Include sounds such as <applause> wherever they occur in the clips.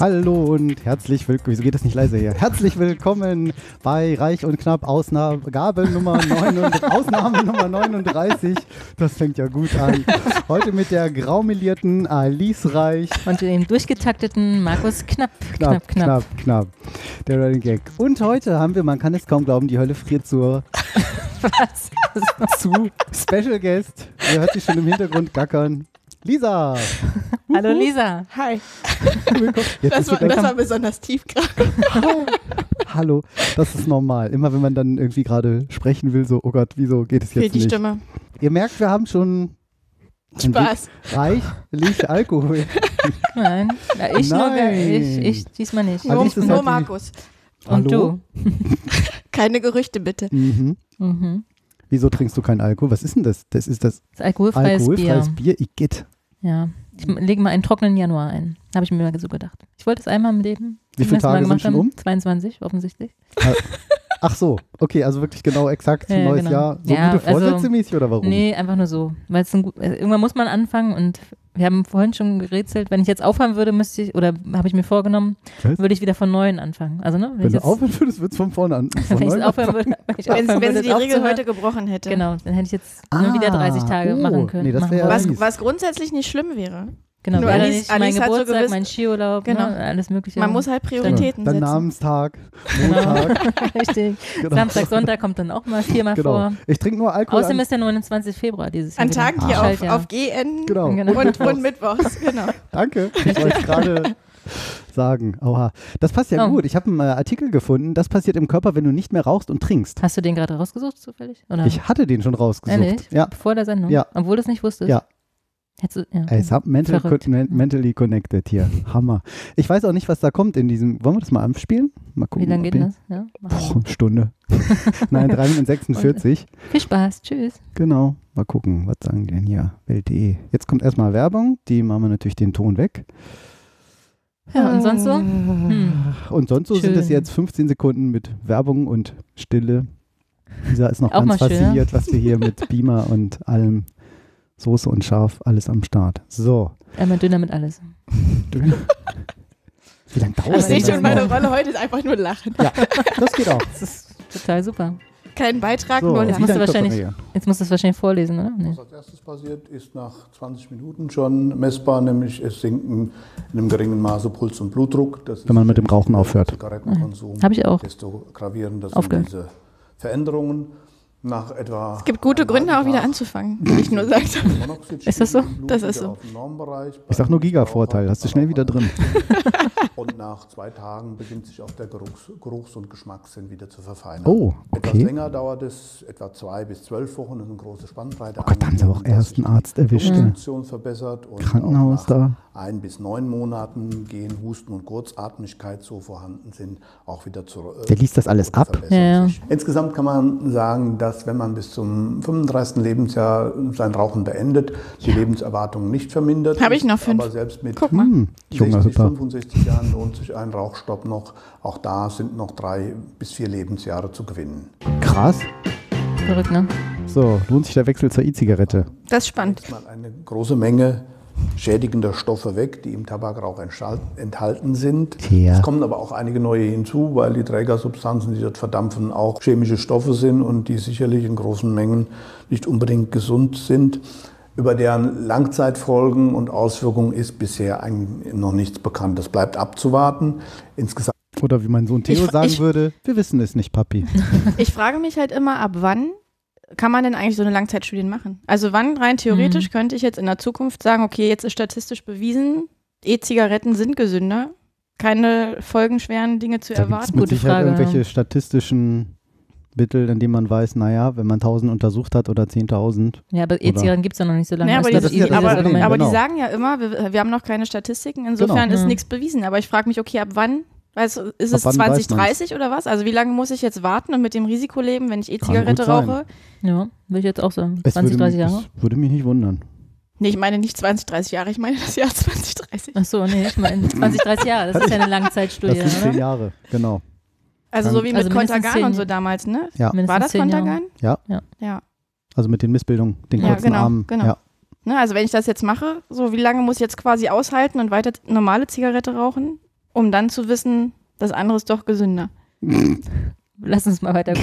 Hallo und herzlich willkommen. Wieso geht das nicht leise hier? Herzlich willkommen bei Reich und Knapp Ausgabe Nummer <laughs> 39, Ausnahme Nummer 39. Das fängt ja gut an. Heute mit der graumelierten Alice Reich. Und dem durchgetakteten Markus Knapp. Knapp, knapp, knapp. knapp. Der Running Gag. Und heute haben wir, man kann es kaum glauben, die Hölle friert zur. <laughs> Was? <laughs> zu Special Guest. Ihr hört sich schon im Hintergrund gackern. Lisa! <laughs> Hallo Lisa. Hi. <laughs> Jetzt Das ist war, das war besonders tief gerade. <laughs> Hallo, das ist normal. Immer wenn man dann irgendwie gerade sprechen will, so, oh Gott, wieso geht es jetzt Fehlt die nicht? Stimme. Ihr merkt, wir haben schon Spaß. Reichlich Alkohol. Nein, ja, ich nur, Nein. ich, ich diesmal nicht. Nur, ist nur halt die- Markus. Und Hallo? Keine Gerüchte bitte. Mhm. du. Mhm. Wieso trinkst du keinen Alkohol? Was ist denn das? Das ist das Das ist alkoholfreies, alkoholfreies Bier. Bier. Igitt. Ja. Ich lege mal einen trockenen Januar ein. Habe ich mir mal so gedacht. Ich wollte es einmal im Leben. Wie viele Tage sind schon haben. um? 22 offensichtlich. Ach so, okay, also wirklich genau exakt Ja, neues genau. Jahr. So Ja, gute also- Vorsätze mäßig oder warum? Nee, einfach nur so. Weil es ein gut, äh, irgendwann muss man anfangen und wir haben vorhin schon gerätselt, wenn ich jetzt aufhören würde, müsste ich, oder habe ich mir vorgenommen, Was? würde ich wieder von Neuem anfangen. Also, ne? Wenn ich du jetzt- aufhören würdest, wird es von vorne an. <laughs> Von wenn ich aufhören würde, wenn ich Wenn, aufhören wenn würde, sie die Regel heute gebrochen hätte. Genau, dann hätte ich jetzt nur wieder Ah, 30 Tage oh, machen können. nee, das machen ja. Was, was grundsätzlich nicht schlimm wäre. Genau, Nur Alice- nicht mein Alice hat so Geburtstag, gewiss- mein Skiurlaub, Genau. ne, alles mögliche. Man muss halt Prioritäten Dann setzen. Namenstag, Genau. Montag. <laughs> Richtig. Genau. Samstag, Sonntag kommt dann auch mal viermal Genau. vor. Ich trinke nur Alkohol. Außerdem ist der 29. Februar dieses Jahr. An. Tagen, die Ah. auf, Schaltjahr. auf G enden genau. Genau. Und, und, und Mittwochs. Genau. <laughs> danke. Ich wollte gerade <laughs> sagen. Oha. Das passt ja Oh. gut. Ich habe einen äh, Artikel gefunden. Das passiert im Körper, wenn du nicht mehr rauchst und trinkst. Hast du den gerade rausgesucht zufällig? Oder? Ich hatte den schon rausgesucht. Ehrlich? Ja. Vor der Sendung? Ja. Obwohl du es nicht wusstest? Ja. Hättest du, ja. Ey, es hat mental, men mentally connected hier. Hammer. Ich weiß auch nicht, was da kommt in diesem. Wollen wir das mal anspielen? Mal gucken. Wie lange geht das? Ja. Boah, Stunde. <laughs> Nein, 3 Minuten 46. Viel Spaß. Tschüss. Genau. Mal gucken, was sagen die denn hier? Welt.de. Jetzt kommt erstmal Werbung. Die machen wir natürlich den Ton weg. Ja, und sonst so? Hm. Und sonst so sind Schön. es jetzt 15 Sekunden mit Werbung und Stille. Lisa ist noch Auch ganz schön, fasziniert, was wir hier mit <laughs> Beamer und allem, Soße und Scharf, alles am Start. So. Einmal dünner mit alles. <laughs> Wie lange dauert Aber Ich das schon, meine? Rolle heute ist einfach nur Lachen. Ja, das geht auch. Das ist total super. Kein Beitrag, So, nur Jetzt musst du wahrscheinlich-. Jetzt musst du es wahrscheinlich vorlesen, oder? Nee. Was als erstes passiert, ist nach 20 Minuten schon messbar, nämlich es sinken in einem geringen Maße Puls und Blutdruck. Das Wenn man mit dem Rauchen aufhört. Zigarettenkonsum. Habe ich auch. Desto gravierender sind Aufgehört. diese Veränderungen. Nach etwa Es gibt gute Gründe, auch wieder anzufangen, <laughs> wie ich nur sagte. <laughs> Ist das so? Das ist so. Ich sag nur Giga-Vorteil, hast du schnell wieder drin. <laughs> Und nach zwei Tagen beginnt sich auch der Geruchs-, Geruchs und Geschmackssinn wieder zu verfeinern. Oh, Etwas okay. länger dauert es, etwa zwei bis zwölf Wochen, das ist eine große Spannbreite. Oh Gott, da haben sie aber auch erst einen Arzt erwischt. die ja. Funktion verbessert und Krankenhaus da. ein bis neun Monaten gehen Husten und Kurzatmigkeit, so vorhanden sind, auch wieder zurück. Der liest das alles ab? Ja, ja. Insgesamt kann man sagen, dass wenn man bis zum 35. Lebensjahr sein Rauchen beendet, die Lebenserwartung nicht vermindert Habe ich ist, noch fünf. Aber selbst mit Guck mal. Hm, Junge, 60, super. 65 Jahren lohnt sich ein Rauchstopp noch. Auch da sind noch drei bis vier Lebensjahre zu gewinnen. Krass. Verrückt, ne? So, lohnt sich der Wechsel zur E-Zigarette? Das ist spannend. Mal eine große Menge schädigender Stoffe weg, die im Tabakrauch enthalten sind. Tja. Es kommen aber auch einige neue hinzu, weil die Trägersubstanzen, die dort verdampfen, auch chemische Stoffe sind und die sicherlich in großen Mengen nicht unbedingt gesund sind. Über deren Langzeitfolgen und Auswirkungen ist bisher eigentlich noch nichts bekannt. Das bleibt abzuwarten. Insgesamt Oder wie mein Sohn Theo Ich- sagen ich- würde, wir wissen es nicht, Papi. <laughs> Ich frage mich halt immer, ab wann kann man denn eigentlich so eine Langzeitstudie machen? Also wann rein theoretisch Mhm. könnte ich jetzt in der Zukunft sagen, okay, jetzt ist statistisch bewiesen, E-Zigaretten sind gesünder, keine folgenschweren Dinge zu Da erwarten. mit Gute Frage, irgendwelche statistischen Mittel, in denen man weiß, naja, wenn man 1000 untersucht hat oder 10.000. Ja, aber E-Zigaretten gibt es ja noch nicht so lange. Ja, aber, Das die, ist ja dieses das aber, aber Argument. die genau. sagen ja immer, wir, wir haben noch keine Statistiken, insofern Genau. ist Mhm. nichts bewiesen. Aber ich frage mich, okay, ab wann? Weißt du, ist Ab es wann weiß 2030 oder was? Also wie lange muss ich jetzt warten und mit dem Risiko leben, wenn ich E-Zigarette rauche? Ja, würde ich jetzt auch sagen. Es 20, würde, 30 Jahre. Es würde mich nicht wundern. Nee, ich meine nicht 20, 30 Jahre, ich meine das Jahr 2030. Ach so, nee, ich meine 20, 30 Jahre. Das <laughs> ist ja eine Das Langzeitstudie, sind zehn oder? Jahre, genau. Also so wie Also mit Kontergan und so damals, ne? Ja. War das. Kontergan? Ja. Ja. Ja. Also mit den Missbildungen, den Ja, kurzen genau, Armen. genau. Ja. Ne, also wenn ich das jetzt mache, so wie lange muss ich jetzt quasi aushalten und weiter normale Zigarette rauchen, um dann zu wissen, das andere ist doch gesünder. <laughs> Lass uns mal weiter. <laughs>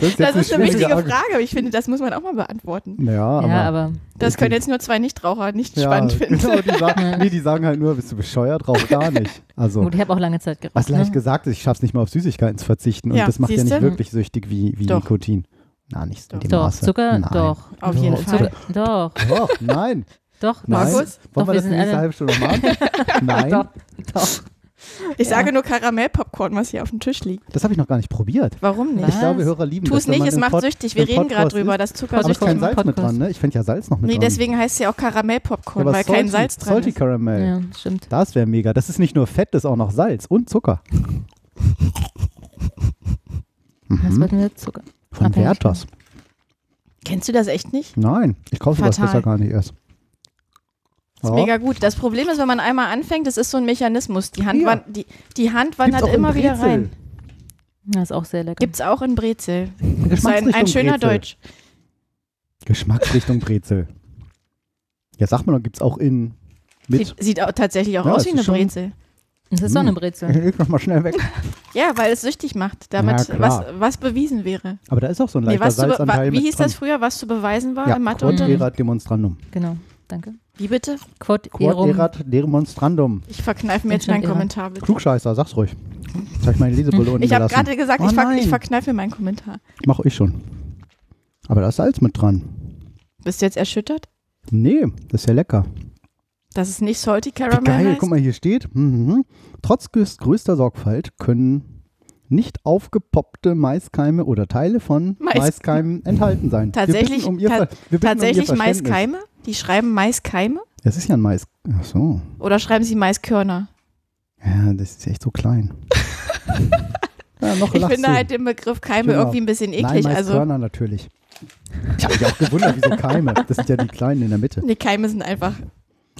Das ist, Das ist eine wichtige Argu- Frage, aber ich finde, das muss man auch mal beantworten. Ja, aber, ja, aber Das können jetzt nur zwei Nichtraucher nicht ja, spannend finden. Genau, die <laughs> sagen, Ja. nee, die sagen halt nur, bist du bescheuert, rauch gar nicht. Also, gut, ich habe auch lange Zeit geraucht. was leicht ne? gesagt ist, ich schaff's nicht mal auf Süßigkeiten zu verzichten und Ja, das macht ja nicht wirklich süchtig wie, wie Doch. Nikotin. Na, nicht in Doch. dem Doch, Maße. Zucker, Nein. doch. Auf Doch. jeden Zucker, Fall. doch, Doch, nein. doch. Nein. Markus? Wollen Doch, wir das sind nächste alle- halbe Stunde machen? <laughs> Nein, Doch, doch. Ich Ja. sage nur Karamellpopcorn, was hier auf dem Tisch liegt. das habe ich noch gar nicht probiert. Warum nicht? Was? Ich glaube, Hörer lieben Tu das. es wenn nicht, es macht Pod- süchtig. Wir reden gerade drüber, dass Zucker Aber ist kein Salz mit dran, ne? Ich finde ja Salz noch mit Nee, dran. deswegen heißt es ja auch Karamellpopcorn, ja, weil salty, kein Salz dran Salty ist. Caramel. Ja, stimmt. Das wäre mega. Das ist nicht nur Fett, das ist auch noch Salz und Zucker. Was Mhm. wollten wir? Zucker. Von. Werthers. Kennst du das echt nicht? Nein, ich kaufe Fatal. besser gar nicht erst. Das ist Ja. mega gut. Das Problem ist, wenn man einmal anfängt, das ist so ein Mechanismus. Die Hand, Ja. wan- die, die Hand wandert immer wieder rein. Das ist auch sehr lecker. Gibt's auch in Brezel. Das ist ein, ein schöner Brezel. Deutsch. Geschmacksrichtung Brezel. Ja, sag mal, doch, gibt es auch in mit. Sieht, sieht auch tatsächlich auch Ja, aus es wie eine Brezel. Das ist doch eine Brezel. Leg doch mal schnell weg. <laughs> Ja, weil es süchtig macht. Damit Ja, was, was bewiesen wäre. Aber da ist auch so ein Nee, leichter zu wa Salzanteil wie hieß dran. das früher, was zu beweisen war Ja, im Quod erat demonstrandum. Genau, danke. Wie bitte? Quod Quod erum. erat demonstrandum. Ich verkneife mir jetzt ja. Kommentar, bitte. Klugscheißer, sag's ruhig. Jetzt hab ich meine Lesebrille unten Ich habe gerade gesagt, Oh ich, ver ich verkneife mir meinen Kommentar. Mach ich schon. Aber da ist Salz mit dran. Bist du jetzt erschüttert? Nee, das ist ja lecker. Dass es nicht Salty Wie Caramel geil, heißt? guck mal, hier steht, mhm. trotz größ- größter Sorgfalt können nicht aufgepoppte Maiskeime oder Teile von Mais- Maiskeimen enthalten sein. Tatsächlich- um ta- Tatsächlich um. Maiskeime? Die schreiben Maiskeime? Das ist ja ein Mais. Ach so. Oder schreiben sie Maiskörner? Ja, das ist echt so klein. <laughs> ja, Ich finde halt den Begriff Keime Genau. irgendwie ein bisschen Nein, eklig. also, Maiskörner natürlich. Ich habe mich auch gewundert, wieso Keime? Das sind ja die kleinen in der Mitte. die Keime sind einfach,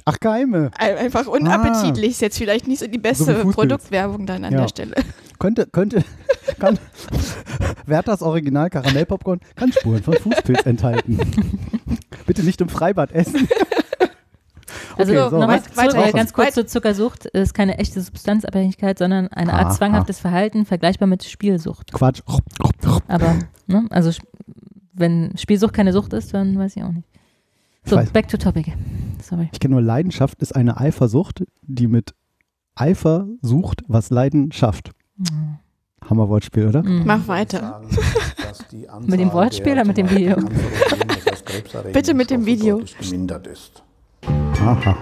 Ach, Keime. ein- einfach unappetitlich. Ist jetzt vielleicht nicht so die beste So. Produktwerbung dann an Ja. der Stelle. Könnte, könnte, <laughs> kann, Werthers Original Karamellpopcorn kann Spuren von Fußpilz enthalten. Bitte nicht im Freibad essen. <laughs> Also Okay, so, nochmal weiter. ganz kurz zur Zuckersucht. Es ist keine echte Substanzabhängigkeit, sondern eine Art Aha. zwanghaftes Verhalten, vergleichbar mit Spielsucht. Quatsch. Aber, ne, also wenn Spielsucht keine Sucht ist, dann weiß ich auch nicht. So, weiß. back to topic. Sorry. Ich kenne nur Leidenschaft ist eine Eifersucht, die mit Eifer sucht, was Leiden schafft. Hammerwortspiel, oder? Mhm. Mach weiter. <laughs> Mit dem Wortspiel der oder mit dem Video? Bitte mit dem Video. gemindert ist. Aha.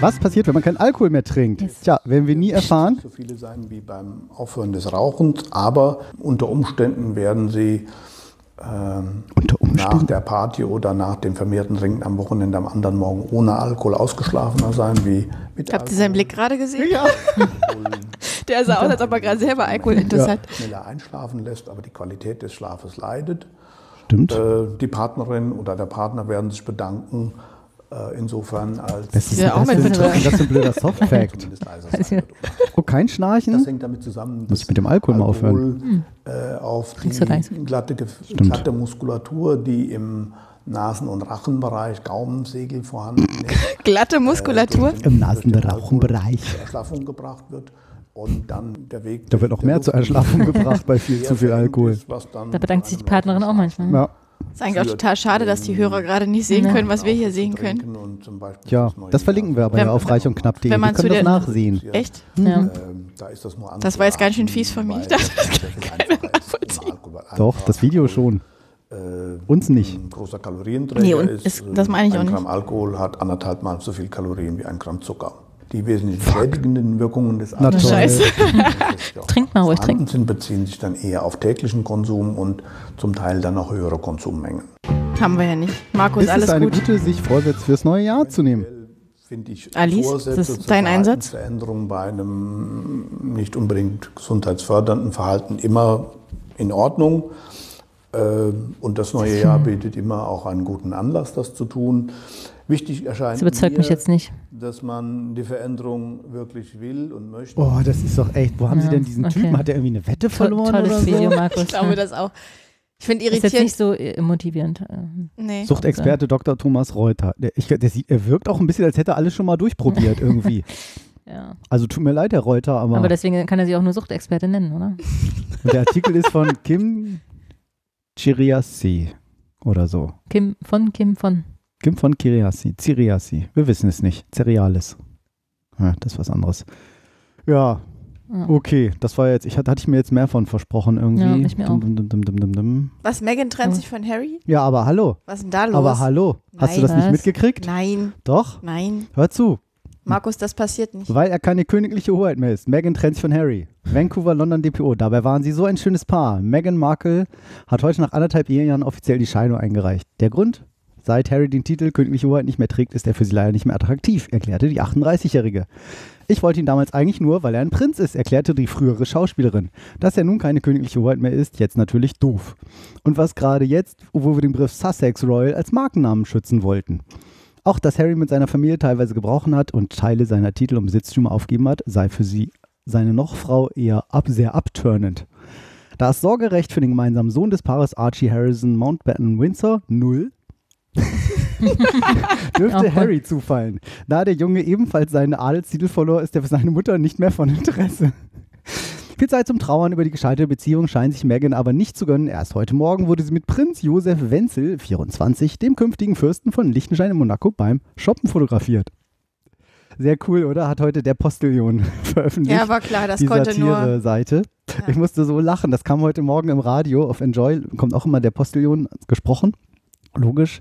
Was passiert, wenn man keinen Alkohol mehr trinkt? Yes. Tja, werden wir nie erfahren. So viele sein wie beim Aufhören des Rauchens, aber unter Umständen werden sie ähm, Unter nach der Party oder nach dem vermehrten Trinken am Wochenende am anderen Morgen ohne Alkohol ausgeschlafener sein wie mit Habt ihr seinen Blick gerade gesehen? Ja. <laughs> Der sah aus, als ob er gerade selber Alkohol intus hat. schneller einschlafen lässt, aber die Qualität des Schlafes leidet. Stimmt. Äh, die Partnerin oder der Partner werden sich bedanken, insofern als Das ist, Ja, auch das, ist, das ist ein blöder <laughs> Softfact. Oh, kein Das Schnarchen? hängt damit zusammen, Muss dass ich mit dem Alkohol mal aufhören. Alkohol, äh, auf die nicht so. glatte, glatte Muskulatur, die im Nasen- und Rachenbereich, Gaumensegel vorhanden ist, <laughs> Glatte Muskulatur. den- Im Nasen- und Rachenbereich. Alkohol Zur Erschlaffung gebracht wird und dann der Weg. Da wird noch mehr zur Erschlaffung <laughs> gebracht bei viel zu viel Alkohol. Da bedankt sich die Partnerin auch manchmal. Ja. Ist eigentlich auch total schade, dass die Hörer gerade nicht sehen Ja. können, was wir hier sehen können. Tja, das verlinken wir aber Wenn- ja auf reich und knapp.de. wenn Wir man zu können das nachsehen. Echt? Ja. Ähm, da ist das, nur Das war jetzt ganz schön fies von mir. Ich dachte, das keiner nachvollziehen. Doch, das Video schon. Äh, Uns nicht. Ein großer Kalorienträger Nee, und ist, ist- äh, das meine ich auch ein nicht. Gramm Alkohol hat anderthalb Mal so viel Kalorien wie ein Gramm Zucker. Die wesentlichen schädigenden Wirkungen des Na toll. Scheiße. <laughs> Trink mal ruhig, vorhanden sind, beziehen sich dann eher auf täglichen Konsum und zum Teil dann noch höhere Konsummengen. Haben wir ja nicht. Markus, Ist alles es eine gut. gute sich Vorsätze fürs neue Jahr zu nehmen? Finde ich Alice, Vorsätze das ist dein Einsatz? Verhaltensveränderung bei einem nicht unbedingt gesundheitsfördernden Verhalten immer in Ordnung. Äh, Und das neue Jahr bietet immer auch einen guten Anlass, das zu tun. Wichtig erscheint Das überzeugt mir, mich jetzt nicht. dass man die Veränderung wirklich will und möchte. Oh, das ist doch echt. Wo haben Sie Ja, denn diesen okay. Typen? Hat er irgendwie eine Wette To verloren tolles oder so? Video, Markus. Ich glaube das auch. Ich finde ist jetzt irritierend. nicht so äh, motivierend. äh, nee. Suchtexperte Dr. Thomas Reuter. Der, ich, der, sieht- er wirkt auch ein bisschen, als hätte er alles schon mal durchprobiert irgendwie. <laughs> Ja. Also tut mir leid, Herr Reuter, aber, Aber deswegen kann er sich auch nur Suchtexperte nennen, oder? der Artikel ist von <laughs> Kim Chiriassi oder so. Kim von Kim von. Kim von Kiriassi, Ciriassi. Wir wissen es nicht. Cerealis. Ja, das ist was anderes. Ja, Ja. okay. Das war jetzt, ich hatte, hatte ich mir jetzt mehr von versprochen irgendwie. Ja, ich mir Dum, auch. dum, dum, dum, dum, dum, dum. Was, Megan trennt Ja. sich von Harry? Ja, aber hallo. Was ist denn da los? Aber hallo. Hast du Nein. das nicht Was? mitgekriegt? Nein, Doch. nein. Hör zu. Markus, das passiert nicht. Weil er keine königliche Hoheit mehr ist. Meghan trennt sich von Harry. Vancouver, London, DPO. Dabei waren sie so ein schönes Paar. Meghan Markle hat heute nach anderthalb Ehejahren offiziell die Scheidung eingereicht. Der Grund? Seit Harry den Titel königliche Hoheit nicht mehr trägt, ist er für sie leider nicht mehr attraktiv, erklärte die 38-Jährige. Ich wollte ihn damals eigentlich nur, weil er ein Prinz ist, erklärte die frühere Schauspielerin. Dass er nun keine königliche Hoheit mehr ist, jetzt natürlich doof. Und was gerade jetzt, wo wir den Begriff Sussex Royal als Markennamen schützen wollten. Auch dass Harry mit seiner Familie teilweise gebrochen hat und Teile seiner Titel und Besitztümer aufgeben hat, sei für sie seine Nochfrau eher ab, sehr abturnend. Das Sorgerecht für den gemeinsamen Sohn des Paares Archie Harrison Mountbatten Windsor null dürfte. <laughs> Harry zufallen. Da der Junge ebenfalls seinen Adelstitel verlor, ist er für seine Mutter nicht mehr von Interesse. Viel Zeit zum Trauern über die gescheiterte Beziehung scheint sich Meghan aber nicht zu gönnen. Erst heute Morgen wurde sie mit Prinz Josef Wenzel, 24, dem künftigen Fürsten von Liechtenstein in Monaco, beim Shoppen fotografiert. Sehr cool, oder? Hat heute der Postillon <laughs> veröffentlicht. Ja, war klar, das die konnte nur. Satire-Seite. Ja. Ich musste so lachen. Das kam heute Morgen im Radio auf Enjoy. Kommt auch immer der Postillon gesprochen. Logisch.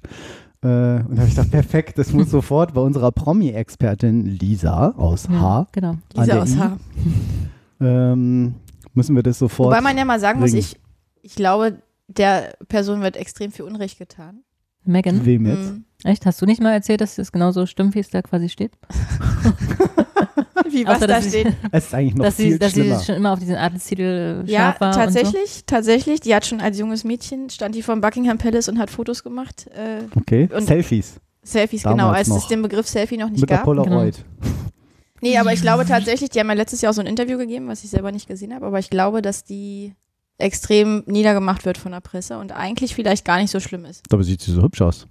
Äh, und da habe ich gedacht, perfekt, das muss <laughs> sofort bei unserer Promi-Expertin Lisa aus Ja, H. Genau. an Diese der aus I. H. Ähm, müssen wir das sofort. Wobei man ja mal sagen muss, bringen. ich, ich glaube, der Person wird extrem viel Unrecht getan. Megan. Wem jetzt? Mhm. Echt? Hast du nicht mal erzählt, dass es genauso stimmt, wie es da quasi steht? <laughs> <laughs> Wie was Außer, da dass sie- steht. <laughs> Es ist eigentlich noch dass viel sie, dass sie schlimmer. schon immer auf diesen Adelstitel äh, Ja, scharf war tatsächlich, tatsächlich. Die hat schon als junges Mädchen, stand die vor dem Buckingham Palace und hat Fotos gemacht. Äh, okay, und- Selfies Selfies, Damals genau, als noch. es den Begriff Selfie noch nicht mit der gab. Polaroid. Nee, aber ich glaube tatsächlich, die haben ja letztes Jahr auch so ein Interview gegeben, was ich selber nicht gesehen habe, aber ich glaube, dass die extrem niedergemacht wird von der Presse und eigentlich vielleicht gar nicht so schlimm ist. Dabei sieht sie so hübsch aus.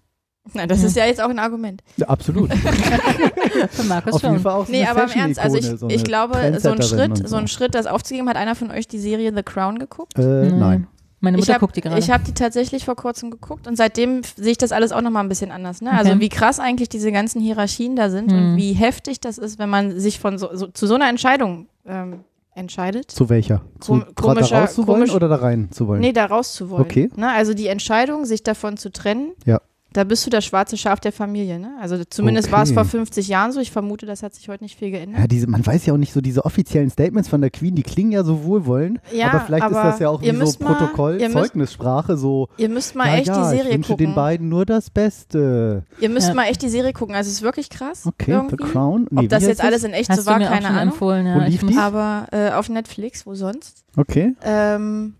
Nein, das Ja. ist ja jetzt auch ein Argument. Ja, absolut. so. <laughs> Für Markus Auf jeden. Fall auch so Nee, eine aber im Ernst, also ich, so ich glaube, so ein Schritt, und so ein Schritt, das aufzugeben, hat einer von euch die Serie The Crown geguckt? Äh, nein. Meine Ich Mutter hab- guckt die gerade. Ich habe die tatsächlich vor kurzem geguckt und seitdem sehe ich das alles auch nochmal ein bisschen anders. Ne? Also Okay. wie krass eigentlich diese ganzen Hierarchien da sind Mhm. und wie heftig das ist, wenn man sich von so, so, zu so einer Entscheidung ähm, entscheidet. Zu welcher? Zu, Kom- grad da komischer- raus zu wollen komisch- oder da rein zu wollen? Nee, da raus zu wollen. Okay. Ne? Also die Entscheidung, sich davon zu trennen, Ja. Da bist du das schwarze Schaf der Familie. Ne? Also zumindest war es Okay. vor 50 Jahren so. Ich vermute, das hat sich heute nicht viel geändert. Ja, diese, man weiß ja auch nicht so, diese offiziellen Statements von der Queen, die klingen ja so wohlwollend, Ja, aber vielleicht aber ist das ja auch wie so mal- Protokoll, ihr müsst- Zeugnissprache, so, Ihr müsst mal ja, echt ja, die ich Serie wünsche gucken. den beiden nur das Beste. Ihr müsst Ja. mal echt die Serie gucken. Also es ist wirklich krass. Okay, irgendwie. The Crown. Nee, Ob das jetzt alles in echt Hast so war, keine Ahnung. empfohlen. Ja, Wo ich lief die? Aber äh, auf Netflix, wo sonst? Okay. Ähm,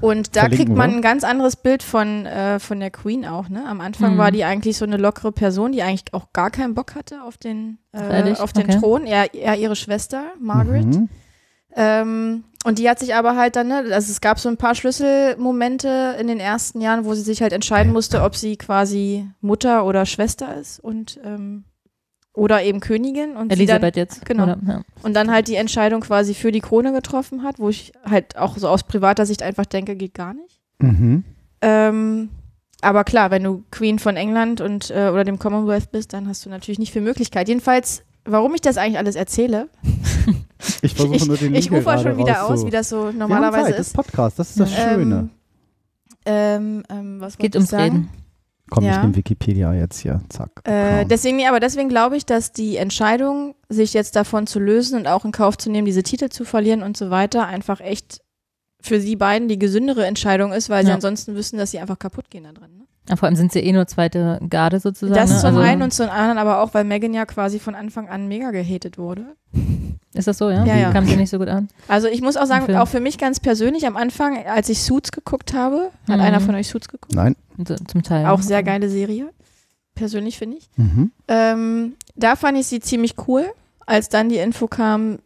und da Verlinken kriegt man ein ganz anderes Bild von, äh, von der Queen auch. Ne? Am Anfang Mhm. war die eigentlich so eine lockere Person, die eigentlich auch gar keinen Bock hatte auf den, äh, auf den Okay. Thron. Eher, eher ihre Schwester, Margaret. Mhm. Ähm, und die hat sich aber halt dann, ne, also es gab so ein paar Schlüsselmomente in den ersten Jahren, wo sie sich halt entscheiden musste, ob sie quasi Mutter oder Schwester ist und ähm, oder eben Königin. Und sie dann, Elisabeth jetzt. genau. Oder, ja. und dann halt die Entscheidung quasi für die Krone getroffen hat, wo ich halt auch so aus privater Sicht einfach denke, geht gar nicht. Mhm. Ähm, aber klar, wenn du Queen von England und äh, oder dem Commonwealth bist, dann hast du natürlich nicht viel Möglichkeit. Jedenfalls, warum ich das eigentlich alles erzähle, <laughs> Ich versuche ich, nur den ich Winkel rufe auch schon wieder aus, wie das so Wir haben normalerweise Zeit, das ist. ist Podcast, das ist das Schöne. Ähm, ähm, was Geht wollte ich ums Reden. Sagen? Komm, ich ja. nehme Wikipedia jetzt hier, zack. Äh, deswegen, aber deswegen glaube ich, dass die Entscheidung, sich jetzt davon zu lösen und auch in Kauf zu nehmen, diese Titel zu verlieren und so weiter, einfach echt für sie beiden die gesündere Entscheidung ist, weil sie Ja. ansonsten wissen, dass sie einfach kaputt gehen da drin. Ne? Vor allem sind sie eh nur zweite Garde sozusagen. Das ne? zum also, einen und zum anderen aber auch, weil Megan ja quasi von Anfang an mega gehatet wurde. Ist das so, ja? Ja, ja. Kam sie nicht so gut an. Also ich muss auch sagen, auch für mich ganz persönlich am Anfang, als ich Suits geguckt habe, hat Mhm. einer von euch Suits geguckt? Nein. Zum Teil. Auch sehr geile Serie. Persönlich finde ich. Mhm. Ähm, da fand ich sie ziemlich cool, als dann die Info kam,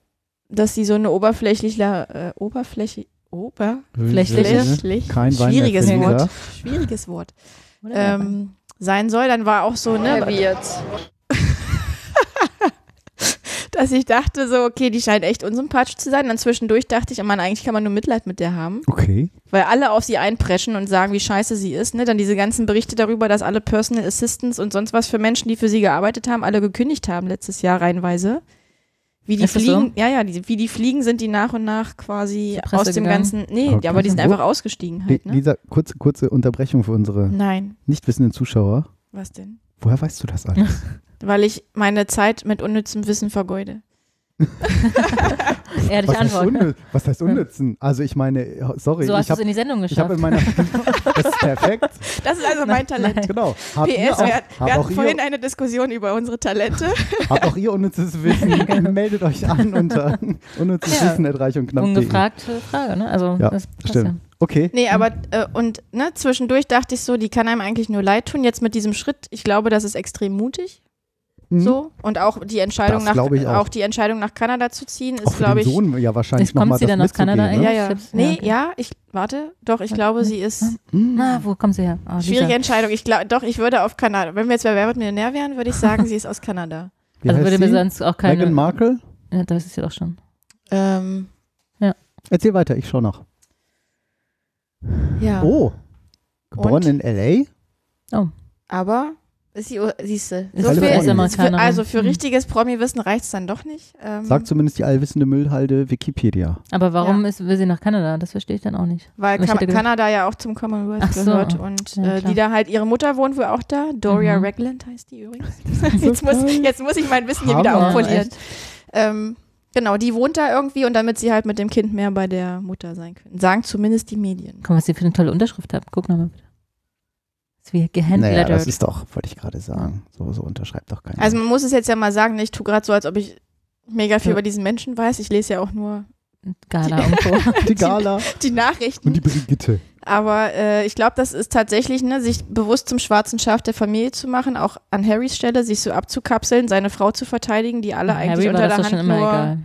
dass sie so eine oberflächliche, äh, Oberfläche, Flächliche? oberflächlich, Kein schwieriges Wort, schwieriges Wort, ähm, sein soll, dann war auch so, ne, <laughs> dass ich dachte so, okay, die scheint echt unsympathisch zu sein. Dann zwischendurch dachte ich, oh Mann, eigentlich kann man nur Mitleid mit der haben, Okay. weil alle auf sie einpreschen und sagen, wie scheiße sie ist. Ne? Dann diese ganzen Berichte darüber, dass alle Personal Assistants und sonst was für Menschen, die für sie gearbeitet haben, alle gekündigt haben letztes Jahr reihenweise. Wie die Ist fliegen, ja, ja, die, wie die fliegen, sind die nach und nach quasi aus dem gegangen? ganzen, nee, Okay. aber die sind einfach ausgestiegen halt, ne? Lisa, kurze, kurze Unterbrechung für unsere Nein, nicht wissenden Zuschauer. was denn? Woher weißt du das alles? <laughs> Weil ich meine Zeit mit unnützem Wissen vergeude. <laughs> Ehrliche Was heißt, Antwort. unnütz, was heißt unnützen? Also ich meine, sorry, So hast ich du es habe in die Sendung ich hab geschafft. in meiner <laughs> das ist perfekt, Das ist also mein Talent. genau. Habt PS, auch, wir, habt wir auch hatten vorhin ihr, eine Diskussion über unsere Talente. <laughs> habt auch ihr unnützes Wissen, meldet euch an unter unnützes Ja. Wissen reich und knapp. Ungefragte Frage, ne? Also, Ja, das passt Stimmt. Okay. Nee, aber äh, und ne, zwischendurch dachte ich so, die kann einem eigentlich nur leid tun. Jetzt mit diesem Schritt, ich glaube, das ist extrem mutig. Mhm. So. Und auch die Entscheidung Das nach auch. auch. die Entscheidung nach Kanada zu ziehen, ist, glaube ich. Sohn ja wahrscheinlich Jetzt kommt sie das dann aus Kanada? Ja, ne? ja. Chips, Nee, ja, okay. ja, ich warte, doch, ich glaube, sie ist Mhm. Na, wo kommt sie her? Lisa. schwierige Entscheidung. Ich glaube, doch, ich würde auf Kanada. Wenn wir jetzt bei Wer wird Millionär wären, würde ich sagen, sie ist aus Kanada. <laughs> Wie Also heißt würde mir sonst auch keine. Meghan Markle? Ja, das ist ja doch schon. Ähm, Erzähl weiter, ich schau noch. ja. Oh, geboren Und? in L.A.? Aber ist sie, siehst du, Ist so US-Amerikanerin. für, also für richtiges Promi-Wissen reicht es dann doch nicht. Ähm, Sagt zumindest die allwissende Müllhalde Wikipedia. Aber warum ist, will sie nach Kanada? Das verstehe ich dann auch nicht. Weil Aber ich Ka hätte gedacht- Kanada ja auch zum Commonwealth Ach so. gehört und Ja, äh, die da halt, ihre Mutter wohnt wohl auch da. Doria Mhm. Ragland heißt die übrigens. <laughs> jetzt, muss, jetzt muss ich mein Wissen hier wieder aufpolieren. Ähm, genau, die wohnt da irgendwie und damit sie halt mit dem Kind mehr bei der Mutter sein können. Sagen zumindest die Medien. Guck mal, was sie für eine tolle Unterschrift hat. Guck nochmal bitte. Das ist wie Naja, das ist doch, wollte ich gerade sagen. So, so unterschreibt doch keiner. Also man muss es jetzt ja mal sagen, ich tue gerade so, als ob ich mega viel Ja. über diesen Menschen weiß. Ich lese ja auch nur Gala und Co. <laughs> die Gala die Nachrichten. und die Brigitte. Aber äh, ich glaube, das ist tatsächlich, ne, sich bewusst zum schwarzen Schaf der Familie zu machen, auch an Harrys Stelle, sich so abzukapseln, seine Frau zu verteidigen, die alle eigentlich Harry war unter das der schon Hand immer nur. egal.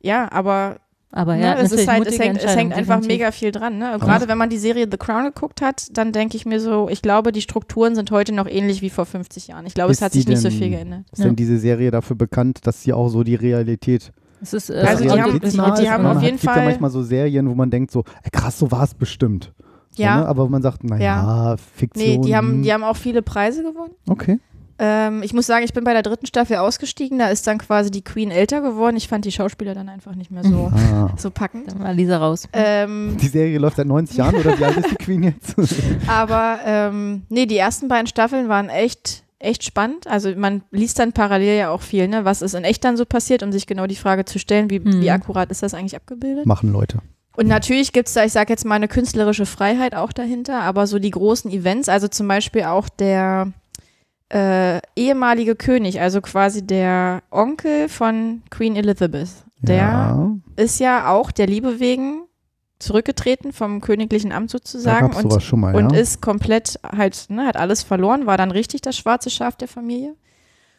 Ja, aber Aber ne, ja, es ist halt, es hängt, es hängt einfach definitiv. mega viel dran. Ne? Gerade wenn man die Serie The Crown geguckt hat, dann denke ich mir so, ich glaube, die Strukturen sind heute noch ähnlich wie vor 50 Jahren. Ich glaube, Ist es hat sich nicht so denn- viel geändert. Ist Ja. denn diese Serie dafür bekannt, dass sie auch so die Realität Es ist, äh, Also die haben- die- die haben man auf jeden gibt ja Fall- manchmal so Serien, wo man denkt so, ey, krass, so war es bestimmt. So, Ja. ne? Aber man sagt, naja, Fiktion. Nee, die haben, die haben auch viele Preise gewonnen. Okay. Ähm, ich muss sagen, ich bin bei der dritten Staffel ausgestiegen. Da ist dann quasi die Queen älter geworden. Ich fand die Schauspieler dann einfach nicht mehr so, <laughs> Ah. so packend. Dann war Lisa raus. Ähm, Die Serie läuft seit 90 Jahren oder wie alt ist die Queen jetzt? <laughs> aber ähm, nee, die ersten beiden Staffeln waren echt, echt spannend. Also man liest dann parallel ja auch viel, ne? Was ist in echt dann so passiert, um sich genau die Frage zu stellen, wie, Hm. wie akkurat ist das eigentlich abgebildet? Machen Leute. Und natürlich gibt es da, ich sage jetzt mal, eine künstlerische Freiheit auch dahinter, aber so die großen Events, also zum Beispiel auch der äh, ehemalige König, also quasi der Onkel von Queen Elizabeth, der ja, ist ja auch der Liebe wegen zurückgetreten vom königlichen Amt sozusagen und, mal, und ja. ist komplett halt, ne, hat alles verloren, war dann richtig das schwarze Schaf der Familie.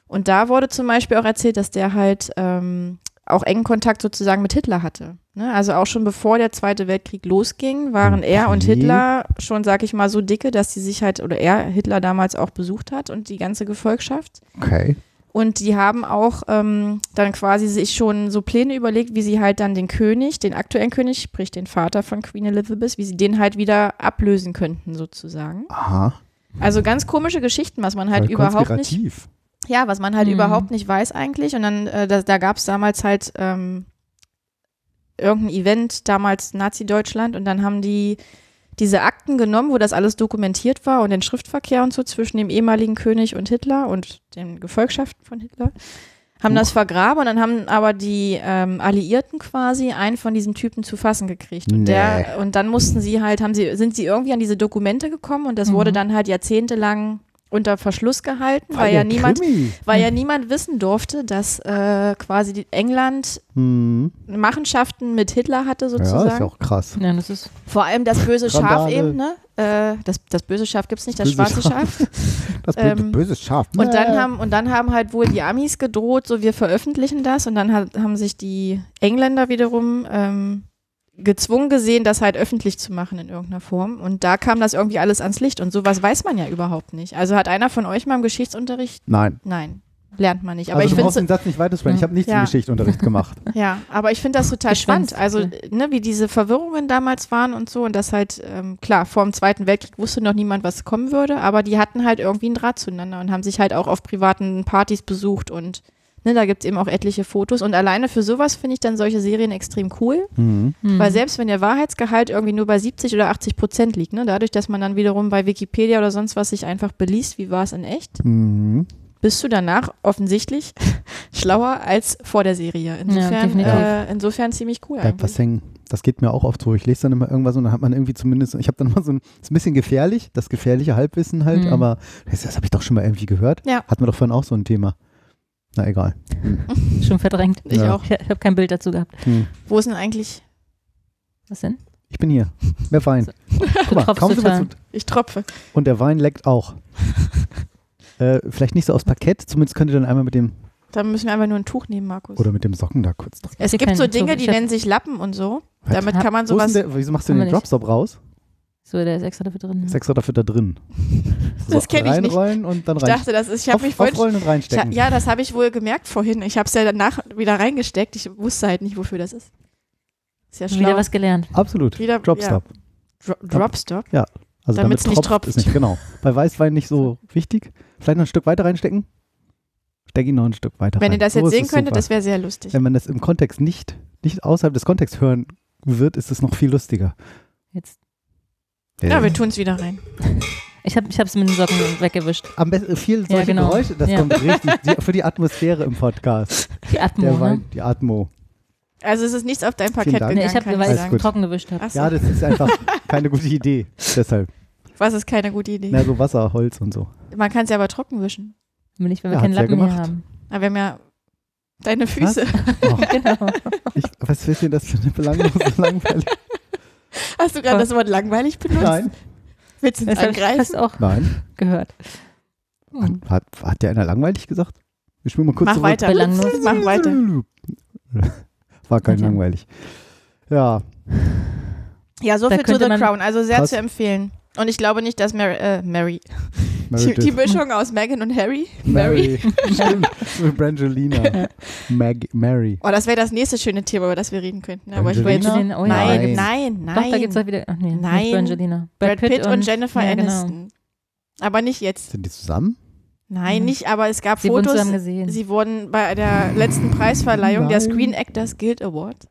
Und da wurde zum Beispiel auch erzählt, dass der halt ähm, auch engen Kontakt sozusagen mit Hitler hatte. Ne? Also auch schon bevor der Zweite Weltkrieg losging, waren er und Okay. Hitler schon, sag ich mal, so dicke, dass die sich halt, oder er Hitler damals auch besucht hat und die ganze Gefolgschaft. okay. Und die haben auch ähm, dann quasi sich schon so Pläne überlegt, wie sie halt dann den König, den aktuellen König, sprich den Vater von Queen Elizabeth, wie sie den halt wieder ablösen könnten sozusagen. Aha. Also ganz komische Geschichten, was man halt Voll überhaupt nicht. Ja, was man halt Mhm. überhaupt nicht weiß eigentlich. Und dann, äh, da, da gab es damals halt ähm, irgendein Event, damals Nazi-Deutschland, und dann haben die diese Akten genommen, wo das alles dokumentiert war und den Schriftverkehr und so zwischen dem ehemaligen König und Hitler und den Gefolgschaften von Hitler, haben das vergraben und dann haben aber die ähm, Alliierten quasi einen von diesen Typen zu fassen gekriegt. Und, Nee. der, und dann mussten sie halt, haben sie, sind sie irgendwie an diese Dokumente gekommen und das wurde Mhm. dann halt jahrzehntelang unter Verschluss gehalten, weil ja niemand, Krimi. weil ja niemand wissen durfte, dass äh, quasi die England Hm. Machenschaften mit Hitler hatte Ja, sozusagen. ist ja auch krass. Ja, das ist Vor allem das böse Schaf eben, ne? Äh, das, das böse Schaf gibt es nicht, das Böse schwarze Schaf. <laughs> Das böse, Ähm, böse Schaf. Und dann, haben, und dann haben halt wohl die Amis gedroht, so wir veröffentlichen das. Und dann hat, haben sich die Engländer wiederum ähm, gezwungen gesehen, das halt öffentlich zu machen in irgendeiner Form. Und da kam das irgendwie alles ans Licht. Und sowas weiß man ja überhaupt nicht. Also hat einer von euch mal im Geschichtsunterricht? Nein. Nein, lernt man nicht. Aber also ich du brauchst finde den Satz nicht weitersprechen. Ich habe nichts Ja. im Geschichtsunterricht gemacht. <laughs> ja, aber ich finde das total Geschwänzt, spannend. Also, ne, wie diese Verwirrungen damals waren und so. Und das halt, ähm, klar, vor dem Zweiten Weltkrieg wusste noch niemand, was kommen würde, aber die hatten halt irgendwie einen Draht zueinander und haben sich halt auch auf privaten Partys besucht und ne, da gibt es eben auch etliche Fotos. Und alleine für sowas finde ich dann solche Serien extrem cool, Mhm. hm. weil selbst wenn der Wahrheitsgehalt irgendwie nur bei 70 oder 80 Prozent liegt, ne, dadurch, dass man dann wiederum bei Wikipedia oder sonst was sich einfach beliest, wie war es in echt, Mhm. bist du danach offensichtlich <laughs> schlauer als vor der Serie. Insofern, definitiv. äh, insofern ziemlich cool Bleibt was hängen. Das geht mir auch oft so. Ich lese dann immer irgendwas und dann hat man irgendwie zumindest, ich habe dann immer so ein, ist ein bisschen gefährlich, das gefährliche Halbwissen halt, Mhm. aber das, das habe ich doch schon mal irgendwie gehört. Ja. Hatten wir doch vorhin auch so ein Thema. Na egal. schon verdrängt. Ich Ja. auch. Ich, habe kein Bild dazu gehabt. Hm. Wo ist denn eigentlich? Was denn? Ich bin hier. Mehr Wein. Du Guck mal, kaum total. zu, Ich tropfe. und der Wein leckt auch. <laughs> äh, vielleicht nicht so aus Parkett, zumindest könnt ihr dann einmal mit dem, Da müssen wir einfach nur ein Tuch nehmen, Markus. oder mit dem Socken da kurz drauf. es gibt so Dinge, Tuch. die nennen sich Lappen und so. Was? Damit kann man sowas. der, wieso machst du den. Dropstop raus? So, der ist extra dafür drin. Ist extra dafür da drin. <laughs> Das kenn ich nicht. Reinrollen und dann Ich rein. dachte, das ist. Ich habe mich vorhin. aufrollen und Ich, reinstecken. ja, das habe ich wohl gemerkt vorhin. Ich habe es ja danach wieder reingesteckt. Ich wusste halt nicht, wofür das ist. Ist ja schlau. Wieder was gelernt. Absolut. Wieder- Dropstop. Dro Dropstop. Also Damit's damit nicht tropft, ist nicht genau. Bei Weißwein nicht so <laughs> wichtig. Vielleicht noch ein Stück weiter reinstecken. Steck ihn noch ein Stück weiter Wenn rein. ihr das So jetzt ist sehen es könntet, super. das wäre sehr lustig. Wenn man das im Kontext nicht, nicht außerhalb des Kontexts hören wird, ist es noch viel lustiger. Jetzt. Ja, wir tun es wieder rein. Ich habe es mit den Socken weggewischt. Am besten viel solche Ja, genau. Geräusche, das Ja. kommt richtig die, für die Atmosphäre im Podcast. Die Atmo, Der ne? Wein, die Atmo. Also es ist nichts auf dein Parkett gegangen, Nee, ich habe, weil ich gut. trocken gewischt habe. So. Ja, das ist einfach <laughs> keine gute Idee. Deshalb. Was ist keine gute Idee? Na, so Wasser, Holz und so. Man kann es ja aber trocken wischen. Wenn nicht, wenn wir Ja, keinen Lappen mehr gemacht. haben. Aber wir haben ja deine Füße. Oh, <laughs> genau. ich, was ist denn das für eine belanglose Langweilig? Hast du gerade das Wort langweilig benutzt? Nein. Willst du ich angreifen? fast auch Nein. gehört. Hat, hat, hat der einer langweilig gesagt? Ich spiele mal kurz Mach zurück. weiter. Belanglos. Mach weiter. <laughs> War kein Okay. langweilig. Ja, Ja, so Da viel zu The man- Crown. Also sehr Krass. zu empfehlen. Und ich glaube nicht, dass Mary, äh, Mary. <laughs> Die, die Mischung aus Meghan und Harry. Mary. <laughs> Stimmt. Brangelina. <laughs> Mag Mary. Oh, das wäre das nächste schöne Thema, über das wir reden könnten. Aber ich will jetzt. Brangelina? Oh, ja. Nein, Nein. nein, nein. Doch, da gibt es wieder. Ach nee, Nein. Brangelina. Brad Pitt, und, Jennifer ja, genau. Aniston. Aber nicht jetzt. Sind die zusammen? Nein, Mhm. nicht, aber es gab Sie wurden Fotos. gesehen. Sie wurden bei der letzten Preisverleihung der Nein. Screen Actors Guild Award,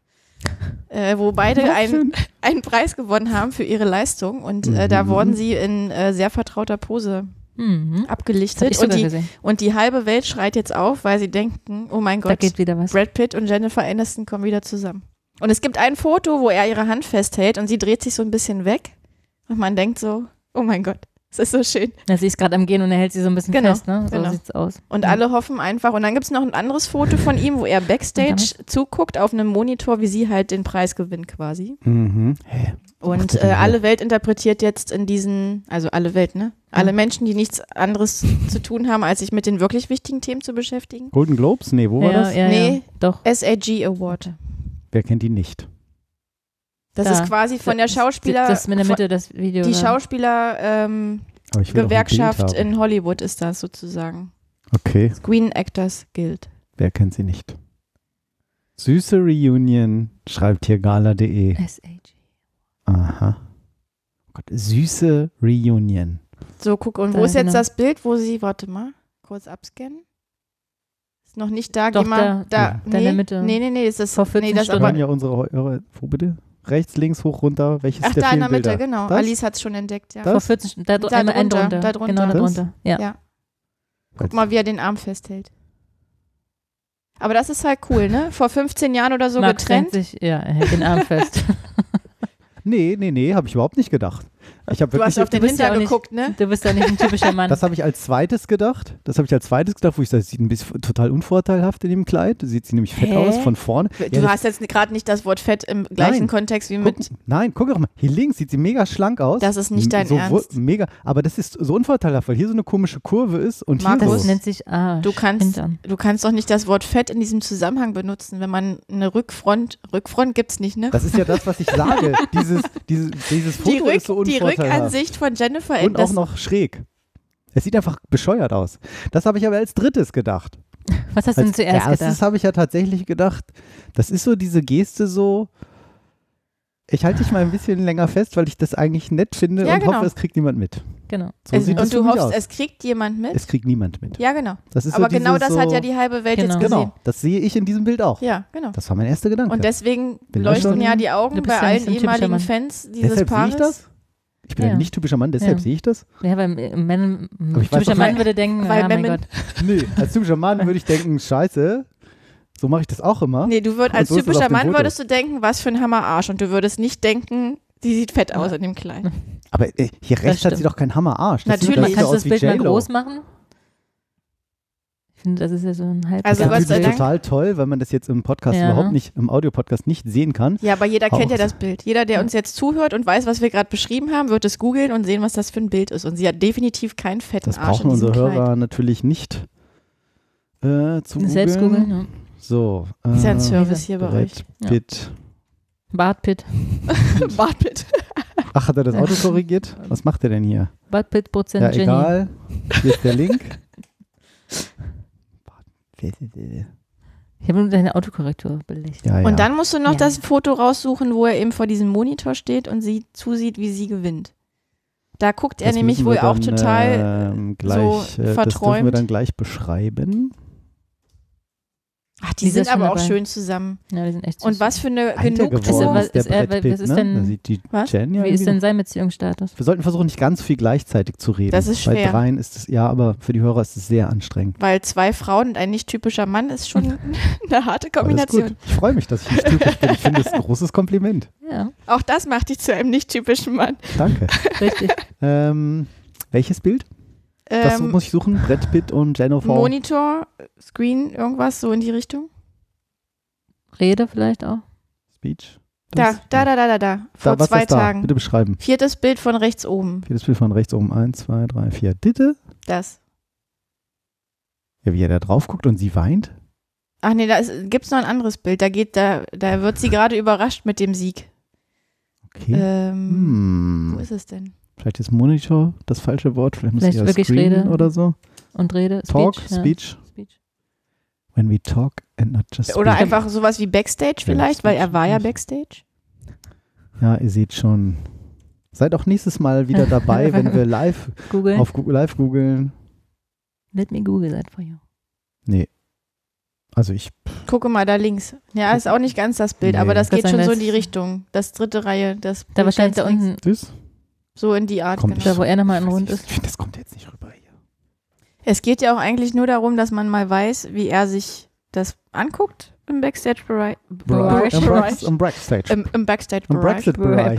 äh, wo beide einen, <laughs> einen Preis gewonnen haben für ihre Leistung. Und äh, da Mhm. wurden sie in äh, sehr vertrauter Pose Mhm. Abgelichtet. ich Und die, und die halbe Welt schreit jetzt auf, weil sie denken, oh mein Da Gott, geht wieder was. Brad Pitt und Jennifer Aniston kommen wieder zusammen. Und es gibt ein Foto, wo er ihre Hand festhält und sie dreht sich so ein bisschen weg. Und man denkt so, oh mein Gott, das ist so schön. Ja, sie ist gerade am Gehen und er hält sie so ein bisschen Genau, fest, ne? So genau. sieht's aus. Und Mhm. alle hoffen einfach. Und dann gibt es noch ein anderes Foto von ihm, wo er backstage zuguckt auf einem Monitor, wie sie halt den Preis gewinnt quasi. Mhm. Hä? Und äh, alle Welt interpretiert jetzt in diesen, also alle Welt, ne? Alle Menschen, die nichts anderes <laughs> zu tun haben, als sich mit den wirklich wichtigen Themen zu beschäftigen. Golden Globes? Nee, wo war ja, das? Ja, Nee. ja. Doch. SAG Award. Wer kennt die nicht? Das Da. ist quasi von der Schauspieler, Das ist in der Mitte das Video. die da. Schauspieler ähm, Gewerkschaft in Hollywood ist das sozusagen. Okay, Screen Actors Guild. wer kennt sie nicht? Süße Reunion, schreibt hier gala.de. SAG. Aha. Oh Gott, süße Reunion. So, guck, und wo Da, ist jetzt das Bild, wo sie, warte mal, kurz abscannen. Ist noch nicht da, Doch, geh mal, da. da, Da in nee, der Mitte. Nee, nee, nee, ist das, Vor 14 nee, das Stunden. aber, ja unsere, eure, wo bitte? Rechts, links, hoch, runter. Welches ach, der da in der Mitte, Bilder? genau. Das? Alice hat es schon entdeckt, ja. Das? Vor 14 Stunden. Da, dr- Da drunter, drunter. da drunter. Genau, da drunter. Ja. Ja. Guck mal, wie er den Arm festhält. Aber das ist halt cool, ne? Vor 15 Jahren oder so Max getrennt. sich, ja, er hält den Arm fest. <laughs> Nee, nee, nee, habe ich überhaupt nicht gedacht. Ich habe Du hast auf den bist ja Hinter auch nicht- geguckt, ne? Du bist ja nicht ein typischer Mann. <laughs> das habe ich als zweites gedacht. Das habe ich als zweites gedacht, wo ich sage, das sieht ein bisschen total unvorteilhaft in dem Kleid. Sieht sie nämlich fett Hä? aus von vorne. Du Ja, das- hast jetzt gerade nicht das Wort Fett im gleichen Nein. Kontext wie Guck, mit. nein, guck doch mal. Hier links sieht sie mega schlank aus. Das ist nicht dein so wo- Ernst. Mega, aber das ist so unvorteilhaft, weil hier so eine komische Kurve ist und Markus, hier das so. nennt sich Arsch. Du kannst, Hintern. du kannst doch nicht das Wort Fett in diesem Zusammenhang benutzen, wenn man eine Rückfront, Rückfront gibt's nicht, ne? Das ist ja das, was ich sage. <laughs> dieses, dieses, dieses Foto die, Rück, ist so die. Rückansicht von Jennifer Und das, auch noch schräg. Es sieht einfach bescheuert aus. Das habe ich aber als drittes gedacht. <laughs> Was hast du denn Als zuerst erstes gedacht? habe ich ja tatsächlich gedacht, das ist so diese Geste so, ich halte dich mal ein bisschen länger fest, weil ich das eigentlich nett finde Ja, und genau. hoffe, es kriegt niemand mit. Genau. So es, sieht das und du hoffst, aus. es kriegt jemand mit. Es kriegt niemand mit. ja, genau. Das ist Aber so genau das hat so, ja die halbe Welt Genau. jetzt gesehen. Genau, das sehe ich in diesem Bild auch. Ja, genau. Das war mein erster Gedanke. Und deswegen Bin leuchten ja die Augen bei ja allen ehemaligen. Fans dieses deshalb sehe Paares. ich das? Ich bin Ja. ein nicht typischer Mann, deshalb Ja. sehe ich das? Ja, weil äh, weiß typischer Mann weil- würde denken, weil ja, mein Gott. <laughs> Nö, als typischer Mann würde ich denken, scheiße, so mache ich das auch immer. Nee, du würd, als so typischer Mann Foto. würdest du denken, was für ein Hammerarsch. Und du würdest nicht denken, die sieht fett aus in dem Kleid. Aber äh, hier rechts hat sie doch keinen Hammerarsch. Das Natürlich. Kannst du das Bild mal groß machen? Finde, das ist ja so ein halb. Also das Gott ist sei natürlich Dank. total toll, weil man das jetzt im Podcast Ja. überhaupt nicht, im Audiopodcast nicht sehen kann. Ja, aber jeder Auch kennt ja so. das Bild. Jeder, der uns jetzt zuhört und weiß, was wir gerade beschrieben haben, wird es googeln und sehen, was das für ein Bild ist. Und sie hat definitiv keinen fetten Das Arsch brauchen in diesem unsere Kleid. Hörer natürlich nicht äh, zu Selbst googeln, ja. So. Äh, Ist ja ein Service hier bei euch. Ja. Pitt. Bart Pitt. <laughs> Ach, hat er das Auto korrigiert? Was macht er denn hier? Bart Pitt, Prozent Ja, Jenny. egal. Hier ist der Link. <laughs> Ich habe nur deine Autokorrektur belegt. Ja, ja. Und dann musst du noch Ja. das Foto raussuchen, wo er eben vor diesem Monitor steht und sie zusieht, wie sie gewinnt. Da guckt er Das nämlich wohl wir auch dann, total. ähm, gleich, so äh, Das dürfen wir verträumt. dann gleich beschreiben. Ach, die Lisa sind schon aber auch schön zusammen. Ja, die sind echt süß. Und was für eine Genugtuung. was- ist er- Brett was ist ne? denn- die Was? Jen ja Wie ist denn sein Beziehungsstatus? Wir sollten versuchen, nicht ganz viel gleichzeitig zu reden. Das ist Bei schwer. dreien ist es, ja, aber für die Hörer ist es sehr anstrengend. Weil zwei Frauen und ein nicht typischer Mann ist schon <laughs> eine harte Kombination. Ich freue mich, dass ich nicht typisch bin. Ich finde es ein großes Kompliment. Ja, Auch das macht dich zu einem nicht typischen Mann. Danke. <laughs> richtig. ähm, welches Bild? Das Ähm, muss ich suchen. Brett Pitt und Jennifer. Monitor, Screen, irgendwas so in die Richtung. Rede vielleicht auch. Speech. Da, Das? da, da, da, da, da. Vor Da, was zwei ist da? Tagen. Bitte beschreiben. Viertes Bild von rechts oben. Viertes Bild von rechts oben. Eins, zwei, drei, vier. Bitte? Das. Ja, wie er da drauf guckt und sie weint? Ach nee, da gibt es noch ein anderes Bild. Da geht, da, da wird sie <laughs> gerade überrascht mit dem Sieg. Okay. Ähm, Wo hm. ist es denn? Vielleicht ist Monitor das falsche Wort. Vielleicht muss Vielleicht eher wirklich Screen Rede. oder so. Und Rede. Talk, Speech. ja. Speech. When we talk and not just Oder speak. einfach sowas wie Backstage vielleicht, weil er war ja Backstage. Ja, ihr seht schon. Seid auch nächstes Mal wieder <laughs> dabei, wenn wir live Google. auf Google, live googeln. Let me Google that for you. Nee. Also ich, Gucke mal da links. Ja, ist auch nicht ganz das Bild, Nee. aber das würd geht schon so das- in die Richtung. Das dritte Reihe, das Da Bild wahrscheinlich da unten, das? So in die Art, Kommt genau. da wo er nochmal in Ich Rund ist. finde, das kommt jetzt nicht rüber hier. Es geht ja auch eigentlich nur darum, dass man mal weiß, wie er sich das anguckt im Backstage-Bereich. Bereich. Im, im Backstage. Im, im Im Backstage-Bereich.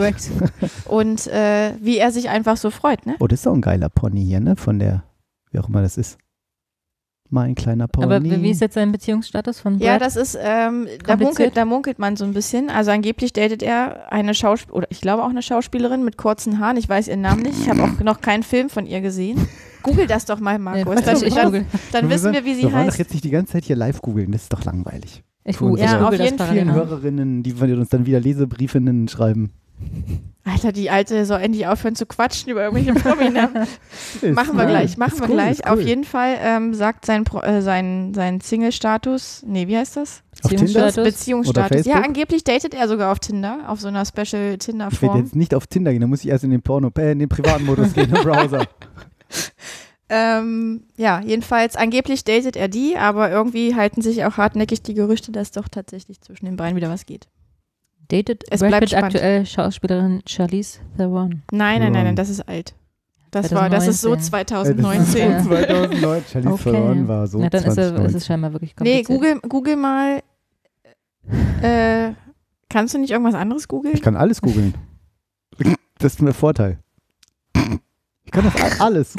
Und äh, wie er sich einfach so freut, ne? Oh, das ist auch ein geiler Pony hier, ne? Von der, wie auch immer das ist. Mein kleiner Pony. Aber wie ist jetzt sein Beziehungsstatus von Ja, Brad? das ist, ähm, da, munkelt, da munkelt man so ein bisschen. Also angeblich datet er eine Schauspielerin, oder ich glaube auch eine Schauspielerin mit kurzen Haaren. Ich weiß ihren Namen nicht. Ich habe auch noch keinen Film von ihr gesehen. Google das doch mal, Nee, Markus. ich, ich dann, google. dann wissen wir, wie sie wir wollen doch heißt. jetzt nicht die ganze Zeit hier live googeln, das ist doch langweilig. Ich, ich Ja, google auf das jeden parallel Vielen. Hörerinnen, die von uns dann wieder Lesebriefinnen schreiben. Alter, die Alte soll endlich aufhören zu quatschen über irgendwelche <laughs> Prominamen. machen wir cool. gleich, machen Ist wir cool, gleich. cool. Auf jeden Fall ähm, sagt sein, Pro- äh, sein, sein Single-Status, nee, wie heißt das? Beziehungsstatus. Beziehungsstatus. Ja, angeblich datet er sogar auf Tinder, auf so einer Special Ich werde Tinder-Form. jetzt nicht auf Tinder gehen, da muss ich erst in den Porno, äh, in den privaten Modus gehen im Browser. <laughs> Ähm, ja, jedenfalls, angeblich datet er die, aber irgendwie halten sich auch hartnäckig die Gerüchte, dass doch tatsächlich zwischen den beiden wieder was geht. Datet Es Brad bleibt Pitt aktuell Schauspielerin Charlize Theron. Nein, nein, nein, nein, das ist alt. Das war, das ist so 2019. Äh, das ist 2019. so <laughs> 2009. Charlize Okay. Theron war so Na, dann ist, er, ist 2019. es scheinbar wirklich Nee, kompliziert. Google, Google mal. Äh, kannst du nicht irgendwas anderes googeln? Ich kann alles googeln. Das ist mir Vorteil. Ich kann das <laughs> alles.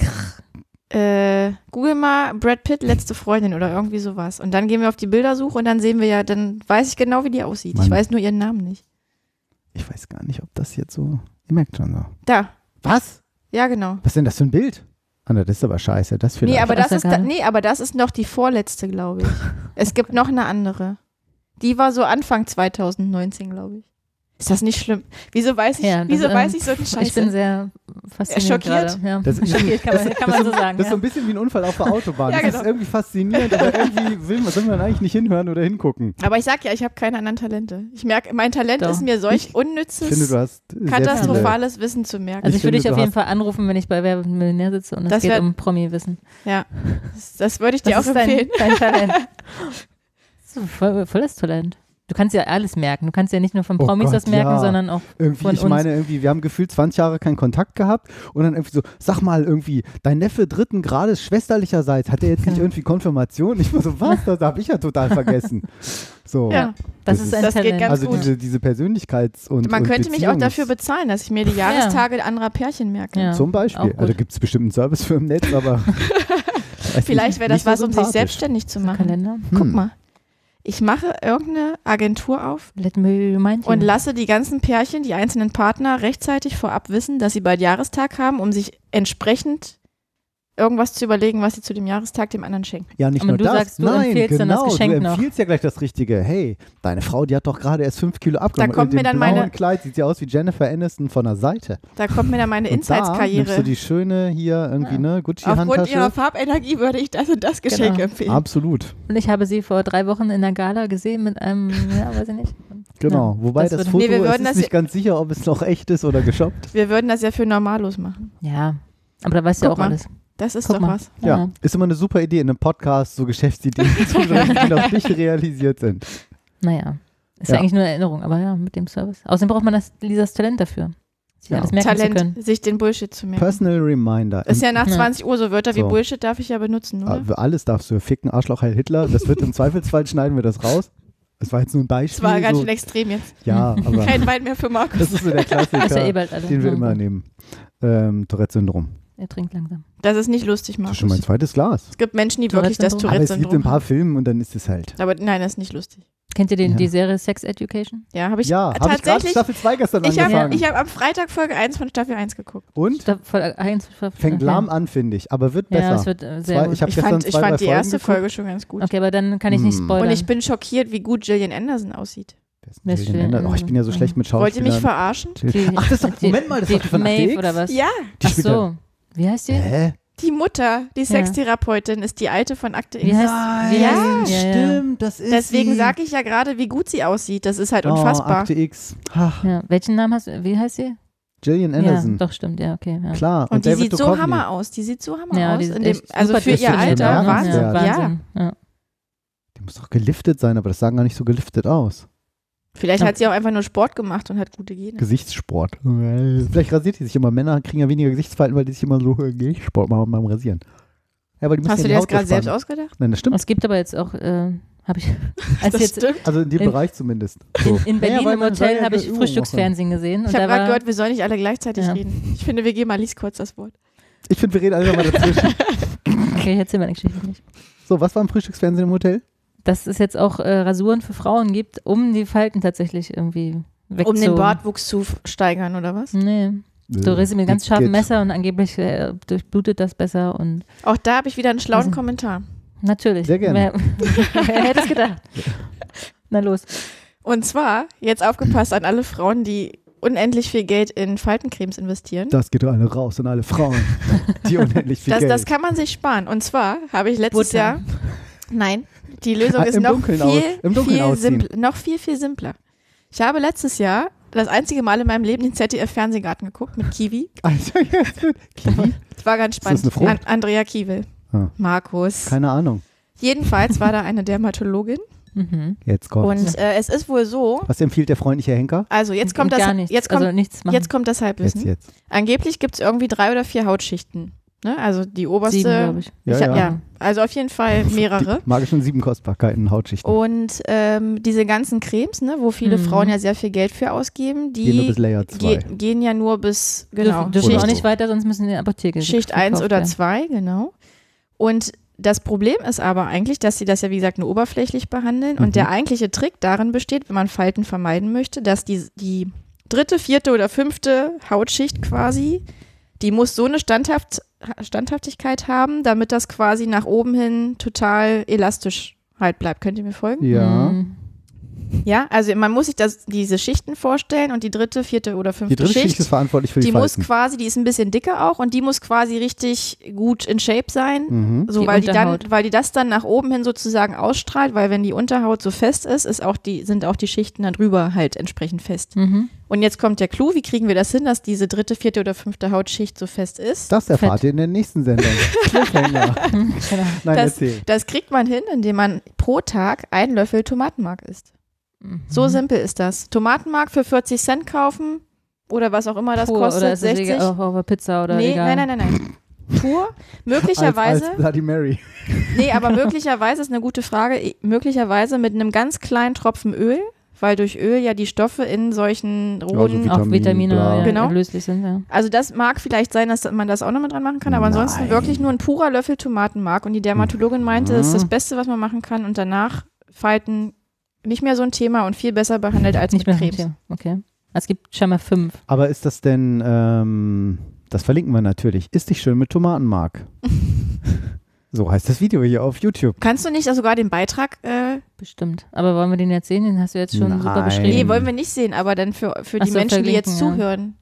Äh, google mal Brad Pitt, letzte Freundin oder irgendwie sowas. Und dann gehen wir auf die Bildersuche und dann sehen wir ja, dann weiß ich genau, wie die aussieht. Ich Mann. weiß nur ihren Namen nicht. Ich weiß gar nicht, ob das jetzt so. Ihr merkt schon so. Da. Was? Ja, genau. Was ist denn das für ein Bild? Ah, na, das ist aber scheiße. Das vielleicht. Nee aber, Aus das der ist da, nee, aber das ist noch die vorletzte, glaube ich. <laughs> es gibt noch eine andere. Die war so Anfang 2019, glaube ich. Ist das nicht schlimm? Wieso weiß ich, Ja, das, wieso ähm, weiß ich so einen Ich bin sehr fasziniert schockiert? Ja. Das ist- <laughs> schockiert kann man, kann man so sagen. Das ist so ein bisschen wie ein Unfall auf der Autobahn. <laughs> Ja, Das ist genau. irgendwie faszinierend, aber irgendwie will man, soll man eigentlich nicht hinhören oder hingucken. Aber ich sag ja, ich habe keine anderen Talente. Ich merke, mein Talent Doch. ist mir solch Ich finde, unnützes, du hast sehr viele. katastrophales Wissen zu merken. Also Ich ich würde finde, dich auf jeden Fall anrufen, wenn ich bei Wer wird Millionär sitze und es Das geht wär- um Promi-Wissen. ja, das, das würde ich dir Das auch ist dein, empfehlen. dein Talent. <laughs> So, voll, volles Talent. Du kannst ja alles merken. Du kannst ja nicht nur von Oh Promis Gott, das merken, ja. sondern auch Irgendwie, von ich uns. meine, irgendwie, wir haben gefühlt 20 Jahre keinen Kontakt gehabt und dann irgendwie so, sag mal, irgendwie, dein Neffe dritten Grades schwesterlicherseits, hat er jetzt nicht irgendwie Konfirmation? Ich war so, was? Das habe ich ja total vergessen. <laughs> So. Ja, das, das ist ein das geht Talent. ganz Also gut. diese, diese Persönlichkeits- und Man und könnte mich auch dafür bezahlen, dass ich mir die <laughs> Jahrestage anderer Pärchen merke. Ja. Zum Beispiel. Also gibt es bestimmt einen Service für im Netz, aber. <laughs> Vielleicht wäre das was, um sich selbstständig zu machen. Kalender. Guck Hm. mal. Ich mache irgendeine Agentur auf und lasse die ganzen Pärchen, die einzelnen Partner rechtzeitig vorab wissen, dass sie bald Jahrestag haben, um sich entsprechend irgendwas zu überlegen, was sie zu dem Jahrestag dem anderen schenken. Ja, nicht Aber nur du das. sagst, du Nein, empfiehlst genau, dann das Geschenk du noch. empfiehlst ja gleich das Richtige. Hey, deine Frau, die hat doch gerade erst fünf Kilo abgenommen. kommt In mir dann blauen meine- Kleid sieht sie aus wie Jennifer Aniston von der Seite. Da kommt mir dann meine Und da nimmst du Insights-Karriere. die schöne hier irgendwie, ne, Aufgrund Gucci-Handtasche. ihrer Farbenergie würde ich das und das Geschenk Genau. empfehlen. Absolut, Und ich habe sie vor drei Wochen in der Gala gesehen mit einem, ja, weiß ich nicht. genau. Ja, Wobei das das, Foto, Nee, wir ist das nicht ja- ganz sicher, ob es noch echt ist oder geshoppt. Wir würden das ja für normallos machen. Ja, aber da weißt du ja auch mal. alles. Das ist Guck doch mal. was. Ja. ist immer eine super Idee, in einem Podcast so Geschäftsideen zu <laughs> die noch nicht realisiert sind. Naja, ist ja. Ja. eigentlich nur eine Erinnerung, aber ja, mit dem Service. Außerdem braucht man das, Lisas Talent dafür. Sich Ja. alles merken zu können. Talent, sich den Bullshit zu merken. Personal Reminder. ist ja nach Ja. 20 Uhr so Wörter wie So. Bullshit darf ich ja benutzen, oder? Ah, alles darfst du ficken, Arschloch, Heil Hitler. Das wird im <laughs> Zweifelsfall schneiden wir das raus. Das war jetzt nur ein Das Beispiel. war ganz so, schön extrem jetzt. ja, aber Kein Wein mehr für Markus. das ist so der Klassiker, Ist ja eh den wir Ja, immer nehmen. Ähm, Tourette-Syndrom. Er trinkt langsam. Das ist nicht lustig, Das Markus. ist schon mein zweites Glas. Es gibt Menschen, die wirklich das Tourette-Syndrom. Aber es gibt ein paar haben. Filme und dann ist es halt. Aber nein, das ist nicht lustig. Kennt ihr den, Ja. die Serie Sex Education? Ja, habe ich ja, habe ich gerade tatsächlich. Staffel 2 gestern Ich habe angefangen. ich hab am Freitag Folge 1 von Staffel 1 geguckt. und? Da, voll, eins, Fängt lahm an, finde ich, aber wird besser. Ja, es wird äh, sehr Zwei- gut. ich habe Ich fand, ich zwei, fand drei die Folgen erste geguckt. Folge schon ganz gut. okay, aber dann kann ich nicht Hm. spoilern. Und ich bin schockiert, wie gut Gillian Anderson aussieht. Oh, ich bin ja so schlecht mit Wollt ihr mich Schauspielern. verarschen? Die- Ach, das ist doch, Moment mal, das die ist doch von Maeve oder was? Ja, Die Ach spielt so. Wie heißt die? Hä? die Mutter, die Ja. Sextherapeutin, ist die alte von Akte X. heißt, wie Ja, heißt ja, ja. stimmt, das ist Deswegen sage ich ja gerade, wie gut sie aussieht. Das ist halt Oh, unfassbar. Akte X. Ja. Welchen Namen hast du? Wie heißt sie? Gillian Anderson. Ja, doch, stimmt, ja, okay. Ja. Klar. Und, und die David sieht so Duchovny. hammer aus. Die sieht so hammer Ja, aus. dem, also für ihr Alter, ja. Wahnsinn. Ja, Ja. Wahnsinn. Ja. Die muss doch geliftet sein, aber das sah gar nicht so geliftet aus. Vielleicht Ja. hat sie auch einfach nur Sport gemacht und hat gute Gene. Gesichtssport. Vielleicht rasiert die sich immer. Männer kriegen ja weniger Gesichtsfalten, weil die sich immer so äh, Gesichtssport machen beim Rasieren. Ja, aber die müssen Hast ja du die dir das gerade selbst ausgedacht? Nein, das stimmt. Es gibt aber jetzt auch, äh, habe ich, <laughs> als Das jetzt stimmt. Also in dem In- Bereich zumindest. So. in, in Berlin Ja, im Hotel ja habe ich Frühstücksfernsehen gesehen Ich habe gerade gehört, wir sollen nicht alle gleichzeitig Ja. reden. Ich finde, wir geben mal Lies kurz das Wort. Ich finde, wir reden alle mal dazwischen. <laughs> okay, ich erzähle meine Geschichte nicht. So, was war im Frühstücksfernsehen im Hotel? Dass es jetzt auch äh, Rasuren für Frauen gibt, um die Falten tatsächlich irgendwie wegzu... Um den Bartwuchs zu steigern, oder was? Nee, so rissen mit ganz geht. Messer und angeblich äh, durchblutet das besser und Auch da habe ich wieder einen schlauen Also- Kommentar. natürlich. Sehr gerne. Wer, <laughs> wer hätte es gedacht? <laughs> Na los. Und zwar, jetzt aufgepasst an alle Frauen, die unendlich viel Geld in Faltencremes investieren. Das geht doch alle raus und alle Frauen, die <laughs> unendlich viel Das, Geld. das kann man sich sparen. Und zwar habe ich letztes Butter. Jahr. Nein, die Lösung ist im noch Dunkeln viel, aus- im Dunkeln viel simpler. Noch viel, viel simpler. Ich habe letztes Jahr das einzige Mal in meinem Leben den ZDF-Fernsehgarten geguckt mit Kiwi. <laughs> Alter, jetzt Kiwi? Das war ganz Ist das spannend. eine Frucht? An Andrea Kiewel. Ah. Markus. Keine Ahnung. Jedenfalls war da eine Dermatologin. Mhm. Jetzt kommt. Und äh, es ist wohl so, Was empfiehlt der freundliche Henker? also jetzt kommt das, gar nichts. jetzt kommt, also nichts machen. jetzt kommt das Jetzt, Halbwissen. jetzt. Angeblich gibt es irgendwie drei oder vier Hautschichten. Ne? Also die oberste. Sieben, glaube ich. Ja, ich hab, ja. ja. also auf jeden Fall mehrere. Die magischen sieben Kostbarkeiten, Hautschichten. Und ähm, diese ganzen Cremes, ne, wo viele Mhm. Frauen ja sehr viel Geld für ausgeben, Gehen nur die bis Layer ge 2. gehen ja nur bis, genau, Dürfen, auch nicht weiter, sonst müssen die in der Apotheke Schicht verkauft 1 oder werden. 2, genau. Und das Problem ist aber eigentlich, dass sie das ja wie gesagt nur oberflächlich behandeln. Mhm. Und der eigentliche Trick darin besteht, wenn man Falten vermeiden möchte, dass die, die dritte, vierte oder fünfte Hautschicht quasi, die muss so eine Standhaft, Standhaftigkeit haben, damit das quasi nach oben hin total elastisch halt bleibt. Könnt ihr mir folgen? Ja. Mhm. Ja, also man muss sich das, diese Schichten vorstellen und die dritte, vierte oder Die fünfte dritte Schicht, ist verantwortlich für die, die muss quasi, die ist ein bisschen dicker auch und die muss quasi richtig gut in Shape sein. Mhm. So, Die weil die dann, weil die das dann nach oben hin sozusagen ausstrahlt, weil wenn die Unterhaut so fest ist, ist auch die, sind auch die Schichten da drüber halt entsprechend fest. Mhm. Und jetzt kommt der Clou, wie kriegen wir das hin, dass diese dritte, vierte oder fünfte Hautschicht so fest ist? Das erfahrt ihr in der nächsten Sendung. <laughs> Genau. Nein, Das- erzähl. Das kriegt man hin, indem man pro Tag einen Löffel Tomatenmark isst. Mhm. So simpel ist das. Tomatenmark für 40 Cent kaufen oder was auch immer das Pur, kostet, oder ist es 60. egal, auch auf der Pizza oder nee, egal. nein, nein, nein, nein. Pur. Möglicherweise, Als, als Bloody Mary. nee, aber möglicherweise ist eine gute Frage, möglicherweise mit einem ganz kleinen Tropfen Öl, weil durch Öl ja die Stoffe in solchen so rohen, wie- Auch Vitamin, Vitamine ja, Genau. löslich sind, ja. also das mag vielleicht sein, dass man das auch noch mit dran machen kann, aber ansonsten Nein. wirklich nur ein purer Löffel Tomatenmark und die Dermatologin meinte, das ist das Mhm. Beste, was man machen kann und danach Falten nicht mehr so ein Thema und viel besser behandelt als Nicht mit mehr Krebs. Okay. Es gibt scheinbar fünf. Aber ist das denn, ähm, das verlinken wir natürlich, isst dich schön mit Tomatenmark. <laughs> so heißt das Video hier auf YouTube. Kannst du nicht sogar den Beitrag äh, Bestimmt. Aber wollen wir den jetzt sehen? Den hast du jetzt schon super Nein. beschrieben. Nee, wollen wir nicht sehen, aber dann für, für Ach die so, Menschen, die jetzt ja. zuhören.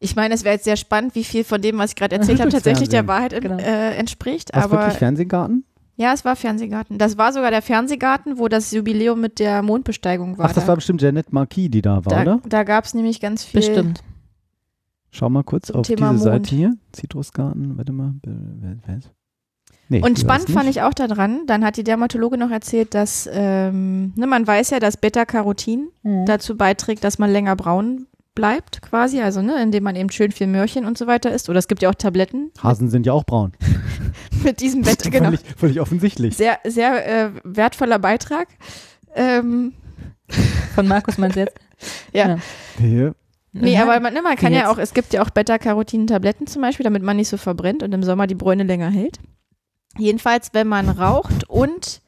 Ich meine, es wäre jetzt sehr spannend, wie viel von dem, was ich gerade erzählt habe, <laughs> tatsächlich der Fernsehen. Wahrheit in, Genau. äh, entspricht. Aber wirklich Fernsehgarten? ja, es war Fernsehgarten. Das war sogar der Fernsehgarten, wo das Jubiläum mit der Mondbesteigung war. Ach, das da war bestimmt Janet Marquis, die da war, da, oder? da gab es nämlich ganz viel. Bestimmt. Schau mal kurz auf Thema diese Mond. Seite hier. Zitrusgarten, warte mal. Ist- Nee, Und spannend fand ich auch daran, dann hat die Dermatologe noch erzählt, dass ähm, ne, man weiß ja, dass Beta-Carotin Mhm. dazu beiträgt, dass man länger braun bleibt, quasi, also ne, indem man eben schön viel Möhrchen und so weiter isst. Oder es gibt ja auch Tabletten Hasen sind ja auch braun. <laughs> mit diesem Beta, genau. Völlig, völlig offensichtlich. Sehr, sehr äh, wertvoller Beitrag. Ähm, Von Markus meinst du jetzt? <laughs> Ja. Hier. nee, Ja. aber man, ne, man kann Jetzt- ja auch, es gibt ja auch Beta-Carotin-Tabletten zum Beispiel, damit man nicht so verbrennt und im Sommer die Bräune länger hält. Jedenfalls, wenn man raucht und,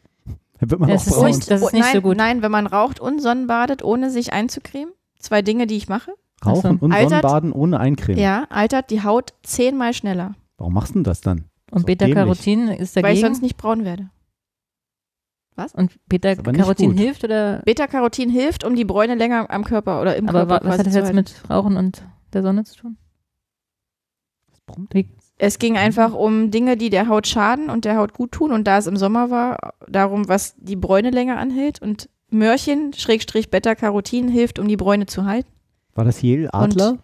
wird man Das auch ist braun. nicht- das ist und nicht nein, so gut. nein, wenn man raucht und Sonnenbadet, ohne sich einzucremen, zwei Dinge, die ich mache, Rauchen und Altert- Sonnenbaden ohne Eincremen. ja, altert die Haut zehnmal schneller, Warum machst du denn das dann? Und Beta-Carotin ist weil ich dagegen. sonst nicht braun werde. Und aber nicht Beta-Carotin hilft oder? Beta-Carotin hilft, um die Bräune länger am Körper oder im Aber Körper wa- was hat das jetzt halten. mit Rauchen und der Sonne zu tun? Wie, Es ging einfach um Dinge, die der Haut schaden und der Haut gut tun. Und da es im Sommer war, darum, was die Bräune länger anhält. Und Möhrchen, Schrägstrich Beta-Carotin, hilft, um die Bräune zu halten. War das Yale Adler?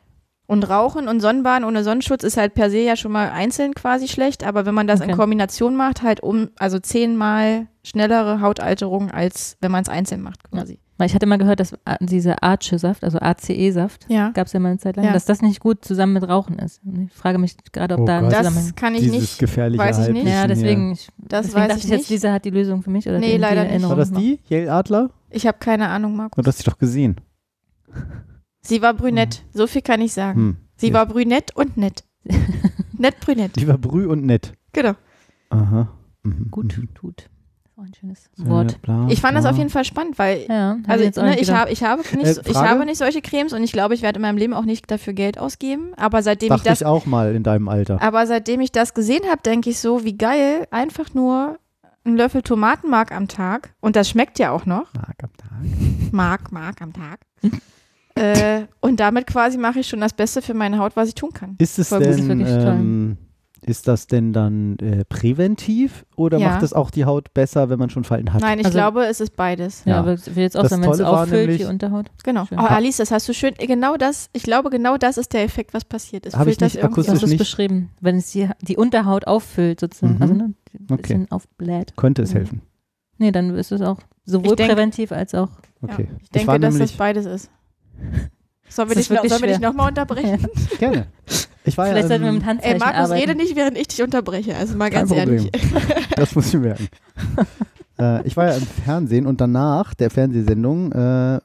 Und Rauchen und Sonnenbaden ohne Sonnenschutz ist halt per se ja schon mal einzeln quasi schlecht. Aber wenn man das in Okay. Kombination macht, halt um, also zehnmal schnellere Hautalterung, als wenn man es einzeln macht quasi. weil ich hatte mal gehört, dass a- dieser Arche-Saft, also ACE-Saft, Ja. gab es ja mal eine Zeit lang, Ja. dass das nicht gut zusammen mit Rauchen ist. Und ich frage mich gerade, ob Oh da ein Gott. Das Zusammenhang kann ich Dieses nicht. gefährliche weiß ich nicht. Ja, deswegen, ich, Das deswegen weiß dachte ich jetzt, nicht. dieser hat die Lösung für mich. Oder Nee, die, leider nicht. War das die? Yale Adler? Ich habe keine Ahnung, Markus. Du hast dich doch gesehen. Sie war brünett. So viel kann ich sagen. Hm. Sie war brünett und nett. <laughs> nett brünett. Die war brü und nett. Genau. Aha. Mhm. Gut Mhm. tut. War ein schönes Äh, Wort. bla, Ich fand das auf jeden Fall spannend, weil Ja, hab also ich jetzt auch ne, ich, habe, ich, habe nicht, Äh, ich habe nicht solche Cremes und ich glaube, ich werde in meinem Leben auch nicht dafür Geld ausgeben. Aber seitdem ich Dachte das, ich auch mal in deinem Alter. aber seitdem ich das gesehen habe, denke ich so, wie geil, einfach nur einen Löffel Tomatenmark am Tag und das schmeckt ja auch noch. Tag am Tag. Mark, Mark am Tag. äh, und damit quasi mache ich schon das Beste für meine Haut, was ich tun kann. Ist es Voll gut, das ist denn, ähm, ist das denn dann äh, präventiv oder Ja. macht es auch die Haut besser, wenn man schon Falten hat? Nein, ich Also- glaube, es ist beides. Ja, Ja. aber ich will jetzt auch Das sagen, wenn es Tolle war auffüllt, die nämlich- Unterhaut. Genau. Schön. Oh, Alice, das hast du schön, genau das, ich glaube, genau das ist der Effekt, was passiert ist. Hab ich Füllt das nicht irgendwie Du hast akustisch es nicht. beschrieben. Wenn es die, die Unterhaut auffüllt, sozusagen. Mhm. Also, ne, ein Okay. bisschen aufbläht. Könnte es helfen. Nee, dann ist es auch sowohl Ich denk- präventiv als auch. Okay. Ja, ich denke, war dass nämlich, das beides ist. <laughs> Sollen wir Das dich ist noch, wirklich sollen wir dich schwer. nochmal unterbrechen? Gerne. <laughs> Ich war Vielleicht ja, sollten wir mit Ey, Handzeichen Markus, arbeiten. rede nicht, während ich dich unterbreche. Also mal Kein ganz ehrlich. <laughs> Das muss ich merken. <laughs> äh, ich war ja im Fernsehen und danach der Fernsehsendung, äh,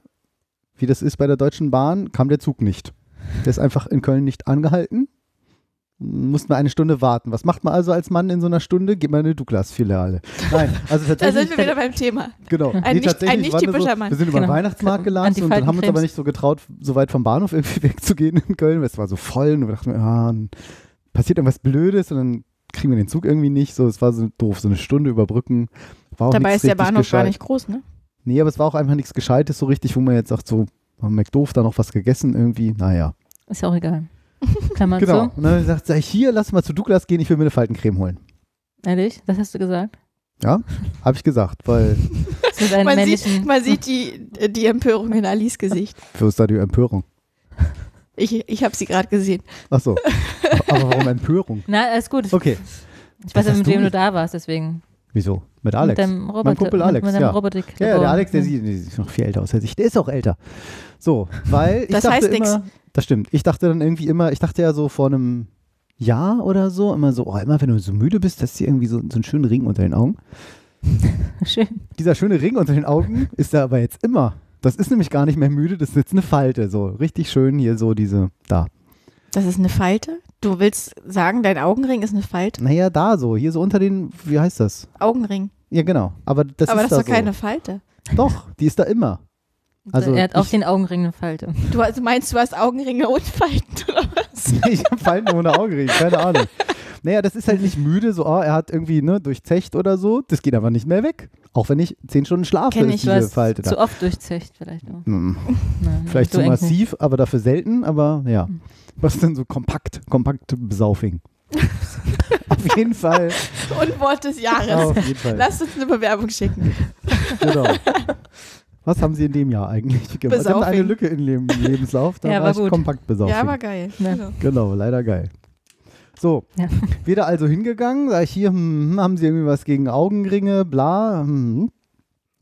wie das ist bei der Deutschen Bahn, kam der Zug nicht. Der ist einfach in Köln nicht angehalten. Mussten wir eine Stunde warten. Was macht man also als Mann in so einer Stunde? Geht man in eine Douglas-Filiale. Nein, also Da tatsächlich. sind wir wieder beim Thema. Genau. Ein nicht- tatsächlich ein nicht typischer so, Mann. Wir sind über den Genau. Weihnachtsmarkt gelatscht und dann haben wir uns aber nicht so getraut, so weit vom Bahnhof irgendwie <laughs> wegzugehen in Köln. weil Es war so voll und wir dachten, dann passiert irgendwas Blödes und dann kriegen wir den Zug irgendwie nicht. So, es war so doof, so eine Stunde überbrücken. War auch Dabei ist der Bahnhof gar gescheit. nicht groß, ne? Nee, aber es war auch einfach nichts Gescheites so richtig, wo man jetzt sagt, so, haben McDoof da noch was gegessen irgendwie. Naja. Ist ja auch egal. <laughs> Klammer Genau. zu. Und dann sagt sie, hier, lass mal zu Douglas gehen, ich will mir eine Faltencreme holen. Ehrlich? Das hast du gesagt? Habe ich gesagt, weil <laughs> Man sieht, man sieht die, die Empörung in Alice Gesicht. für uns da die Empörung. Ich, ich habe sie gerade gesehen. Ach so. aber warum Empörung? Na, alles gut. Okay. Ich weiß ja, mit wem du da warst, deswegen. Wieso? Mit Alex. Mit deinem Roboter, Kumpel mit- Alex, Mit deinem ja. Robotik. Ja, ja, der Alex, der sieht, der ist noch viel älter aus als ich. Der ist auch älter. So, weil ich Das dachte heißt nix. Das stimmt. Ich dachte dann irgendwie immer, ich dachte ja so vor einem Jahr oder so, immer so, oh, immer wenn du so müde bist, hast du irgendwie so, so einen schönen Ring unter den Augen. <laughs> Schön. Dieser schöne Ring unter den Augen ist da aber jetzt immer. Das ist nämlich gar nicht mehr müde, das ist jetzt eine Falte. So, richtig schön hier so diese, da. Das ist eine Falte? Du willst sagen, dein Augenring ist eine Falte? Naja, da so, hier so unter den, wie heißt das? Augenring. Ja, genau. Aber das Aber ist das da doch so. keine Falte. Doch, die ist da immer. Also er hat auf ich- den Augenring eine Falte. Du also meinst, du hast Augenringe und Falten, oder was? <laughs> ich habe Falten ohne Augenring, keine Ahnung. Naja, das ist halt nicht müde, so, oh, er hat irgendwie ne, durchzecht oder so. Das geht aber nicht mehr weg. Auch wenn ich zehn Stunden schlafe, Kenn ist ich. Du diese Falte zu da. oft durchzecht vielleicht auch. Hm, Nein, <laughs> Vielleicht zu nicht. massiv, aber dafür selten, aber ja. Was ist denn so kompakt? Kompakt Besaufing. <laughs> Auf jeden Fall. Und Wort des Jahres. Auf jeden Fall. Lasst uns eine Bewerbung schicken. Genau. Was haben Sie in dem Jahr eigentlich gemacht? Sie haben eine Lücke in Ihrem <laughs> Lebenslauf, da Ja, war war ich gut. kompakt Besaufing. Ja, war geil. Ja. Genau. Genau, leider geil. So, Ja. <laughs> wieder also hingegangen, sag ich hier, hm, hm, haben Sie irgendwie was gegen Augenringe, bla, hm.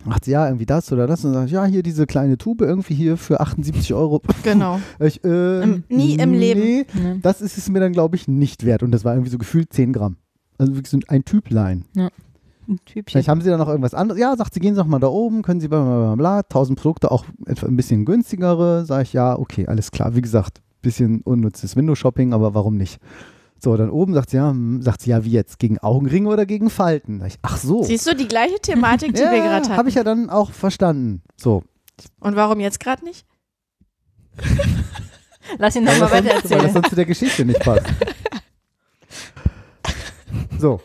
Macht sie ja irgendwie das oder das und sagt, ja, hier diese kleine Tube irgendwie hier für 78 Euro. <laughs> Genau. Ich, äh, Im- nie im Leben. Nee, Ne? das ist es mir dann, glaube ich, nicht wert. Und das war irgendwie so gefühlt 10 Gramm. Also wirklich so ein Typlein. Ein Typchen. Vielleicht haben sie da noch irgendwas anderes. Ja, sagt sie, gehen Sie doch mal da oben, können Sie bla bla bla, bla 1000 Produkte, auch ein bisschen günstigere. Sag ich, ja, okay, alles klar. Wie gesagt, bisschen unnützes Window-Shopping, aber warum nicht? So, dann oben sagt sie, ja, hm, sagt sie, ja, wie jetzt? Gegen Augenringe oder gegen Falten? Sag ich, ach so. Siehst du die gleiche Thematik, die wir <laughs> gerade hatten? habe ich ja dann auch verstanden. So. Und warum jetzt gerade nicht? <laughs> Lass ihn nochmal weiter sonst, weil das erzählen. sonst zu der Geschichte nicht passt. <laughs> So.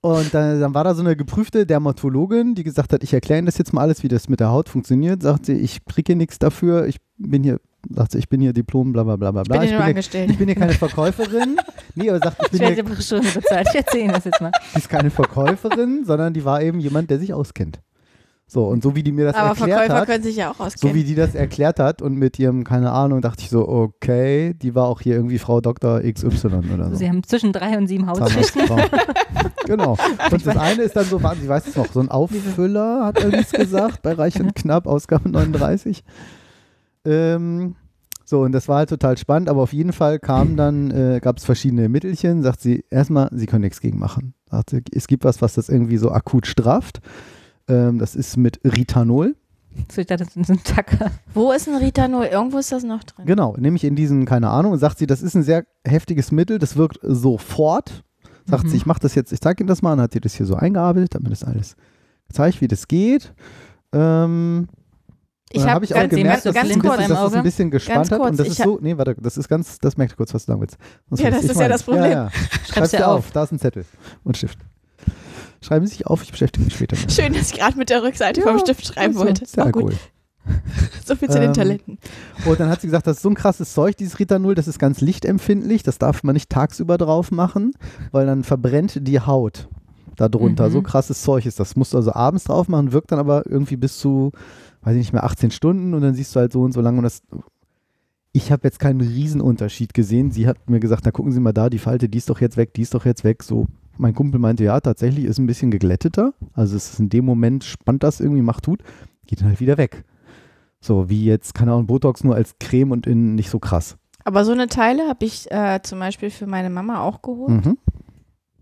Und dann, dann war da so eine geprüfte Dermatologin, die gesagt hat, ich erkläre Ihnen das jetzt mal alles, wie das mit der Haut funktioniert. Sagt sie, ich kriege nichts dafür, ich bin hier, sagt sie, ich bin hier Diplom, bla bla bla bla. Ich bin hier nur hier, angestellt. ich bin hier keine Verkäuferin. Nee, aber sagt, ich Ich bin werde hier, bezahlt. Ich erzähle Ihnen das jetzt mal. die ist keine Verkäuferin, sondern die war eben jemand, der sich auskennt. So, und so wie die mir das Aber erklärt Verkäufer hat, können sich ja auch so auskennen. wie die das erklärt hat und mit ihrem, keine Ahnung, dachte ich so, okay, die war auch hier irgendwie Frau Dr. XY oder so. Sie haben zwischen drei und sieben. Zahnarztfrau. genau. <laughs> Und das eine ist dann so, warte, ich weiß es noch, so ein Auffüller, hat Alice gesagt, bei Reich und Knapp, Ausgabe 39. Ähm, so, und das war halt total spannend, aber auf jeden Fall kam dann, äh, gab es verschiedene Mittelchen, sagt sie, erstmal, sie können nichts gegen machen. Sagt sie, es gibt was, was das irgendwie so akut strafft. Ähm, das ist mit Ritanol. So, ich dachte, das ist ein Tacker. Wo ist ein Ritanol? Irgendwo ist das noch drin. Genau, nämlich in diesen, keine Ahnung, und sagt sie, das ist ein sehr heftiges Mittel, das wirkt sofort. Sagt Mhm. sie, ich mache das jetzt, ich zeige Ihnen das mal und hat ihr das hier so eingearbeitet, hat mir das alles gezeigt, wie das geht. Ähm, Ich habe habe ich auch ganz- gemerkt, dass, ganz das, ein kurz bisschen, dass das ein bisschen gespannt hat. Und das ich ist hab- so, nee, warte, das ist ganz, das merkt kurz, was du sagen willst. Sonst Ja, das ist ja das Problem. Ja, ja. Schreib's dir dir auf. auf, da ist ein Zettel und Stift. Schreiben Sie sich auf, ich beschäftige mich später. mit. <laughs> Schön, dass ich gerade mit der Rückseite vom Stift schreiben Also, wollte. War gut. <laughs> So viel zu den Ähm, Talenten. Und dann hat sie gesagt, das ist so ein krasses Zeug, dieses Ritanol, das ist ganz lichtempfindlich, das darf man nicht tagsüber drauf machen, weil dann verbrennt die Haut darunter. Mhm. So krasses Zeug ist das. Musst du also abends drauf machen, wirkt dann aber irgendwie bis zu, weiß ich nicht mehr, 18 Stunden und dann siehst du halt so und so lange und das. Ich habe jetzt keinen Riesenunterschied gesehen. Sie hat mir gesagt, na gucken Sie mal da, die Falte, die ist doch jetzt weg, die ist doch jetzt weg. So, mein Kumpel meinte, ja, tatsächlich ist ein bisschen geglätteter. Also es ist in dem Moment, spannt das irgendwie, macht tut, geht dann halt wieder weg. So, wie jetzt, keine Ahnung, Botox nur als Creme und in nicht so krass. Aber so eine Teile habe ich äh, zum Beispiel für meine Mama auch geholt. Mhm.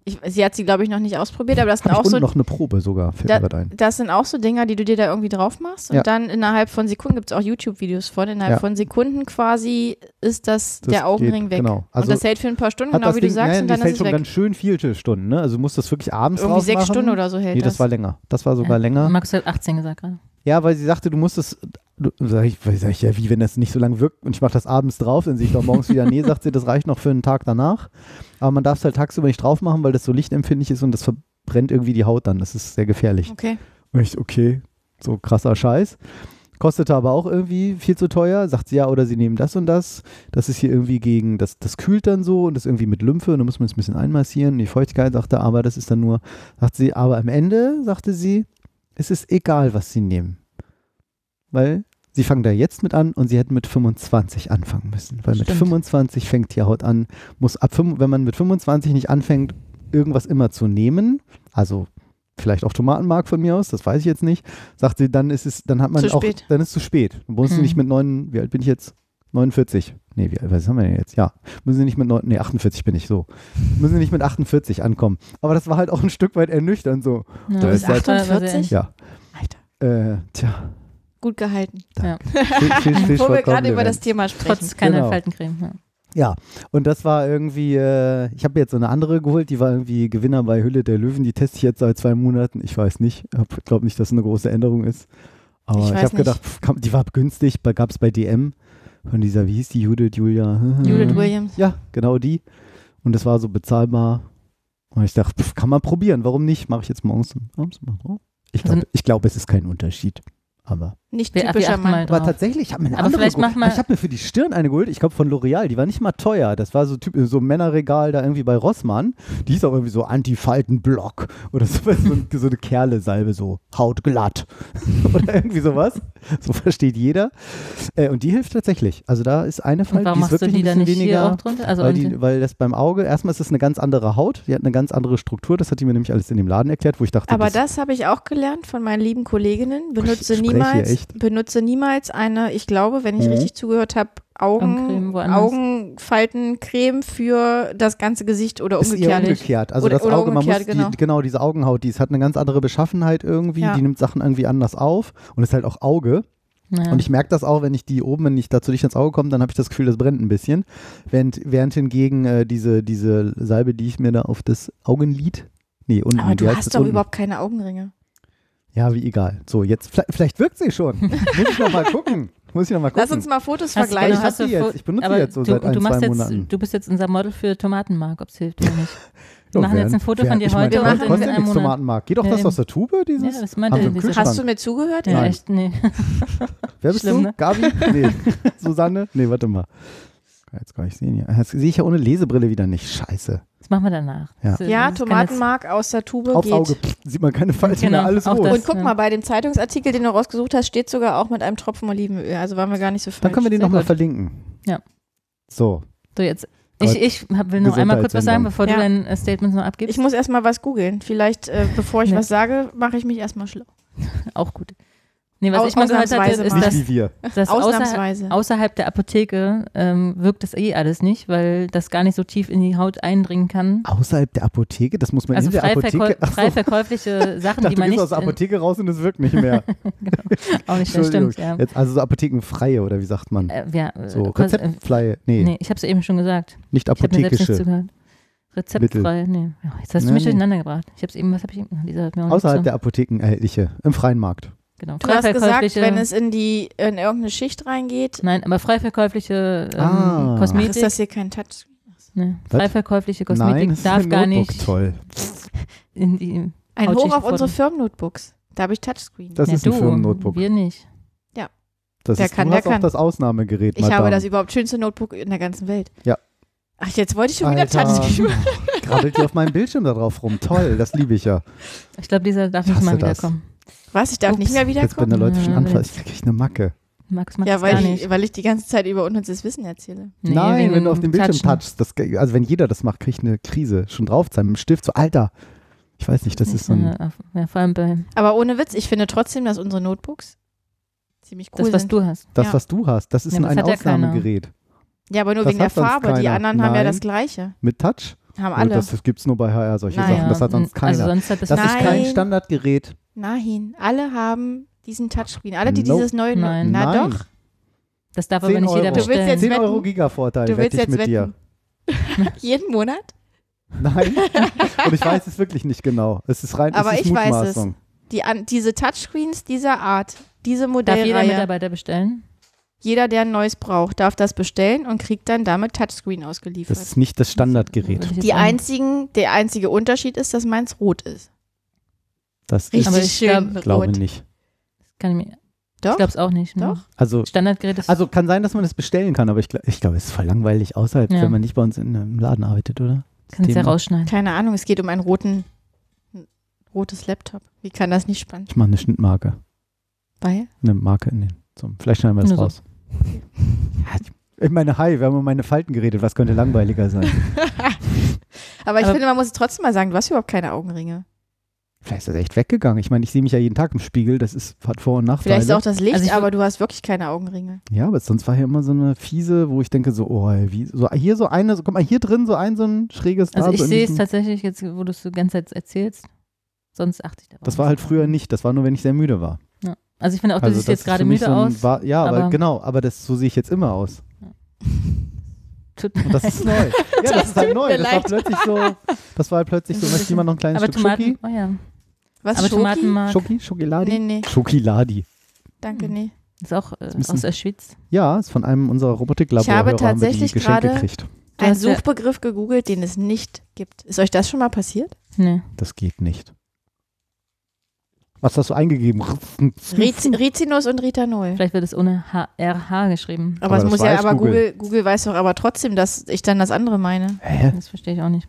Ich, sie hat sie, glaube ich, noch nicht ausprobiert, aber das sind ich auch unten so noch eine Probe sogar, fällt Da- mir ein. Das sind auch so Dinger, die du dir da irgendwie drauf machst und Ja. dann innerhalb von Sekunden gibt es auch YouTube-Videos von. Innerhalb Ja. von Sekunden quasi ist das, Das der Augenring geht, weg. genau. Also und das hält für ein paar Stunden, genau das wie du Ding- sagst, naja, und das dann hält ist es schon weg. ganz schön viele Stunden, ne? Also du musst das wirklich abends Irgendwie drauf sechs machen. Stunden oder so hält Nee, das das. war länger. Das war sogar länger. Max hat 18 gesagt gerade. Ja, weil sie sagte, du musst es, du- sag ich, sag ich, ja, wie, wenn das nicht so lange wirkt und ich mache das abends drauf, dann sehe ich doch morgens wieder, nee, sagt sie, das reicht noch für einen Tag danach. Aber man darf es halt tagsüber nicht drauf machen, weil das so lichtempfindlich ist und das verbrennt irgendwie die Haut dann. Das ist sehr gefährlich. Okay. Und ich, okay, so krasser Scheiß. Kostete aber auch irgendwie viel zu teuer. Sagt sie ja, oder sie nehmen das und das. Das ist hier irgendwie gegen, das, das kühlt dann so und das irgendwie mit Lymphe und da muss man es ein bisschen einmassieren. Die Feuchtigkeit, sagte aber, das ist dann nur, sagt sie, aber am Ende, sagte sie, es ist egal, was sie nehmen. Weil sie fangen da jetzt mit an und sie hätten mit 25 anfangen müssen. Weil mit Stimmt. 25 fängt die Haut an, muss ab, wenn man mit 25 nicht anfängt, irgendwas immer zu nehmen, also vielleicht auch Tomatenmark von mir aus, das weiß ich jetzt nicht, sagt sie, dann ist es, dann hat man Zu auch, spät. dann ist es zu spät. Dann musst du Hm. nicht mit neun, wie alt bin ich jetzt? 49. Nee, wie, was haben wir denn jetzt? Ja, müssen sie nicht mit neun, nee, 48 bin ich so. Müssen sie nicht mit 48 ankommen. Aber das war halt auch ein Stück weit ernüchternd so. Ja, Du war sehr 48? Ja, Alter, äh, tja. Gut gehalten. Ja. Viel, viel, <laughs> viel Wo wir gerade über das. Thema sprechen. Trotz keiner Genau. Faltencreme. Ja. Ja, und das war irgendwie, äh, ich habe jetzt so eine andere geholt, die war irgendwie Gewinner bei Hülle der Löwen, die teste ich jetzt seit zwei Monaten. Ich weiß nicht, ich glaube nicht, dass es eine große Änderung ist. Aber Ich ich, habe gedacht, pf, kam, die war günstig, gab es bei DM von dieser, wie hieß die, Judith, Julia? Judith. <laughs> Williams. Ja, genau die. Und das war so bezahlbar. Und ich dachte, pf, kann man probieren, warum nicht? Mache ich jetzt morgens und abends mal drauf. Ich Also- glaube, ich glaub, es ist kein Unterschied. Aber, Nicht Wir- typischer Mann. drauf. aber tatsächlich, ich habe mir eine Aber andere vielleicht geholt. mach mal- Ich habe mir für die Stirn eine geholt, ich glaube von L'Oreal, die war nicht mal teuer. Das war so typ, so ein Männerregal da irgendwie bei Rossmann. Die ist auch irgendwie so Anti-Falten-Block oder <laughs> so, so, ein- so eine Kerle-Salbe, so hautglatt <laughs> oder irgendwie sowas. So versteht jeder. Äh, und die hilft tatsächlich. Also da ist eine Und Falte, warum die ist machst du wirklich die ein dann bisschen nicht hier weniger. auch drunter? Also Weil, die, weil das beim Auge, erstmal ist es eine ganz andere Haut, die hat eine ganz andere Struktur, das hat die mir nämlich alles in dem Laden erklärt, wo ich dachte, Aber das habe ich auch gelernt von meinen lieben Kolleginnen. Benutze niemals, echt. Benutze niemals eine, ich glaube, wenn ich Mhm. richtig zugehört habe, Augencreme Augen. Augenfaltencreme für das ganze Gesicht oder ist eher umgekehrt. umgekehrt. Also Oder- das oder Auge, man muss umgekehrt, die, genau. genau diese Augenhaut, die ist, hat eine ganz andere Beschaffenheit irgendwie, Ja. die nimmt Sachen irgendwie anders auf und ist halt auch Auge. ja. Und ich merke das auch, wenn ich die oben, wenn ich da zu dicht ins Auge komme, dann habe ich das Gefühl, das brennt ein bisschen. Während, während hingegen äh, diese, diese Salbe, die ich mir da auf das Augenlid, nee, unten, Aber du hast doch unten? überhaupt keine Augenringe. Ja, wie egal. So, jetzt, vielleicht, vielleicht wirkt sie schon. <laughs> Muss ich noch mal gucken. Muss ich noch mal gucken. Lass uns mal Fotos Hast- ich vergleichen. du die jetzt. Ich benutze aber die jetzt so du, seit ein, du machst zwei jetzt, Monaten. Du bist jetzt unser Model für Tomatenmark, ob es hilft oder nicht. Wir machen jetzt ein Foto von dir ich meine, heute kostet- und in einem. Tomatenmark. Geht doch Ja, das aus der Tube, dieses? Ja, das meinte wir Kühlschrank. Hast du mir zugehört? Ja, Nein. echt, nee. Wer bist Schlimm, du? ne? Gabi? Nee. <laughs> Susanne? Nee, warte mal. Jetzt kann ich sehen hier. Das sehe ich ja ohne Lesebrille wieder nicht. Scheiße. Das machen wir danach. Ja. Ja, Tomatenmark aus der Tube Aufs geht. Auge pff, sieht man keine Falte Genau, mehr, alles rot. das. Und guck Ja. mal, bei dem Zeitungsartikel, den du rausgesucht hast, steht sogar auch mit einem Tropfen Olivenöl. Also waren wir gar nicht so falsch. Dann können wir den nochmal verlinken. Ja. So. so jetzt. Ich, ich hab, will noch einmal kurz was sagen, bevor Ja. du dein äh, Statement noch Ich abgibst. muss erstmal was googeln. Vielleicht, äh, bevor ich <laughs> Nee. was sage, mache ich mich erstmal schlau. <laughs> Auch gut. Nee, was Au- ich mal gehört hatte, ist, mal. Nicht dass, wie wir. dass außerhalb, Ausnahmsweise. außerhalb der Apotheke ähm, wirkt das eh alles nicht, weil das gar nicht so tief in die Haut eindringen kann. Außerhalb der Apotheke? Das muss man Also in der frei, Apotheke. verkäu Ach so, frei verkäufliche <laughs> Sachen, ich dachte, die du man nicht. aus der Apotheke raus und es wirkt nicht mehr. <laughs> auch nicht, das stimmt, ja. Jetzt, also so apothekenfreie oder wie sagt man? Äh, ja äh, so äh, rezeptfreie. Nee, Nee, ich habe es eben schon gesagt. nicht Ich apothekische. zugehört. Rezeptfrei, nee. Ja, jetzt hast du Nee, mich nee. durcheinander gebracht. Ich habe es eben, was habe ich eben? Dieser hört mir auch nicht Außerhalb zu. der Apotheken erhältliche. Im freien Markt. Genau. Du hast gesagt, Freiverkäufliche- wenn es in die in irgendeine Schicht reingeht, Nein, aber frei verkäufliche ähm, Ah. ach, Kosmetik. ist das hier kein Touch? ne, frei verkäufliche Kosmetik Nein, das ist darf ein gar Notebook. nicht Toll. in die. Ein Hoch auf unsere Firmennotebooks. Da habe ich Touchscreen. Das Ja, ist ein Firmennotebook. Wir nicht. Das Der ist, kann, du der hast auch kann. das Ausnahmegerät. ich habe Madame. das überhaupt schönste Notebook in der ganzen Welt. Ja. Ach, jetzt wollte ich schon wieder. Touchscreen. Krabbelt dir auf meinem Bildschirm da drauf rum. Toll, das liebe ich ja. Ich glaube, dieser darf Ich nicht mal hasse das. Wiederkommen. Was? Ich darf Ups. nicht mehr Jetzt, wenn wiederkommen? da Leute schon jetzt. ich kriege eine Macke. Max macht Ja, weil nicht. ich, weil ich die ganze Zeit über unnützes Wissen erzähle. Nee, Nein, wenn du auf dem Bildschirm touchst, das, also wenn jeder das macht, kriege ich eine Krise. Schon drauf sein, mit dem Stift, so Alter. Ich weiß nicht, das ist so ein. Ja, ja, vor allem bei Aber ohne Witz, ich finde trotzdem, dass unsere Notebooks ziemlich cool das, was sind. du hast. Das, Ja. was du hast, das ist Ja, ein, das ein. Ausnahmegerät. Ja, aber nur Das wegen der Farbe. Die anderen haben ja Nein. das Gleiche. Mit Touch? Haben alle. Das, das gibt es nur bei HR, solche Nein. Sachen. Das hat sonst keiner. Also sonst hat das, das ist kein Nein. Standardgerät. Nein, alle haben diesen Touchscreen. Alle, die Nope. dieses neue. Nein. Na Nein. doch. das darf 10 aber nicht jeder Euro. Du willst bestellen. jetzt 10 wetten? Euro Giga-Vorteil, Du wette willst ich jetzt mit dir. wetten. <laughs> Jeden Monat? Nein. <laughs> Und ich weiß es wirklich nicht genau. Es ist rein Aber es ist ich weiß es. Mutmaßung. Die, an, diese Touchscreens dieser Art, diese Darf Modellreihe, jeder jeder, Mitarbeiter bestellen? der ein neues braucht, darf das bestellen und kriegt dann damit Touchscreen ausgeliefert. Das ist nicht das Standardgerät. Ich Die einzigen, der einzige Unterschied ist, dass meins rot ist. Das Richtig ist, Aber ich schön glaub- glaube rot. nicht. Kann ich mir, Doch? Ich glaube es auch nicht. Ne? Doch. Also, Standardgerät ist. also kann sein, dass man das bestellen kann, aber ich, gl- ich glaube, es ist voll langweilig außerhalb, Ja. wenn man nicht bei uns in einem Laden arbeitet, oder? kannst ja Thema. rausschneiden. Keine Ahnung, es geht um ein roten, ein rotes Laptop. Wie kann das nicht spannend? Ich mache eine Schnittmarke. Weil? Eine Marke in den. So, vielleicht schneiden wir das Nur so. raus. <laughs> Ja, ich- ich meine, hi, wir haben um meine Falten geredet. Was könnte langweiliger sein? <laughs> Aber ich Aber- finde, man muss trotzdem mal sagen, du hast überhaupt keine Augenringe. Vielleicht ist das echt weggegangen. Ich meine, ich sehe mich ja jeden Tag im Spiegel. Das ist, hat Vor- und Nachteile. Vielleicht ist auch das Licht, Also ich aber du hast wirklich keine Augenringe. Ja, aber sonst war hier immer so eine fiese, wo ich denke so, oh, wie, so hier so eine, so, guck mal, hier drin so ein, so ein schräges Also da, ich so sehe es tatsächlich jetzt, wo du es die ganze Zeit erzählst. Sonst achte ich darauf. Das war halt früher nicht, das war nur, wenn ich sehr müde war. Also ich finde auch, du also siehst das jetzt gerade müde so ein, aus. War, ja, aber, aber- genau, aber das, so sehe ich jetzt immer aus. Tut- Und das ist neu. Ja, das ist halt neu. mir Das war plötzlich so, das war halt plötzlich so, möchte jemand noch ein kleines aber Stück Tomaten, Schoki? oh ja. Was, Aber Schoki? Tomatenmark Schoki? Schokiladi? Nee, nee, Schokiladi. danke, nee. ist auch äh, bisschen- aus der Schweiz. Ja, ist von einem unserer Ich habe Robotiklabor wir die tatsächlich gerade- gekriegt. Du Ein hast ja- Suchbegriff gegoogelt, den es nicht gibt. Ist euch das schon mal passiert? Nee. Das geht nicht. Was hast du eingegeben? Riz Rizinus und Ritanol. Vielleicht wird es ohne H RH geschrieben. Aber, Aber es muss ja, aber Google. Google. Google weiß doch aber trotzdem, dass ich dann das andere meine. Hä? Das verstehe ich auch nicht.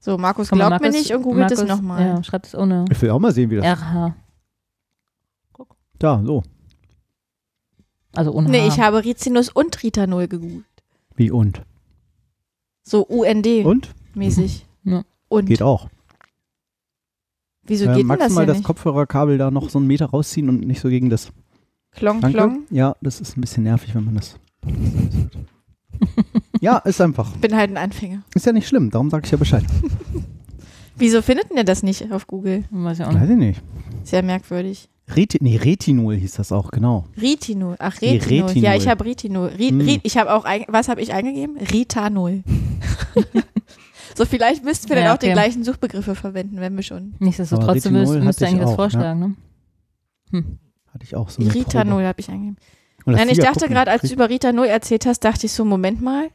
So, Markus Guck glaubt mir Markus- nicht und googelt es Markus- nochmal. Ja, schreibt es ohne Ich will auch mal sehen, wie das. RH. Ja, so. Also ohne Nee, H. ich habe Rizinus und Ritanol gegoogelt. Wie und? So UND-mäßig. Und? Ja. Und? Geht auch. Wieso Äh, geht denn das mal ja das nicht? Kopfhörerkabel da noch so einen Meter rausziehen und nicht so gegen das. Klong, Danke. klong. Ja, das ist ein bisschen nervig, wenn man das. <laughs> ja, ist einfach. Bin halt ein Anfänger. Ist ja nicht schlimm, darum sage ich ja Bescheid. <laughs> Wieso findet ihr das nicht auf Google? Weiß ich auch nicht. Weiß ich nicht. Sehr merkwürdig. Reti nee, Retinol hieß das auch, genau. Ritinol. Ach, Nee, Retinol. Retinol. Ja, ich habe Ritinol. Ri Hm. Ich habe auch, ein was habe ich eingegeben? Ritanol. <laughs> so, vielleicht müssten wir dann Ja, auch die okay. gleichen Suchbegriffe verwenden, wenn wir schon. Nichtsdestotrotz, Retinol müsst, müsst ich eigentlich was auch, vorschlagen, ne? Hm. Hatte ich auch so eine Ritanol habe ich eingegeben. Nein, ich dachte gerade, als du über Ritanol erzählt hast, dachte ich so, Moment mal.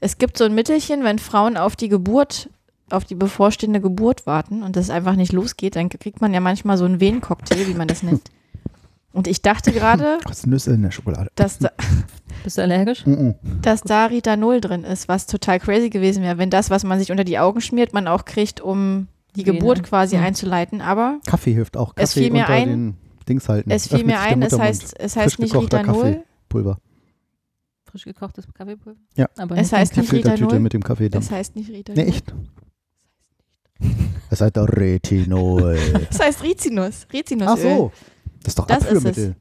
Es gibt so ein Mittelchen, wenn Frauen auf die Geburt, auf die bevorstehende Geburt warten und das einfach nicht losgeht, dann kriegt man ja manchmal so einen Venencocktail, wie man das nennt. Und ich dachte gerade, <laughs> Was Nüsse in der Schokolade. dass da, <laughs> Bist du allergisch? Mm -mm. dass da Ritanol drin ist, was total crazy gewesen wäre, wenn das, was man sich unter die Augen schmiert, man auch kriegt, um die Vene. Geburt quasi Hm. einzuleiten. Aber Kaffee hilft auch. Kaffee Es fiel mir unter ein- den Dings halten. es fiel mir ein, es heißt, es heißt Frisch nicht Ritanol, Kaffee. Pulver. Frisch gekochtes Kaffeepulver? Ja. Aber Es heißt Kaffee. nicht Ritanol? mit dem Kaffeedampf. es heißt nicht Ritanol. Ne, echt? Es heißt doch Retinol. <laughs> Es heißt Rizinus. Rizinusöl. Ach so. Das ist doch Das ist Abführmittel.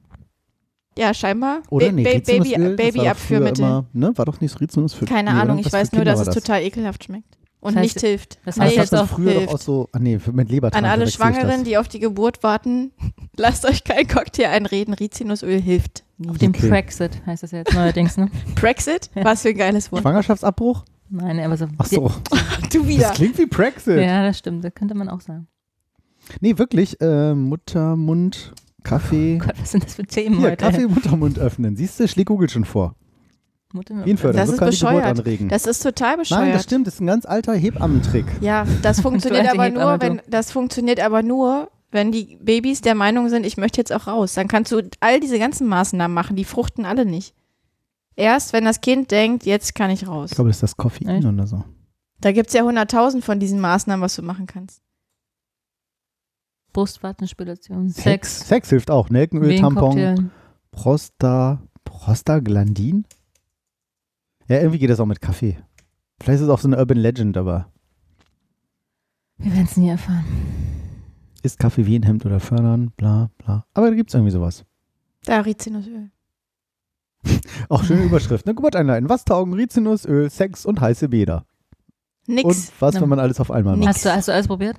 Ja, scheinbar. Oder Ba- nee, ba Baby. Immer, ne? War doch nicht Rizinus für Keine nee, Ahnung, ich weiß nur, dass es total ekelhaft schmeckt. Und Das heißt, nicht hilft. das heißt das jetzt hat auch, früher hilft. doch auch so, ah nee, mit Lebertran An alle Schwangeren, das. die auf die Geburt warten, <laughs> lasst euch kein Cocktail einreden. Rizinusöl hilft. auf dem Okay. Brexit heißt das jetzt neuerdings, ne? <laughs> Brexit? Was für ein geiles Wort. Schwangerschaftsabbruch? Nein, aber so. Ach so. <laughs> Du wieder. Das klingt wie Brexit. Ja, das stimmt, das könnte man auch sagen. Nee, wirklich, äh, Muttermund, Kaffee. Gott, was sind das für Themen Hier, heute? Kaffee, Muttermund öffnen. Siehst du, schlägt Google schon vor. Mutter, Ihn fördern, Das so ist kann die Geburt bescheuert. anregen. Das ist total bescheuert. Nein, das stimmt, das ist ein ganz alter Hebammentrick. Ja, das <laughs> funktioniert aber nur, wenn das funktioniert aber nur, wenn die Babys der Meinung sind, ich möchte jetzt auch raus. Dann kannst du all diese ganzen Maßnahmen machen, die fruchten alle nicht. Erst wenn das Kind denkt, jetzt kann ich raus. Ich glaube, das ist das Koffein Echt? oder so. Da gibt es ja hunderttausend von diesen Maßnahmen, was du machen kannst. Brustwartenspilation, Sex, Sex hilft auch. Nelkenöl, Tampon. Prosta, Prostaglandin? Ja, irgendwie geht das auch mit Kaffee. Vielleicht ist es auch so eine Urban Legend, aber Wir werden es nie erfahren. ist Kaffee wie ein Hemd oder fördern, bla bla. Aber da gibt es irgendwie sowas. Da Rizinusöl. <laughs> Auch schöne Überschrift. Ne? Geburt einleiten. Was taugen Rizinusöl, Sex und heiße Bäder? Nix. Und was, wenn man alles auf einmal macht? Hast du, hast du alles probiert?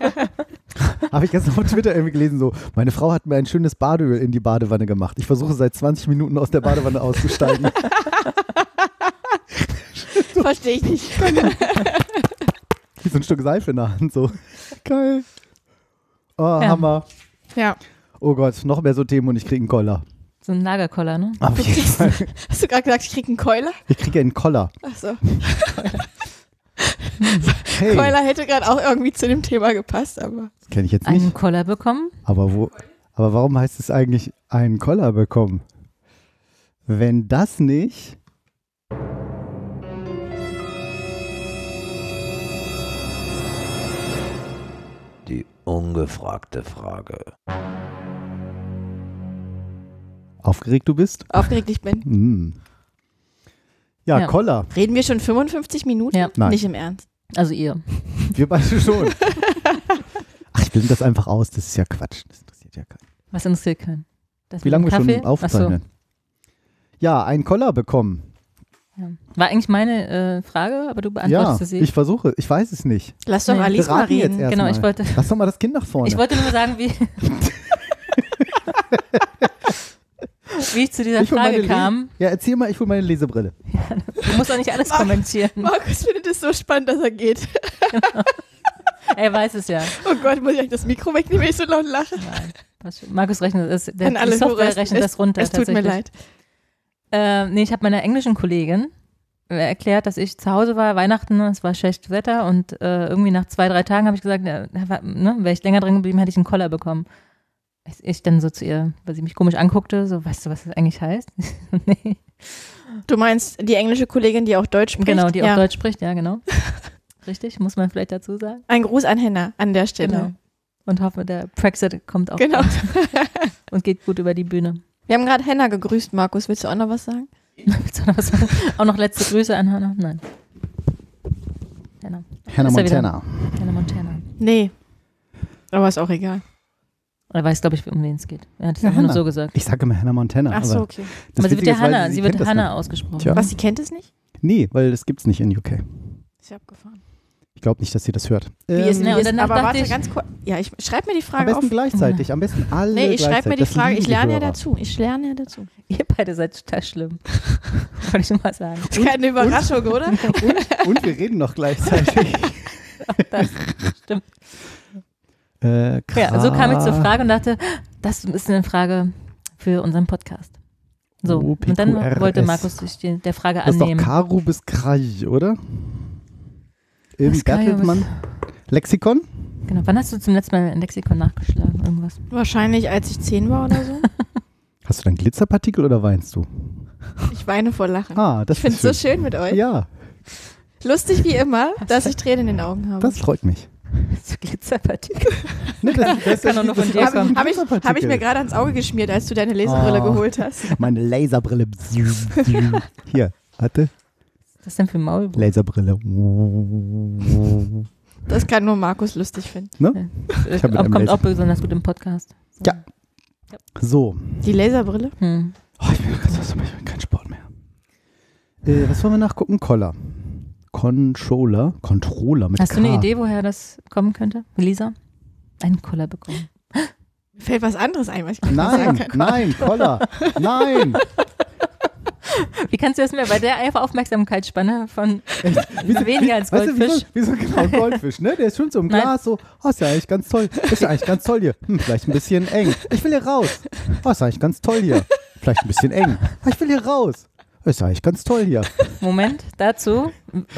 <laughs> Habe ich gestern auf Twitter irgendwie gelesen, so, meine Frau hat mir ein schönes Badeöl in die Badewanne gemacht. Ich versuche seit 20 Minuten aus der Badewanne auszusteigen. <laughs> <laughs> Verstehe ich nicht. <laughs> Wie so ein Stück Seife in der Hand, so. Geil. Oh, Ja. Hammer. Ja. Oh Gott, noch mehr so Themen und ich kriege einen Koller. So ein Lagerkoller, ne? Auf jeden Fall. <laughs> Hast du gerade gesagt, ich krieg einen Keuler? Ich kriege einen Koller. Achso. Hey, Keuler hätte gerade auch irgendwie zu dem Thema gepasst, aber. kenne ich jetzt nicht. Einen Koller bekommen? Aber wo? Aber warum heißt es eigentlich einen Koller bekommen? Wenn das nicht. Ungefragte Frage. Aufgeregt du bist? Aufgeregt ich bin. Hm. Ja, Ja. Koller. Reden wir schon 55 Minuten? Ja. Nein. Nicht im Ernst. Also ihr. Wir beide schon. Ach, ich blende das einfach aus. Das ist ja Quatsch. Das interessiert ja keinen. Was interessiert keinen? Wie lange wir schon aufzeichnen? Ja, einen Koller bekommen. Ja. War eigentlich meine äh, Frage, aber du Ja, beantwortest sie. ich versuche. Ich weiß es nicht. Lass doch Nee. Alice mal jetzt reden. erst Genau, mal. ich wollte, Lass doch mal das Kind nach vorne. ich wollte nur sagen, wie, <laughs> wie ich zu dieser Ich Frage Le- kam. ja, erzähl mal, ich hole meine Lesebrille. Du musst auch nicht alles kommentieren. Markus findet es so spannend, dass er geht. Er weiß es ja. Oh Gott, muss ich eigentlich das Mikro wegnehmen, wenn ich so laut lache? Nein. Markus rechnet das, der, die Software rechnet es, das runter. Es tut mir leid. Äh, nee, ich habe meiner englischen Kollegin äh, erklärt, dass ich zu Hause war, Weihnachten, es war schlechtes Wetter und äh, irgendwie nach zwei, drei Tagen habe ich gesagt, war- ne, wäre ich länger drin geblieben, hätte ich einen Koller bekommen. Ich, ich dann so zu ihr, weil sie mich komisch anguckte, so, weißt du, was das eigentlich heißt? <laughs> nee. Du meinst die englische Kollegin, die auch Deutsch spricht? Genau, die ja. auch Deutsch spricht, ja, genau. <laughs> Richtig, muss man vielleicht dazu sagen. Ein Gruß an Henna an der Stelle. Genau. Und hoffe, der Brexit kommt auch Genau. <laughs> und geht gut über die Bühne. Wir haben gerade Henna gegrüßt, Markus. Willst du auch noch was sagen? <laughs> Willst du noch was sagen? auch noch letzte Grüße an Hannah? Nein. Hannah. Hannah? Montana. Hannah Montana. Nee. Aber ist auch egal. Er weiß, glaube ich, um wen es geht. Er hat es Ja, einfach nur so gesagt. Ich sage immer Hannah Montana. Ach so, aber okay. Aber sie wird ja Hannah, sie kennt wird Hannah ausgesprochen. Tja. Was, sie kennt es nicht? Nee, weil das gibt's nicht in UK. Ist ja abgefahren. Ich glaube nicht, dass sie das hört. Wie Ähm, ist, ne, wie und ist, aber dachte warte, ich- ganz kurz. Ja, ich schreib mir die am Frage besten auf. gleichzeitig, am besten <laughs> alle Nee, ich schreib mir die gleichzeitig. Das Frage. Ich lerne ja dazu. Ich lerne ja dazu. <laughs> Ihr beide seid total schlimm. <laughs> Wollte ich nur mal sagen. Keine Überraschung, oder? Und wir reden noch gleichzeitig. Das stimmt. äh, Ja, so kam ich zur Frage und dachte, das ist eine Frage für unseren Podcast. So, O, P, und dann wollte. Markus sich die, der Frage Das ist doch annehmen. Karu bis Kraj, oder? Bis- Bertelsmann Lexikon? Genau. Wann hast du zum letzten Mal ein Lexikon nachgeschlagen? Irgendwas? Wahrscheinlich, als ich zehn war oder so. <laughs> Hast du dann Glitzerpartikel oder weinst du? Ich weine vor Lachen. Ah, das Ich finde es so schön mit euch. Ja, Lustig wie immer, <laughs> dass ich Tränen in den Augen habe. das freut mich. So Glitzerpartikel. <laughs> Ne, das, das, Kann doch nur von dir das- kommen. das- Habe ich, hab ich mir gerade ans Auge geschmiert, als du deine Lesebrille Oh. geholt hast. Meine Laserbrille. Hier, warte. Was ist das denn für ein Maulwurf? Laserbrille. Das kann nur Markus lustig finden. Ne? Das mit einem kommt Laser- auch besonders gut im Podcast. So. Ja. So. Die Laserbrille? Hm. Oh, ich bin ganz ich will kein Sport mehr. Äh, was wollen wir nachgucken? Collar. Controller. Controller mit Hast K. du eine Idee, woher das kommen könnte? Lisa? Einen Koller bekommen. Mir fällt was anderes ein, was ich Nein, kann. nein, Collar. Nein. <laughs> Wie kannst du das mir bei der einfach Aufmerksamkeitsspanne von Wieso- weniger als Weißt du, Goldfisch? Wieso, wieso genau Goldfisch, ne? Der ist schon so im Nein. Glas, so, oh, ist ja eigentlich ganz toll. Ist ja eigentlich ganz toll hier. Hm, vielleicht ein bisschen eng. Ich will hier raus. Oh, ist eigentlich ganz toll hier. Vielleicht ein bisschen eng. Oh, ich will hier raus. Ist ja eigentlich ganz toll hier. Moment, dazu.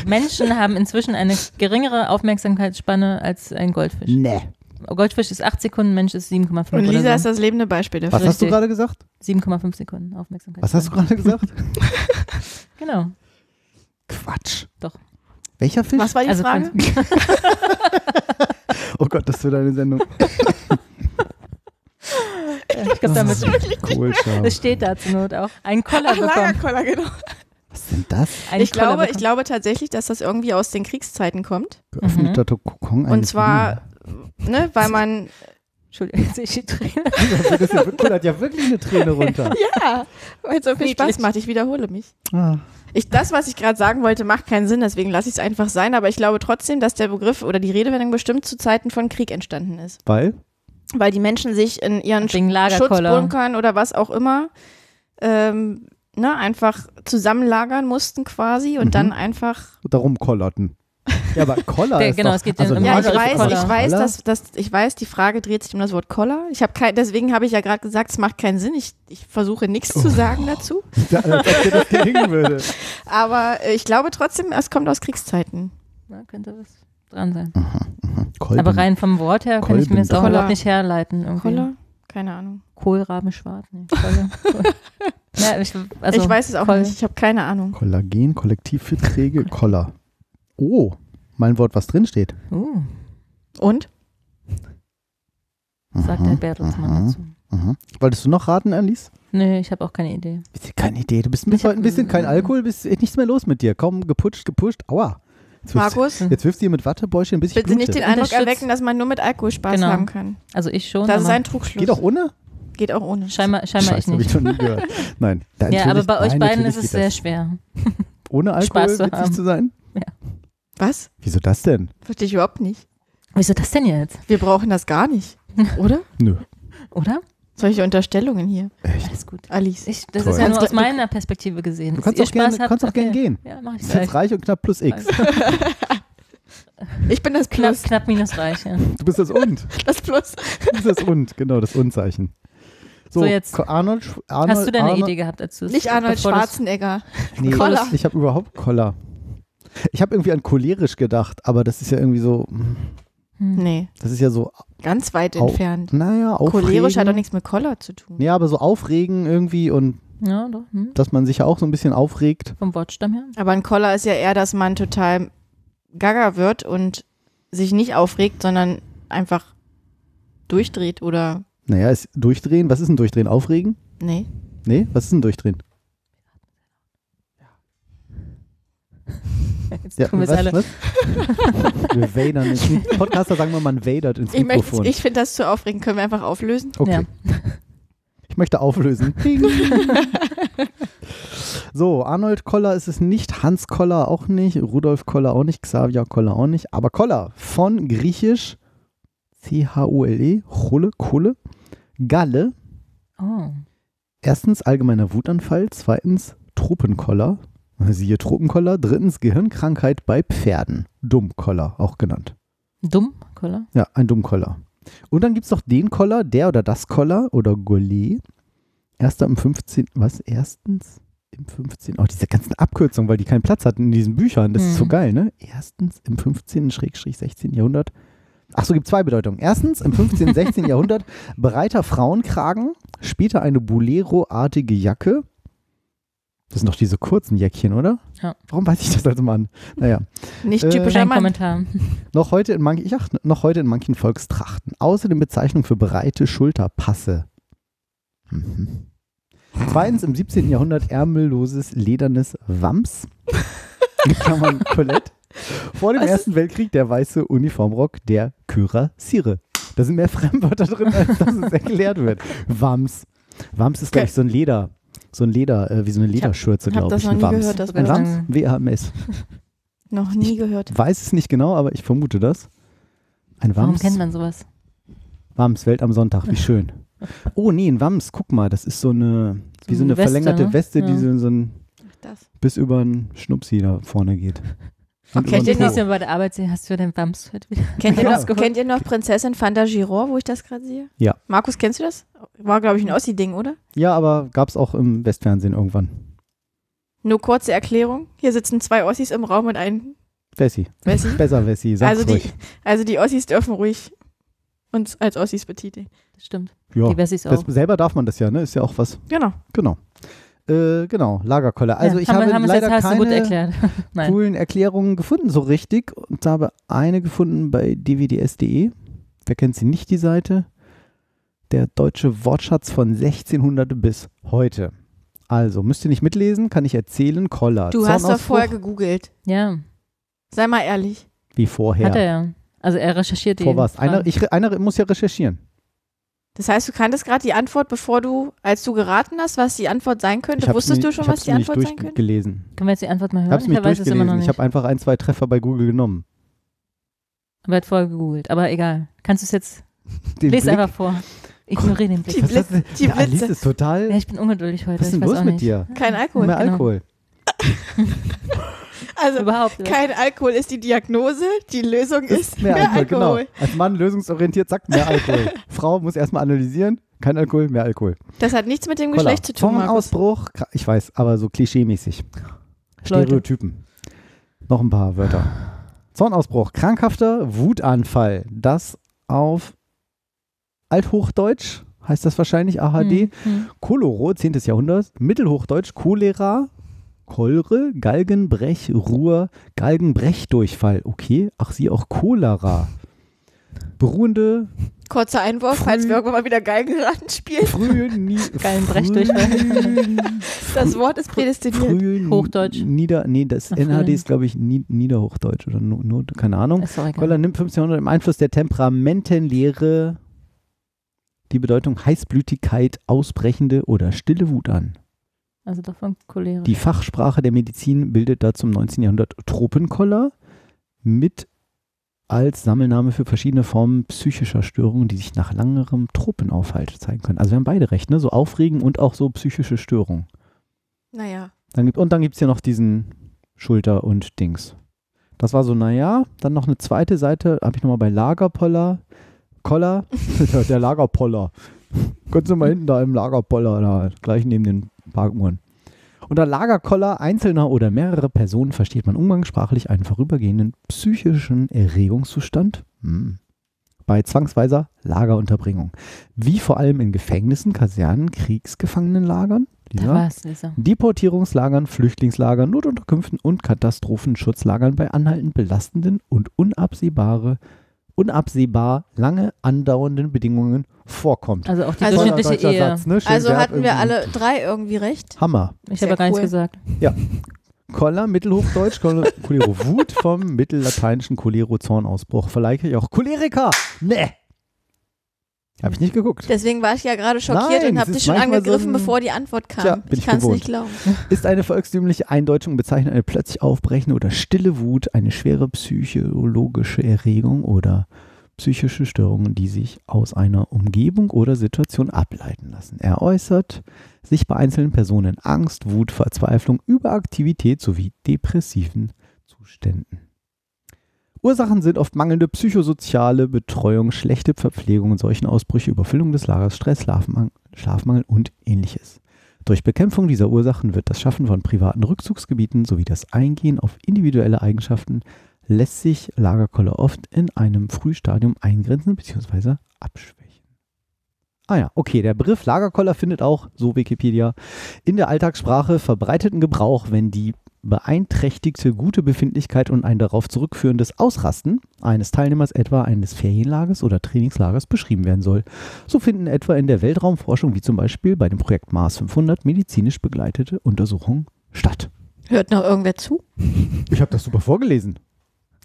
Menschen haben inzwischen eine geringere Aufmerksamkeitsspanne als ein Goldfisch. Nee. Goldfisch ist 8 Sekunden, Mensch ist 7,5 Und Lisa oder ist so. das lebende Beispiel dafür. Was hast du gerade gesagt? 7,5 Sekunden Aufmerksamkeit. Was hast du gerade gesagt? <laughs> <laughs> Genau. Quatsch. Doch. Welcher Fisch? Was war die Also Frage? <laughs> Oh Gott, das wird eine Sendung. ich glaube, damit Cool, schau. das steht da zur Not auch. Ein Koller Ach, bekommen. Lagerkoller, genau. Was ist denn das? Einen Ich Koller glaube, ich glaube tatsächlich, dass das irgendwie aus den Kriegszeiten kommt. Geöffneter Kokon Und zwar, ne, weil man Entschuldigung, jetzt sehe ich die Träne. <laughs> Das ist ja, kullert ja wirklich eine Träne runter. <laughs> Ja, weil es so viel. Spaß macht. Ich wiederhole mich. Ah, Ich, das, was ich gerade sagen wollte, macht keinen Sinn, deswegen lasse ich es einfach sein. Aber ich glaube trotzdem, dass der Begriff oder die Redewendung bestimmt zu Zeiten von Krieg entstanden ist. weil? Weil die Menschen sich in ihren. Schutzbunkern oder was auch immer ähm, ne, einfach zusammenlagern mussten quasi und Mhm. dann einfach. Darum kollerten. Ja, aber Koller Der- ist genau, doch, es geht also um Ja, ich weiß, Koller. ich weiß, dass, dass ich weiß, die Frage dreht sich um das Wort Koller. Ich habe kein, deswegen habe ich ja gerade gesagt, es macht keinen Sinn. Ich, ich versuche nichts Oh. zu sagen dazu. <laughs> Ja, als ob dir das gelingen würde. <laughs> Aber äh, ich glaube trotzdem, es kommt aus Kriegszeiten. Da könnte was dran sein. Kolben. Aber rein vom Wort her kann ich mir das auch überhaupt nicht herleiten. Irgendwie. Koller? Keine Ahnung. Kohlraben schwarz. Nee, Kolle. <laughs> Kohl. ja, ich, also, ich weiß es auch Koll. nicht. Ich habe keine Ahnung. Kollagen, Kollektivverträge, Koller. Oh, mein Wort, was drin steht. Uh, Und? sagt der Bertelsmann dazu. Mhm. Wolltest du noch raten, Alice? Nee, ich habe auch keine Idee. Bisschen keine Idee. Du bist ein bisschen, hab- heute ein bisschen kein Alkohol, bist nichts mehr los mit dir. Komm, geputscht, gepusht. Aua. Jetzt wirfst, Markus? jetzt wirfst du hier mit Wattebäuschen, bis ich Bitte nicht blute. den Eindruck erwecken, dass man nur mit Alkohol Spaß Genau. haben kann. Also ich schon. Das ist ein Trugschluss. Geht auch ohne? Geht auch ohne. scheinbar scheinbar Scheiße, ich hab ich nicht. schon nie gehört. <laughs> Nein. Ja, aber bei euch nein, beiden ist es sehr das. schwer. Ohne <laughs> Alkohol Spaß zu witzig haben. zu sein? Was? Wieso das denn? Verstehe ich überhaupt nicht. Wieso das denn jetzt? Wir brauchen das gar nicht. <laughs> Oder? Nö. Oder? Solche Unterstellungen hier. Echt? Alles gut. Alice. Ich, das Toll. ist ja nur aus du- meiner Perspektive gesehen. Du kannst auch gerne- kannst auch gerne okay. gehen. Ja, mach ich Das ist jetzt gleich. reich und knapp plus X. <laughs> Ich bin das Knapp, Plus. knapp minus reich, ja. Du bist das Und. <laughs> Das Plus. Du bist das Und, genau, das Und-Zeichen. So, So, jetzt. Arnold, Arnold. Hast du denn eine Arnold, Idee gehabt dazu? Nicht Arnold das- Schwarzenegger. Nee, Koller. ich habe überhaupt Koller. Ich habe irgendwie an cholerisch gedacht, aber das ist ja irgendwie so, Hm. Nee, das ist ja so, ganz weit Au- entfernt. naja, aufregen. Cholerisch hat doch nichts mit Koller zu tun. Ja, aber so aufregen irgendwie und Ja, doch. Hm. dass man sich ja auch so ein bisschen aufregt. Vom Wortstamm her. Aber ein Koller ist ja eher, dass man total gaga wird und sich nicht aufregt, sondern einfach durchdreht oder Naja, ist durchdrehen. Was ist denn durchdrehen? Aufregen? nee. Nee, was ist denn durchdrehen? <laughs> <laughs> Jetzt tun wir es alle. was? <laughs> wir ins Mik- Podcaster sagen wir, man wadert ins Ich, möchte- Mikrofon. ich finde das zu aufregend. Können wir einfach auflösen? okay. Ich möchte auflösen. <laughs> So, Arnold Koller ist es nicht, Hans Koller auch nicht, Rudolf Koller auch nicht, Xavier Koller auch nicht, aber Koller von griechisch C-H-U-L-E, Chulle, Kohle, Galle, Oh. Erstens allgemeiner Wutanfall, zweitens Tropenkoller, siehe Tropenkoller, drittens Gehirnkrankheit bei Pferden, Dummkoller auch genannt. Dumm, Koller. Ja, ein Dummkoller. Und dann gibt es noch den Koller, der oder das Koller oder Gollet. Erster im 15. Was? Erstens im 15. Oh, diese ganzen Abkürzungen, weil die keinen Platz hatten in diesen Büchern. Das ist so Mhm. geil, ne? Erstens im 15. Schrägstrich 16. Jahrhundert. Ach so, gibt zwei Bedeutungen. Erstens im 15. 16. Jahrhundert breiter Frauenkragen, später eine Bolero-artige Jacke. Das sind doch diese kurzen Jäckchen, oder? Ja. Warum weiß ich das als Mann? Naja. Nicht Äh, typischer Mann. Kommentar. <laughs> Noch heute, in manchen, ja, noch heute in manchen Volkstrachten. Außerdem Bezeichnung für breite Schulterpasse. Mhm. Zweitens im 17. Jahrhundert ärmelloses ledernes Wams. Klammern <laughs> Colette. Vor dem Was? Ersten Weltkrieg der weiße Uniformrock der Kürassiere. Da sind mehr Fremdwörter drin, als dass es erklärt wird. Wams. Wams ist, glaube ich, so ein Leder. So ein Leder, äh, wie so eine Lederschürze, ich hab glaube ich. noch Ein nie Wams. gehört, das Ein. Wams? W-A-M-S. <laughs> Noch nie gehört. Weiß es nicht genau, aber ich vermute das. Ein Warum Wams. kennt man sowas? Wams, Welt am Sonntag, wie schön. <laughs> Oh nee, ein Wams, guck mal, das ist so eine, wie so eine Weste, verlängerte ne? Weste, die Ja. so, so ein, bis über einen Schnupsi da vorne geht. Okay, Nächstes Po. Mal bei der Arbeit sehen, hast du den Bams heute wieder. <laughs> Kennt, ihr noch, kennt ihr noch Prinzessin Fanta Girard, wo ich das gerade sehe? Ja. Markus, kennst du das? War, glaube ich, ein Ossi-Ding, oder? Ja, aber gab es auch im Westfernsehen irgendwann. Nur kurze Erklärung. Hier sitzen zwei Ossis im Raum und ein Wessi. Wessi. Besser Wessi, sag's Also die, ruhig. also die Ossis dürfen ruhig uns als Ossis betiteln. Das stimmt. Ja, Die Wessis auch. das, selber darf man das ja, ne? Ist ja auch was. Genau. Genau. Äh, genau, Lagerkoller. Also ja, ich haben, habe haben leider jetzt keine <laughs> coolen Erklärungen gefunden, so richtig. Und habe eine gefunden bei dvds.de. Wer kennt sie nicht, die Seite? Der deutsche Wortschatz von 1600 bis heute. Also, müsst ihr nicht mitlesen, kann ich erzählen. Koller. Du hast doch vorher gegoogelt. Ja, Sei mal ehrlich. Wie vorher. hat er ja. Also er recherchiert. Vor was? Einer, ich, einer muss ja recherchieren. Das heißt, du kanntest gerade die Antwort, bevor du, als du geraten hast, was die Antwort sein könnte. Ich hab's Wusstest du schon, ich was hab's die Antwort sein könnte? durchgelesen. Können wir jetzt die Antwort mal Ich hören? habe es mir weiß es immer noch durchgelesen. nicht. Ich habe einfach ein, zwei Treffer bei Google genommen. Aber er hat vorher gegoogelt. Aber egal. Kannst du es jetzt, <laughs> Den lese Blick- einfach vor. Ignoriere den Blick. Die denn? die Ja, Alice Blitze. ist total. Ja, ich bin ungeduldig heute. was ist denn ich los mit nicht. dir? Kein Alkohol. Mehr genau. Alkohol. <laughs> Also, Überhaupt nicht. kein Alkohol ist die Diagnose, die Lösung ist, mehr, Alkohol. genau. Als Mann lösungsorientiert sagt mehr Alkohol. <laughs> Frau muss erstmal analysieren. Kein Alkohol, mehr Alkohol. Das hat nichts mit dem Kolla. Geschlecht zu tun, kra- ich weiß, aber so klischeemäßig. Stereotypen. Noch ein paar Wörter. Zornausbruch, krankhafter Wutanfall. Das auf Althochdeutsch heißt das wahrscheinlich AHD. Hm, hm. Cholero, 10. Jahrhundert. Mittelhochdeutsch Cholera. Cholre, Galgenbrech, Ruhr, Galgenbrechdurchfall. Okay, ach sie auch Cholera. Beruhende, Kurzer Einwurf, falls wir irgendwann mal wieder Geigenraten spielen. frühe, nie, <laughs> Geilen Brechdurchfall. Das Wort ist prädestiniert. frühe Hochdeutsch. Nieder, nee, das Ach, NHD ist, glaube ich, Nie- Niederhochdeutsch oder nur, nur, keine Ahnung. Koller nimmt 15. Jahrhundert im Einfluss der Temperamentenlehre die Bedeutung Heißblütigkeit, ausbrechende oder stille Wut an. Also doch von Cholera. Die Fachsprache der Medizin bildet dazu im 19. Jahrhundert Tropenkoller mit als Sammelname für verschiedene Formen psychischer Störungen, die sich nach langerem Tropenaufhalt zeigen können. Also wir haben beide recht, ne? So Aufregen und auch so psychische Störungen. Naja. Dann gibt, und dann gibt es hier noch diesen Schulter und Dings. Das war so, naja, dann noch eine zweite Seite, habe ich nochmal bei Lagerpoller. Koller, <laughs> der, Lagerpoller. Können Sie mal hinten da im Lagerpoller, da gleich neben den Parkuhren. Unter Lagerkoller einzelner oder mehrerer Personen versteht man umgangssprachlich einen vorübergehenden psychischen Erregungszustand. Hm. Bei zwangsweiser Lagerunterbringung. Wie vor allem in Gefängnissen, Kasernen, Kriegsgefangenenlagern. es, Lisa. Deportierungslagern, Flüchtlingslagern, Notunterkünften und Katastrophenschutzlagern bei anhaltend belastenden und unabsehbare, unabsehbar lange andauernden Bedingungen vorkommt. Also auch die Also- durchschnittliche Ehe. Satz, ne? Schön Also hatten wir alle drei irgendwie recht. Hammer. Ich habe gar nichts cool. gesagt. Koller, Mittelhochdeutsch, Koller- Cholero, Wut vom mittellateinischen Cholero, Zornausbruch. Vielleicht auch Choleriker. Ne. Habe ich nicht geguckt. Deswegen war ich ja gerade schockiert Nein, und habe dich schon so angegriffen, ein- bevor die Antwort kam. Tja, bin ich ich kann es nicht glauben. <laughs> Ist eine volkstümliche Eindeutung bezeichnet eine plötzlich aufbrechende oder stille Wut, eine schwere psychologische Erregung oder psychische Störungen, die sich aus einer Umgebung oder Situation ableiten lassen. Er äußert sich bei einzelnen Personen Angst, Wut, Verzweiflung, Überaktivität sowie depressiven Zuständen. Ursachen sind oft mangelnde psychosoziale Betreuung, schlechte Verpflegung, Seuchenausbrüche, Überfüllung des Lagers, Stress, Schlafmangel, Schlafmangel und ähnliches. Durch Bekämpfung dieser Ursachen wird das Schaffen von privaten Rückzugsgebieten sowie das Eingehen auf individuelle Eigenschaften lässt sich Lagerkoller oft in einem Frühstadium eingrenzen bzw. abschwächen. Ah ja, okay, der Begriff Lagerkoller findet auch, so Wikipedia, in der Alltagssprache verbreiteten Gebrauch, wenn die beeinträchtigte gute Befindlichkeit und ein darauf zurückführendes Ausrasten eines Teilnehmers etwa eines Ferienlagers oder Trainingslagers beschrieben werden soll. So finden etwa in der Weltraumforschung wie zum Beispiel bei dem Projekt Mars 500 medizinisch begleitete Untersuchungen statt. Hört noch irgendwer zu? Ich habe das super vorgelesen.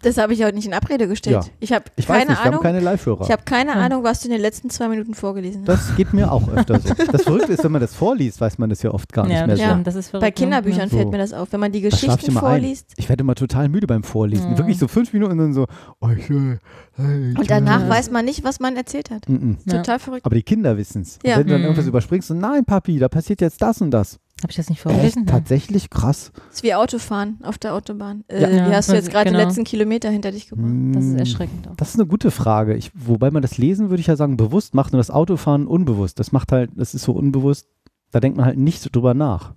Das habe ich auch nicht in Abrede gestellt. Ja. Ich habe Ich weiß keine wir haben Ahnung. keine Live-Hörer. Ich habe keine Hm. Ahnung, was du in den letzten zwei Minuten vorgelesen hast. Das geht mir auch öfter so. <laughs> Das Verrückte ist, wenn man das vorliest, weiß man das ja oft gar ja, nicht mehr so. Ja. stimmt, das ist verrückt. Bei ne? Kinderbüchern So. fällt mir das auf. Wenn man die ich Geschichten immer vorliest ein. Ich werde immer total müde beim Vorlesen. Mhm. Wirklich so fünf Minuten und dann so. Oh, ich, äh, hey, und danach Ja. weiß man nicht, was man erzählt hat. Mhm. Ja. Total verrückt. Aber die Kinder wissen es. Ja. Wenn du dann Mhm. irgendwas überspringst, so, nein, Papi, da passiert jetzt das und das. Habe ich das nicht vorgelesen? Tatsächlich krass. Das ist wie Autofahren auf der Autobahn. Äh, Ja. Wie Ja, hast du jetzt gerade die genau. letzten Kilometer hinter dich gebracht? Das ist Mm, erschreckend auch. Das ist eine gute Frage. Ich, wobei man das Lesen, würde ich ja sagen, bewusst macht und das Autofahren unbewusst. Das macht halt, das ist so unbewusst, da denkt man halt nicht so drüber nach.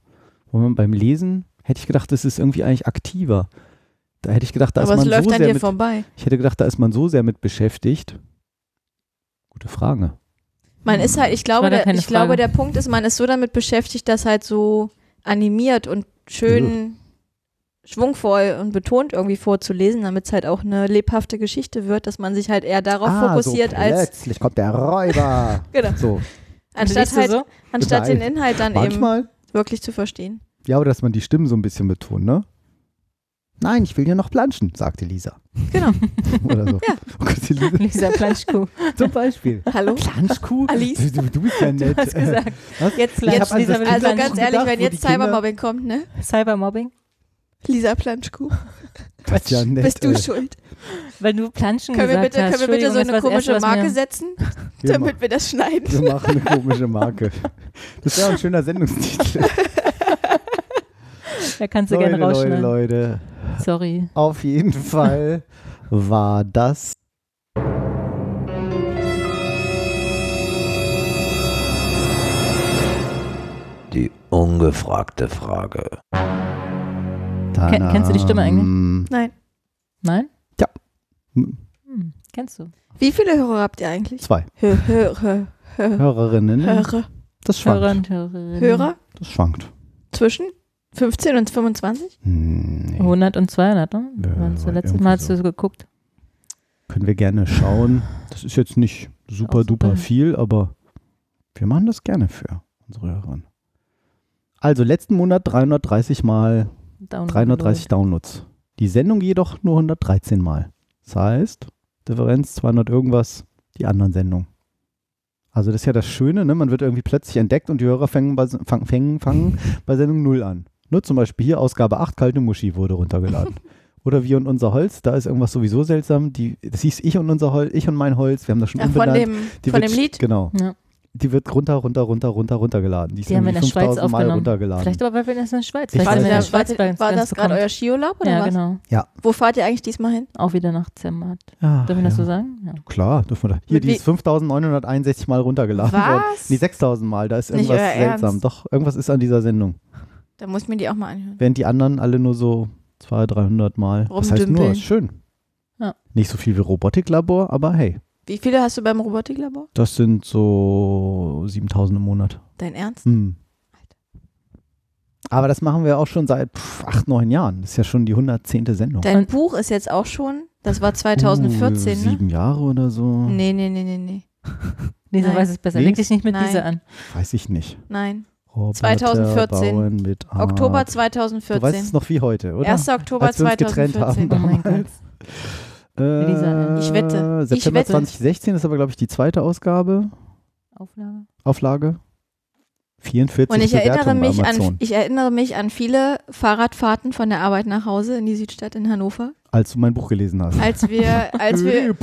Wo man beim Lesen hätte ich gedacht, das ist irgendwie eigentlich aktiver. Da hätte ich gedacht, da Aber ist es man läuft so an sehr dir mit, vorbei. Ich hätte gedacht, da ist man so sehr mit beschäftigt. Gute Frage. Man ist halt, ich glaube, der, ich glaube, der Punkt ist, man ist so damit beschäftigt, dass halt so animiert und schön schwungvoll und betont irgendwie vorzulesen, damit es halt auch eine lebhafte Geschichte wird, dass man sich halt eher darauf ah, fokussiert, so als plötzlich kommt der Räuber. <laughs> genau, So, anstatt halt, so? anstatt den. Inhalt dann eben manchmal. wirklich zu verstehen. Ja, aber dass man die Stimmen so ein bisschen betont, ne? Nein, ich will hier noch planschen, sagte Lisa. Genau. <laughs> Oder so. Ja. Lisa, <laughs> Lisa Planschkuh. <laughs> zum Beispiel. Hallo? Planschkuh? Alice? Du, du bist ja <laughs> nett. Du hast gesagt, Was? Jetzt, jetzt Lisa also Planschkuh ganz ehrlich, gedacht, wenn jetzt Cybermobbing kommt, ne? Cybermobbing, Lisa Planschkuh, Das ist ja nett, bist du ey. schuld. weil du Planschen Können wir gesagt bitte, hast. können wir bitte so eine komische Erste, was Marke setzen, Wir, damit wir das schneiden? wir machen eine komische Marke. Das wäre ein schöner Sendungstitel. Da kannst du Leute, gerne Leute, rausschneiden. Leute. Sorry. Auf jeden Fall war das Die ungefragte Frage. Ken- kennst du die Stimme eigentlich? Nein. Nein? Hm, Hm, kennst du. Wie viele Hörer habt ihr eigentlich? Zwei Hö Hö Hö Hö Hörerinnen. Hörer. Das Hörer schwankt. und Hörerinnen. Hörer Das schwankt. zwischen 15 und 25? Hm, nee. 100 und 200, ne? Ja, irgendwie letztes Mal hast so. du so geguckt. Können wir gerne schauen. Das ist jetzt nicht super super. duper viel, aber wir machen das gerne für unsere Hörer. Also letzten Monat 330 mal Download 330 Downloads. Die Sendung jedoch nur 113 Mal. Das heißt, Differenz 200 irgendwas, die anderen Sendungen. Also das ist ja das Schöne, ne? man wird irgendwie plötzlich entdeckt und die Hörer fangen bei, fang, fangen, fangen <laughs> bei Sendung 0 an. Nur zum Beispiel hier Ausgabe 8, Kalte Muschi wurde runtergeladen. <laughs> Oder wir und unser Holz, da ist irgendwas sowieso seltsam. Die, das hieß ich und unser Holz, ich und mein Holz, wir haben das schon Ja, von umbenannt. dem, Die von wird, dem Lied? Genau. Ja. Die wird runter, runter, runter, runter, runtergeladen. Die ist Die haben wir in der Schweiz 5000 Mal aufgenommen. runtergeladen. Vielleicht aber, weil wir das in der Schweiz Ich weiß in der nicht. Schweiz bei war das gerade euer Skiurlaub oder Ja, was? genau. Wo fahrt ihr eigentlich diesmal hin? Auch wieder nach Zermatt. Ja, Dürfen wir das ja. so sagen? Ja. Klar, dürfen wir da. Hier, Mit die ist 5961 Mal runtergeladen worden. Was? Nee, 6000 Mal. Da ist irgendwas seltsam. Ernst? Doch, irgendwas ist an dieser Sendung. Da muss ich mir die auch mal anhören. Während die anderen alle nur so 200, 300 Mal. Was heißt nur? Ist schön. Ja. Nicht so viel wie Robotiklabor, aber hey, Wie viele hast du beim Robotiklabor? das sind so 7000 im Monat. Dein Ernst? Hm. Aber das machen wir auch schon seit pff, acht, neun Jahren. Das ist ja schon die 110. Sendung. Dein Und- Buch ist jetzt auch schon, das war 2014, uh, ne? Sieben Jahre oder so. Nee, nee, nee, nee, nee. <laughs> Lisa Nein. weiß es besser. Nee? Leg dich nicht mit Nein. Lisa an. Weiß ich nicht. Nein. Roboter 2014. Bauen mit Art. Oktober Ah. Du weißt 2014. es noch wie heute, oder? 1. Oktober Als wir uns getrennt 2014. haben. Oh mein. Gott. <laughs> Äh, Lisa, Ich wette. Ich September wette. 2016 ist aber, glaube ich, die zweite Ausgabe, Auflage. Auflage. 44 Und ich erinnere, mich an, ich erinnere mich an viele Fahrradfahrten von der Arbeit nach Hause in die Südstadt in Hannover, als du mein Buch gelesen hast. als wir, als wir,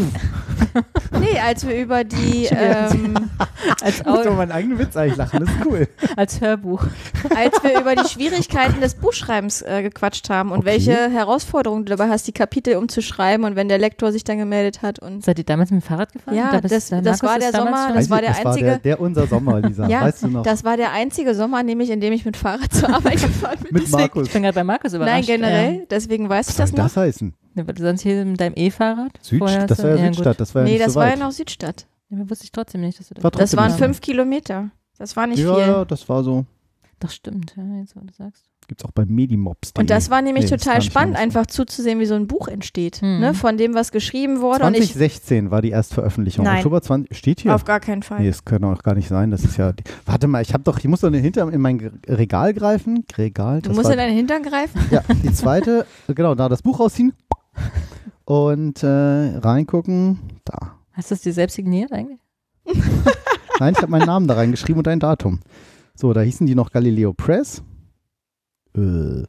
<laughs> nee, als wir über die, <laughs> ähm, Als, Ich muss meinen eigenen Witz eigentlich lachen, das ist cool. <laughs> als Hörbuch. als wir über die Schwierigkeiten des Buchschreibens äh, gequatscht haben und Okay. welche Herausforderungen du dabei hast, die Kapitel umzuschreiben und wenn der Lektor sich dann gemeldet hat und Seid ihr damals mit dem Fahrrad gefahren? Ja, Da bist- das- das war der Sommer, schon- das war der das einzige- War der, der unser Sommer, Lisa. Ja, weißt du noch? das war der einzige Sommer, nämlich in dem ich mit Fahrrad zur Arbeit gefahren bin. Mit Deswegen- Markus. Ich bin gerade bei Markus überrascht. Nein, generell, Ja. deswegen weiß ich Was das noch. das heißen? Ja, weil du sonst hier mit deinem E-Fahrrad? Süd, vorher das war ja gut. Südstadt, das war ja nee, nicht das so war ja weit. noch Südstadt. Ja, wusste ich trotzdem nicht, dass du War das Das trotzdem waren fünf Kilometer. Das war nicht ja, viel. ja, das war so. Doch, stimmt. Ja, jetzt, wo du sagst. Gibt es auch bei Medimobs. Und das war nämlich Nee, total spannend, einfach zuzusehen, wie so ein Buch entsteht. Hm. Ne? Von dem, was geschrieben wurde. Und ich 2016 war die Erstveröffentlichung. Nein. Oktober 20. Steht hier. auf gar keinen Fall. Nee, das kann doch gar nicht sein. Das ist ja. Die, warte mal, ich habe doch, ich muss doch hinter in mein Regal greifen. Regal. du das musst war, in deinen Hintern greifen. Ja, die zweite, genau, da das Buch rausziehen und äh, reingucken. Da. Hast du es dir selbst signiert eigentlich? <laughs> Nein, ich habe meinen Namen da reingeschrieben und ein Datum. So, da hießen die noch Galileo Press. Äh,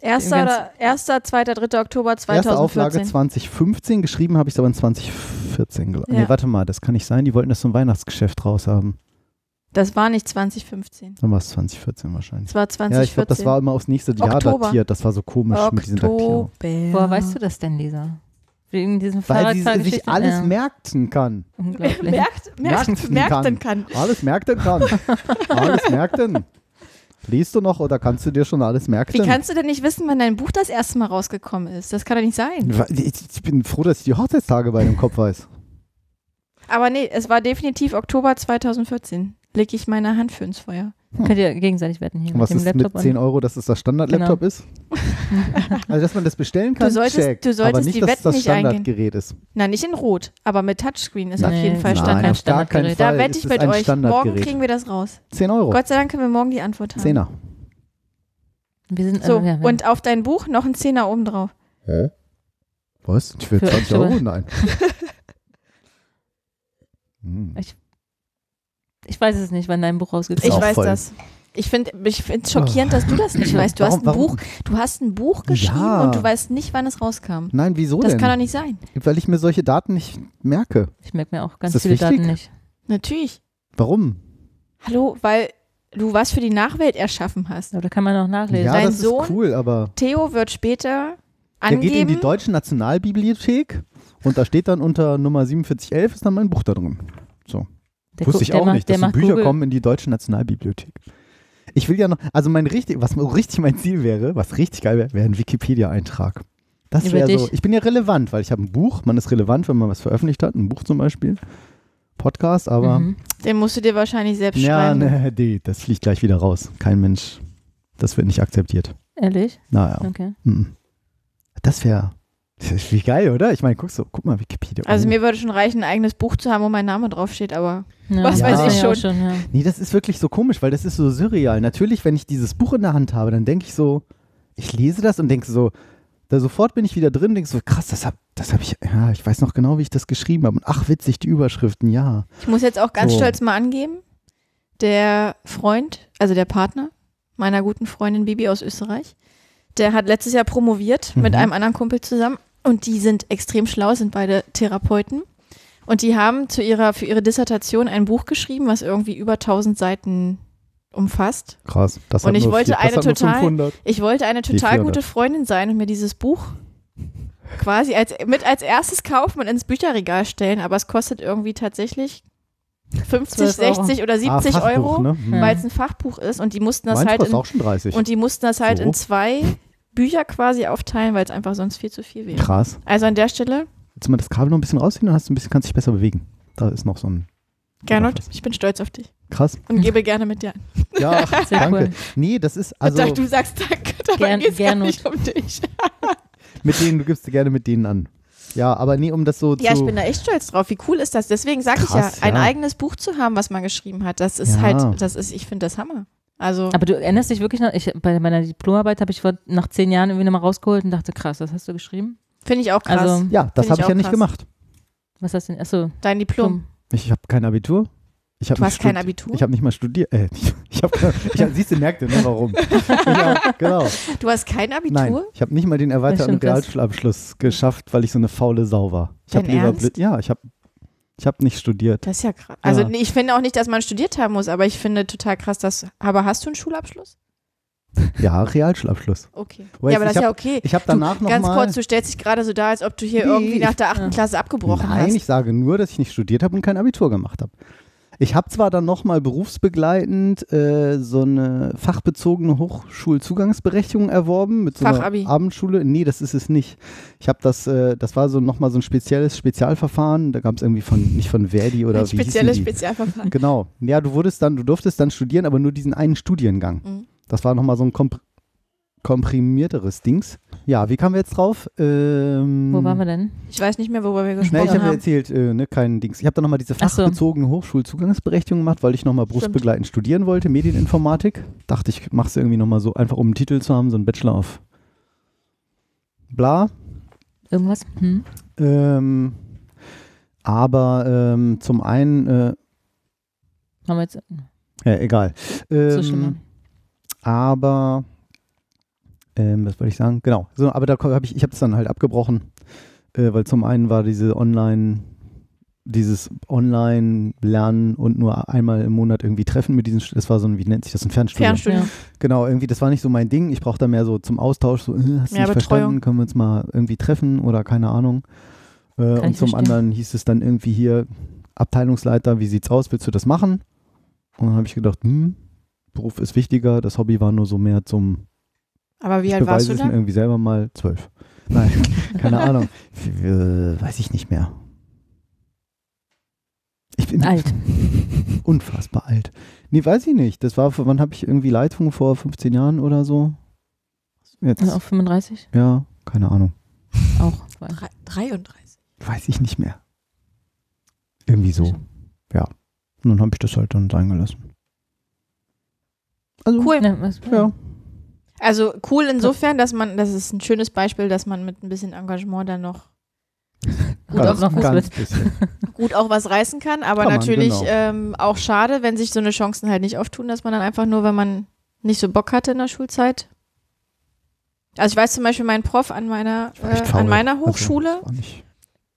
Erster, oder, erster, zweiter, dritter Oktober erste Auflage 2014. 2015, geschrieben habe ich es aber in 2014. gel- Ja. Nee, warte mal, das kann nicht sein. Die wollten das zum Weihnachtsgeschäft raus haben. Das war nicht 2015. Dann war es 2014 wahrscheinlich. Das war 2014. Ja, ich glaube, das war immer aufs nächste Jahr Oktober. datiert. Das war so komisch mit diesen Datierungen. Oktober. Woher weißt du das denn, Lisa? Wegen diesem Weil sie sich alles ja. merken kann. Unglaublich. Merkt, merkt, Merken merkten kann. Alles merken kann. alles merken. Liest du noch oder kannst du dir schon alles merken? Wie kannst du denn nicht wissen, wann dein Buch das erste Mal rausgekommen ist? Das kann doch nicht sein. Ich ich bin froh, dass ich die Hochzeitstage bei dem Kopf weiß. Aber nee, es war definitiv Oktober 2014. Leg ich meine Hand für ins Feuer. Könnt ihr gegenseitig wetten hier Und was mit ist dem mit Laptop 10 Euro, dass es das Standard-Laptop ist? <laughs> also, dass man das bestellen kann, Du solltest- check. du solltest aber nicht, die dass Wetten das nicht eingehen. Standardgerät ist. Na, nicht in Rot, aber mit Touchscreen ist auf Nee, jeden Fall nein, Standard. kein auf gar keinen Standardgerät. Fall. Da wette ich mit euch. Morgen kriegen wir das raus. 10 Euro. Gott sei Dank können wir morgen die Antwort haben. Zehner. Wir sind, So, äh, und auf dein Buch noch ein Zehner oben drauf. Hä? Was? Ich will Für- 20 für- Euro? Nein. <laughs> Hm. ich weiß es nicht, wann dein Buch rausgekommen Ich auch weiß voll. das. Ich finde ich finde es schockierend, dass du das nicht weißt. Du hast ein Warum- Buch, du hast ein Buch geschrieben Ja. und du weißt nicht, wann es rauskam. Nein, wieso Das denn? kann doch nicht sein. Weil ich mir solche Daten nicht merke. Ich merke mir auch ganz das viele wichtig? Daten nicht. Natürlich. Warum? Hallo, weil du was für die Nachwelt erschaffen hast. Aber da kann man auch nachlesen. Ja, Dein das Sohn- ist cool, aber Theo wird später der geht in die angeben. Deutsche Nationalbibliothek und da steht dann unter Nummer 4711 ist dann mein Buch da drin. Der Wusste ich auch macht, nicht, dass so Bücher Google, kommen in die Deutsche Nationalbibliothek. Ich will ja noch, also mein richtig, was richtig mein Ziel wäre, was richtig geil wäre, wäre ein Wikipedia-Eintrag. Das wäre so, ich bin ja relevant, weil ich habe ein Buch, man ist relevant, wenn man was veröffentlicht hat, ein Buch zum Beispiel, Podcast, aber Mhm. Den musst du dir wahrscheinlich selbst ja, schreiben. ne, nee, das fliegt gleich wieder raus. Kein Mensch, das wird nicht akzeptiert. Ehrlich? Naja, Okay. mhm. das wäre, wie geil, oder? Ich meine, guck so, guck mal Wikipedia. Also Oh. mir würde schon reichen, ein eigenes Buch zu haben, wo mein Name draufsteht, aber Ja, Was weiß das ich ja auch schon. ja. Nee, das ist wirklich so komisch, weil das ist so surreal. Natürlich, wenn ich dieses Buch in der Hand habe, dann denke ich so, ich lese das und denke so, da sofort bin ich wieder drin, denke so, krass, das habe das hab ich, ja, ich weiß noch genau, wie ich das geschrieben habe. Und ach, witzig, die Überschriften, ja. ich muss jetzt auch ganz So. stolz mal angeben, der Freund, also der Partner meiner guten Freundin Bibi aus Österreich, der hat letztes Jahr promoviert mit Mhm. einem anderen Kumpel zusammen und die sind extrem schlau, sind beide Therapeuten und die haben zu ihrer, für ihre Dissertation ein Buch geschrieben, was irgendwie über 1000 Seiten umfasst. Krass. Das Und hat ich nur wollte vier, das eine hat nur total- 500. Ich wollte eine total 400. gute Freundin sein und mir dieses Buch quasi als, mit als erstes kaufen und ins Bücherregal stellen, aber es kostet irgendwie tatsächlich 50, 12 Euro. 60 oder Ah, 70 Fachbuch, Euro, Ne? Weil es ein Fachbuch ist und die mussten das Meins halt in, auch schon 30. und die mussten das halt So. in zwei Bücher quasi aufteilen, weil es einfach sonst viel zu viel wäre. Krass. Also an der Stelle, Willst du mal das Kabel noch ein bisschen rausziehen, dann hast du ein bisschen, kannst dich besser bewegen. Da ist noch so ein. Gernot, ich bin stolz auf dich Krass. und gebe gerne mit dir an. <laughs> Ja, ach, Sehr danke. cool. Nee, das ist, Also, also du sagst danke, dabei Gern- geht es gar Gernot. nicht um dich. <laughs> mit denen, du gibst gerne mit denen an. Ja, aber nee, um das so Ja, zu. ich bin da echt stolz drauf. Wie cool ist das? Deswegen sage ich ja, ein ja. eigenes Buch zu haben, was man geschrieben hat, das ist Ja. halt, das ist, ich finde das Hammer. Also, Aber du erinnerst dich wirklich noch, ich, bei meiner Diplomarbeit habe ich vor, nach zehn Jahren irgendwie nochmal rausgeholt und dachte, krass, das hast du geschrieben? finde ich auch krass. Also, ja, das habe ich ich ja nicht krass. gemacht. was hast du denn? Achso, Dein Diplom. Ich habe kein Abitur. Ich hab Du hast kein Abitur? Ich habe nicht mal studiert. Äh, <laughs> ich habe, ich hab, siehst du, merkt ihr, ne, warum? ja, genau. Du hast kein Abitur? Nein, ich habe nicht mal den erweiterten. Realschulabschluss geschafft, weil ich so eine faule Sau war. Ich habe lieber Ernst? ja, ich habe ich habe nicht studiert. Das ist ja krass. Also Ja. ich finde auch nicht, dass man studiert haben muss, aber ich finde total krass, dass. Aber hast du einen Schulabschluss? <laughs> Ja, Realschulabschluss. Okay. Weißt ja, aber du, das ist ja okay. Ich habe danach noch Ganz mal kurz, du stellst dich gerade so dar, als ob du hier Nee, irgendwie nach der achten Klasse abgebrochen Nein, hast. ich sage nur, dass ich nicht studiert habe und kein Abitur gemacht habe. Ich habe zwar dann nochmal berufsbegleitend äh, so eine fachbezogene Hochschulzugangsberechtigung erworben mit so Fachabi. einer Abendschule. Nee, das ist es nicht. Ich habe das, äh, das war so nochmal so ein spezielles Spezialverfahren. Da gab es irgendwie von, nicht von Verdi oder Ein wie spezielles? Spezialverfahren. Genau. Ja, du wurdest dann, du durftest dann studieren, aber nur diesen einen Studiengang. Mhm. Das war nochmal so ein komp komprimierteres Dings. Ja, wie kamen wir jetzt drauf? Ähm, wo waren wir denn? Ich weiß nicht mehr, worüber wir Nee, gesprochen ich habe ja haben. erzählt, äh, ne, kein Dings. Ich habe dann nochmal diese Ach so. fachbezogene Hochschulzugangsberechtigung gemacht, weil ich nochmal berufsbegleitend studieren wollte, Medieninformatik. Dachte ich, mach's irgendwie nochmal so, einfach um einen Titel zu haben, so einen Bachelor of bla. Irgendwas? Hm? Ähm, aber ähm, zum einen, äh, Haben wir jetzt. ja, egal. So schlimm. Ähm, aber, ähm, was wollte ich sagen? Genau. So, aber da habe ich, ich habe es dann halt abgebrochen, äh, weil zum einen war diese Online, dieses Online-Lernen und nur einmal im Monat irgendwie treffen mit diesen, das war so ein, wie nennt sich das, ein Fernstudium. Fernstudium. Ja. Genau, irgendwie, das war nicht so mein Ding. Ich brauchte da mehr so zum Austausch, so, äh, hast du Ja, nicht Betreuung. verstanden, können wir uns mal irgendwie treffen oder keine Ahnung. Äh, und zum verstehen. anderen hieß es dann irgendwie hier, Abteilungsleiter, wie sieht's aus, willst du das machen? Und dann habe ich gedacht, hm, Beruf ist wichtiger, das Hobby war nur so mehr zum, Aber wie ich alt warst beweise du es mir da? irgendwie selber mal, zwölf. Nein, <laughs> keine Ahnung. Weiß ich nicht mehr. Ich bin Alt. <laughs> unfassbar alt. Nee, weiß ich nicht. Das war, wann habe ich irgendwie Leitung vor 15 Jahren oder so? Jetzt, Also auf 35? ja, keine Ahnung. Auch. Drei- 33. Weiß ich nicht mehr. Irgendwie so. Ja. Und dann habe ich das halt dann sein gelassen. Also, Cool. Ja. Also cool insofern, dass man, das ist ein schönes Beispiel, dass man mit ein bisschen Engagement dann noch <laughs> Gut, auch noch bisschen. <laughs> gut auch was reißen kann, aber Kann man, natürlich genau. ähm, auch schade, wenn sich so eine Chancen halt nicht auftun, dass man dann einfach nur, wenn man nicht so Bock hatte in der Schulzeit. Also ich weiß zum Beispiel, mein Prof an meiner, äh, an meiner Also, Hochschule, nicht-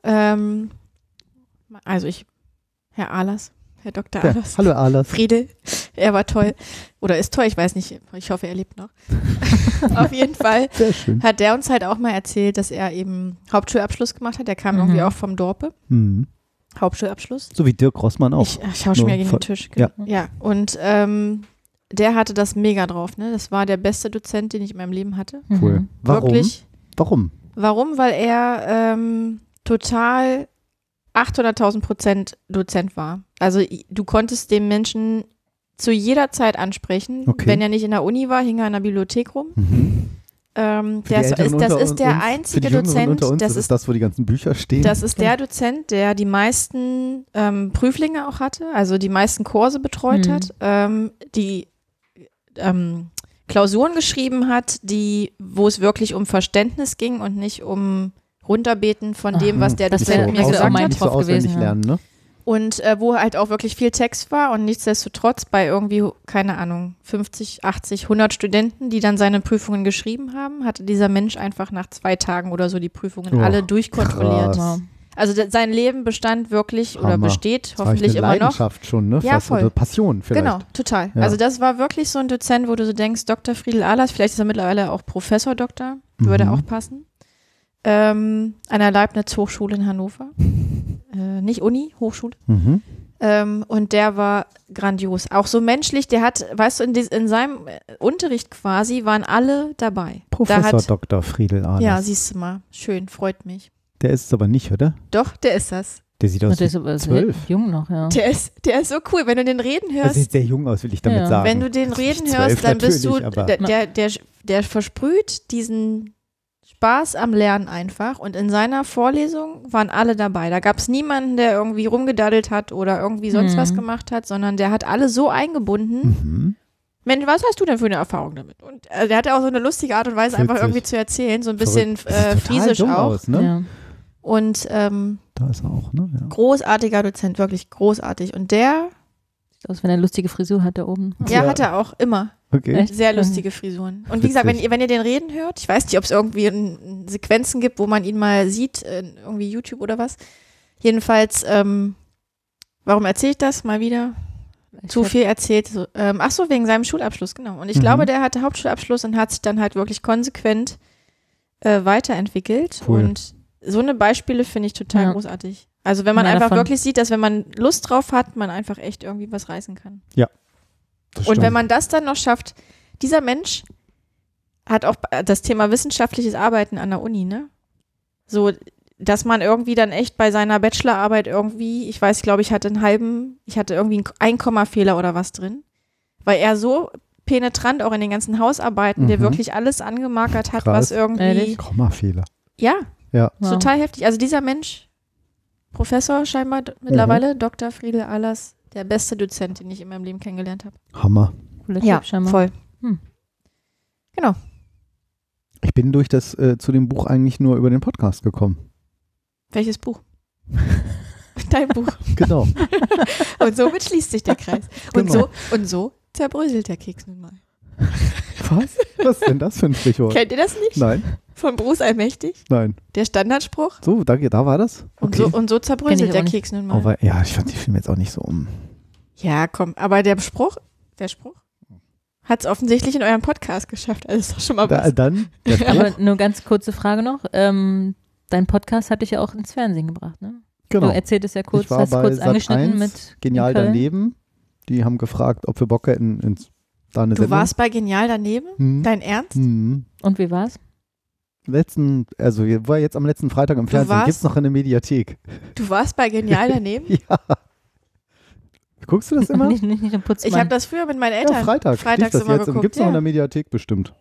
ähm, also ich, Herr Ahlers, Herr Dr. <laughs> Ja, Ahlers. hallo Alas. Friedel, er war toll. Oder ist toll, ich weiß nicht. Ich hoffe, er lebt noch. <laughs> Auf jeden Fall <laughs> Sehr schön. hat der uns halt auch mal erzählt, dass er eben Hauptschulabschluss gemacht hat. Der kam Mhm. irgendwie auch vom Dorpe. Mhm. Hauptschulabschluss. So wie Dirk Rossmann auch. Ich, ich hau schon Nur wieder gegen voll- den Tisch. ja. ja. Und ähm, der hatte das mega drauf. Ne? Das war der beste Dozent, den ich in meinem Leben hatte. Cool. Mhm. Warum? Wirklich. Warum? Warum? Weil er ähm, total 800.000 Prozent Dozent war. Also du konntest dem Menschen zu jeder Zeit ansprechen. Okay. Wenn er nicht in der Uni war, hing er in der Bibliothek rum. Mhm. Ähm, der ist, das ist der uns, einzige Dozent, unter uns, das das ist ist das, wo die ganzen Bücher stehen. das ist der Dozent, der die meisten ähm, Prüflinge auch hatte, also die meisten Kurse betreut Mhm. hat, ähm, die ähm, Klausuren geschrieben hat, die, wo es wirklich um Verständnis ging und nicht um Runterbeten von dem, was der das Dozent wär- mir gesagt mein hat. nicht so gewesen, lernen, ne? Und äh, wo halt auch wirklich viel Text war und nichtsdestotrotz bei irgendwie, keine Ahnung, 50, 80, 100 Studenten, die dann seine Prüfungen geschrieben haben, hatte dieser Mensch einfach nach zwei Tagen oder so die Prüfungen Oh, alle durchkontrolliert. krass. Also sein Leben bestand wirklich oder Hammer. besteht Das war hoffentlich echt eine immer noch. Leidenschaft schon, ne? Ja, Fast voll. Eine Passion vielleicht. Genau, total. Ja. Also das war wirklich so ein Dozent, wo du so denkst, Dr. Friedel Ahlers, vielleicht ist er mittlerweile auch Professor Doktor, würde Mhm. auch passen. Ähm, an der Leibniz Hochschule in Hannover. <laughs> Äh, nicht Uni, Hochschule. Mhm. Ähm, und der war grandios. Auch so menschlich, der hat, weißt du, in, in seinem äh, Unterricht quasi waren alle dabei. Professor da hat, Dr. Friedel Ahlers. Ja, siehst du mal. Schön, freut mich. Der ist es aber nicht, oder? Doch, der ist das. Der sieht aus der ist wie zwölf. jung noch, ja. Der ist, der ist so cool, wenn du den reden Er hörst. sieht sehr jung aus, will ich damit Ja. sagen. Wenn du den Nicht reden hörst, dann bist du, der, der, der, der versprüht diesen Spaß am Lernen einfach. Und in seiner Vorlesung waren alle dabei. Da gab es niemanden, der irgendwie rumgedaddelt hat oder irgendwie sonst Mhm. was gemacht hat, sondern der hat alle so eingebunden. Mhm. Mensch, was hast du denn für eine Erfahrung damit? Und äh, der hatte auch so eine lustige Art und Weise, einfach Witzig. irgendwie zu erzählen, so ein bisschen äh, friesisch auch. Aus, ne? ja. Und ähm, Da ist er auch, ne? Ja. großartiger Dozent, wirklich großartig. Und der, Sieht aus, wenn er eine lustige Frisur hat da oben. ja, Ja. hat er auch immer. Okay. Echt? Sehr lustige Frisuren. Und wie gesagt, wenn ihr, wenn ihr den reden hört, ich weiß nicht, ob es irgendwie n- Sequenzen gibt, wo man ihn mal sieht, irgendwie YouTube oder was. Jedenfalls, ähm, warum erzähle ich das mal wieder? Zu viel erzählt. So, ähm, ach so, wegen seinem Schulabschluss, genau. Und ich Mhm. glaube, der hatte Hauptschulabschluss und hat sich dann halt wirklich konsequent äh, weiterentwickelt. Cool. Und so eine Beispiele finde ich total Ja. großartig. Also wenn man einfach von- wirklich sieht, dass wenn man Lust drauf hat, man einfach echt irgendwie was reißen kann. Das Und stimmt. wenn man das dann noch schafft, dieser Mensch hat auch das Thema wissenschaftliches Arbeiten an der Uni, ne? So, dass man irgendwie dann echt bei seiner Bachelorarbeit irgendwie, ich weiß, ich glaube, ich hatte einen halben, ich hatte irgendwie einen Einkommafehler oder was drin, weil er so penetrant auch in den ganzen Hausarbeiten, der Mhm. wirklich alles angemarkert hat, Krass. was irgendwie, Ehrlich? Kommafehler. ja, Ja. Wow. total heftig. Also dieser Mensch, Professor scheinbar mittlerweile, Mhm. Dr. Friedel Ahlers, der beste Dozent, den ich in meinem Leben kennengelernt habe. Hammer. Cooler Ja, scheinbar. voll. Ich bin durch das äh, zu dem Buch eigentlich nur über den Podcast gekommen. Welches Buch? <laughs> Dein Buch. <laughs> Genau. <laughs> Und somit schließt sich der Kreis. Und, Genau. so, und so zerbröselt der Keks nun mal. Was? Was ist denn das für ein Sprichwort? Kennt ihr das nicht? Nein, Von Bruce Allmächtig? nein. Der Standardspruch? So, da, da war das? Und, Okay. so, und so zerbröselt der. Keks nun mal. Aber, ja, ich fand die Filme jetzt auch nicht so um. Ja, komm. Aber der Spruch, der Spruch, hat es offensichtlich in eurem Podcast geschafft. Also ist doch schon mal Da, was. dann, <laughs> der Spruch, Aber nur ganz kurze Frage noch. Ähm, dein Podcast hat dich ja auch ins Fernsehen gebracht, ne? genau. Du erzähltest ja kurz, ich war hast bei kurz Sat angeschnitten 1, mit Genial daneben. Die haben gefragt, ob wir Bock hätten, ins, da eine Du Sendung. warst bei Genial daneben? Hm. Dein Ernst? Hm. Und wie war's? Letzten, also wir- war jetzt am letzten Freitag im Fernsehen, warst- gibt's noch in der Mediathek. Du warst bei Genial daneben? <laughs> Ja. Guckst du das immer? nicht, nicht, nicht im Putzmann. Ich habe das früher mit meinen Eltern ja, Freitag. freitags das immer jetzt. geguckt. Gibt's noch in ja. der Mediathek bestimmt.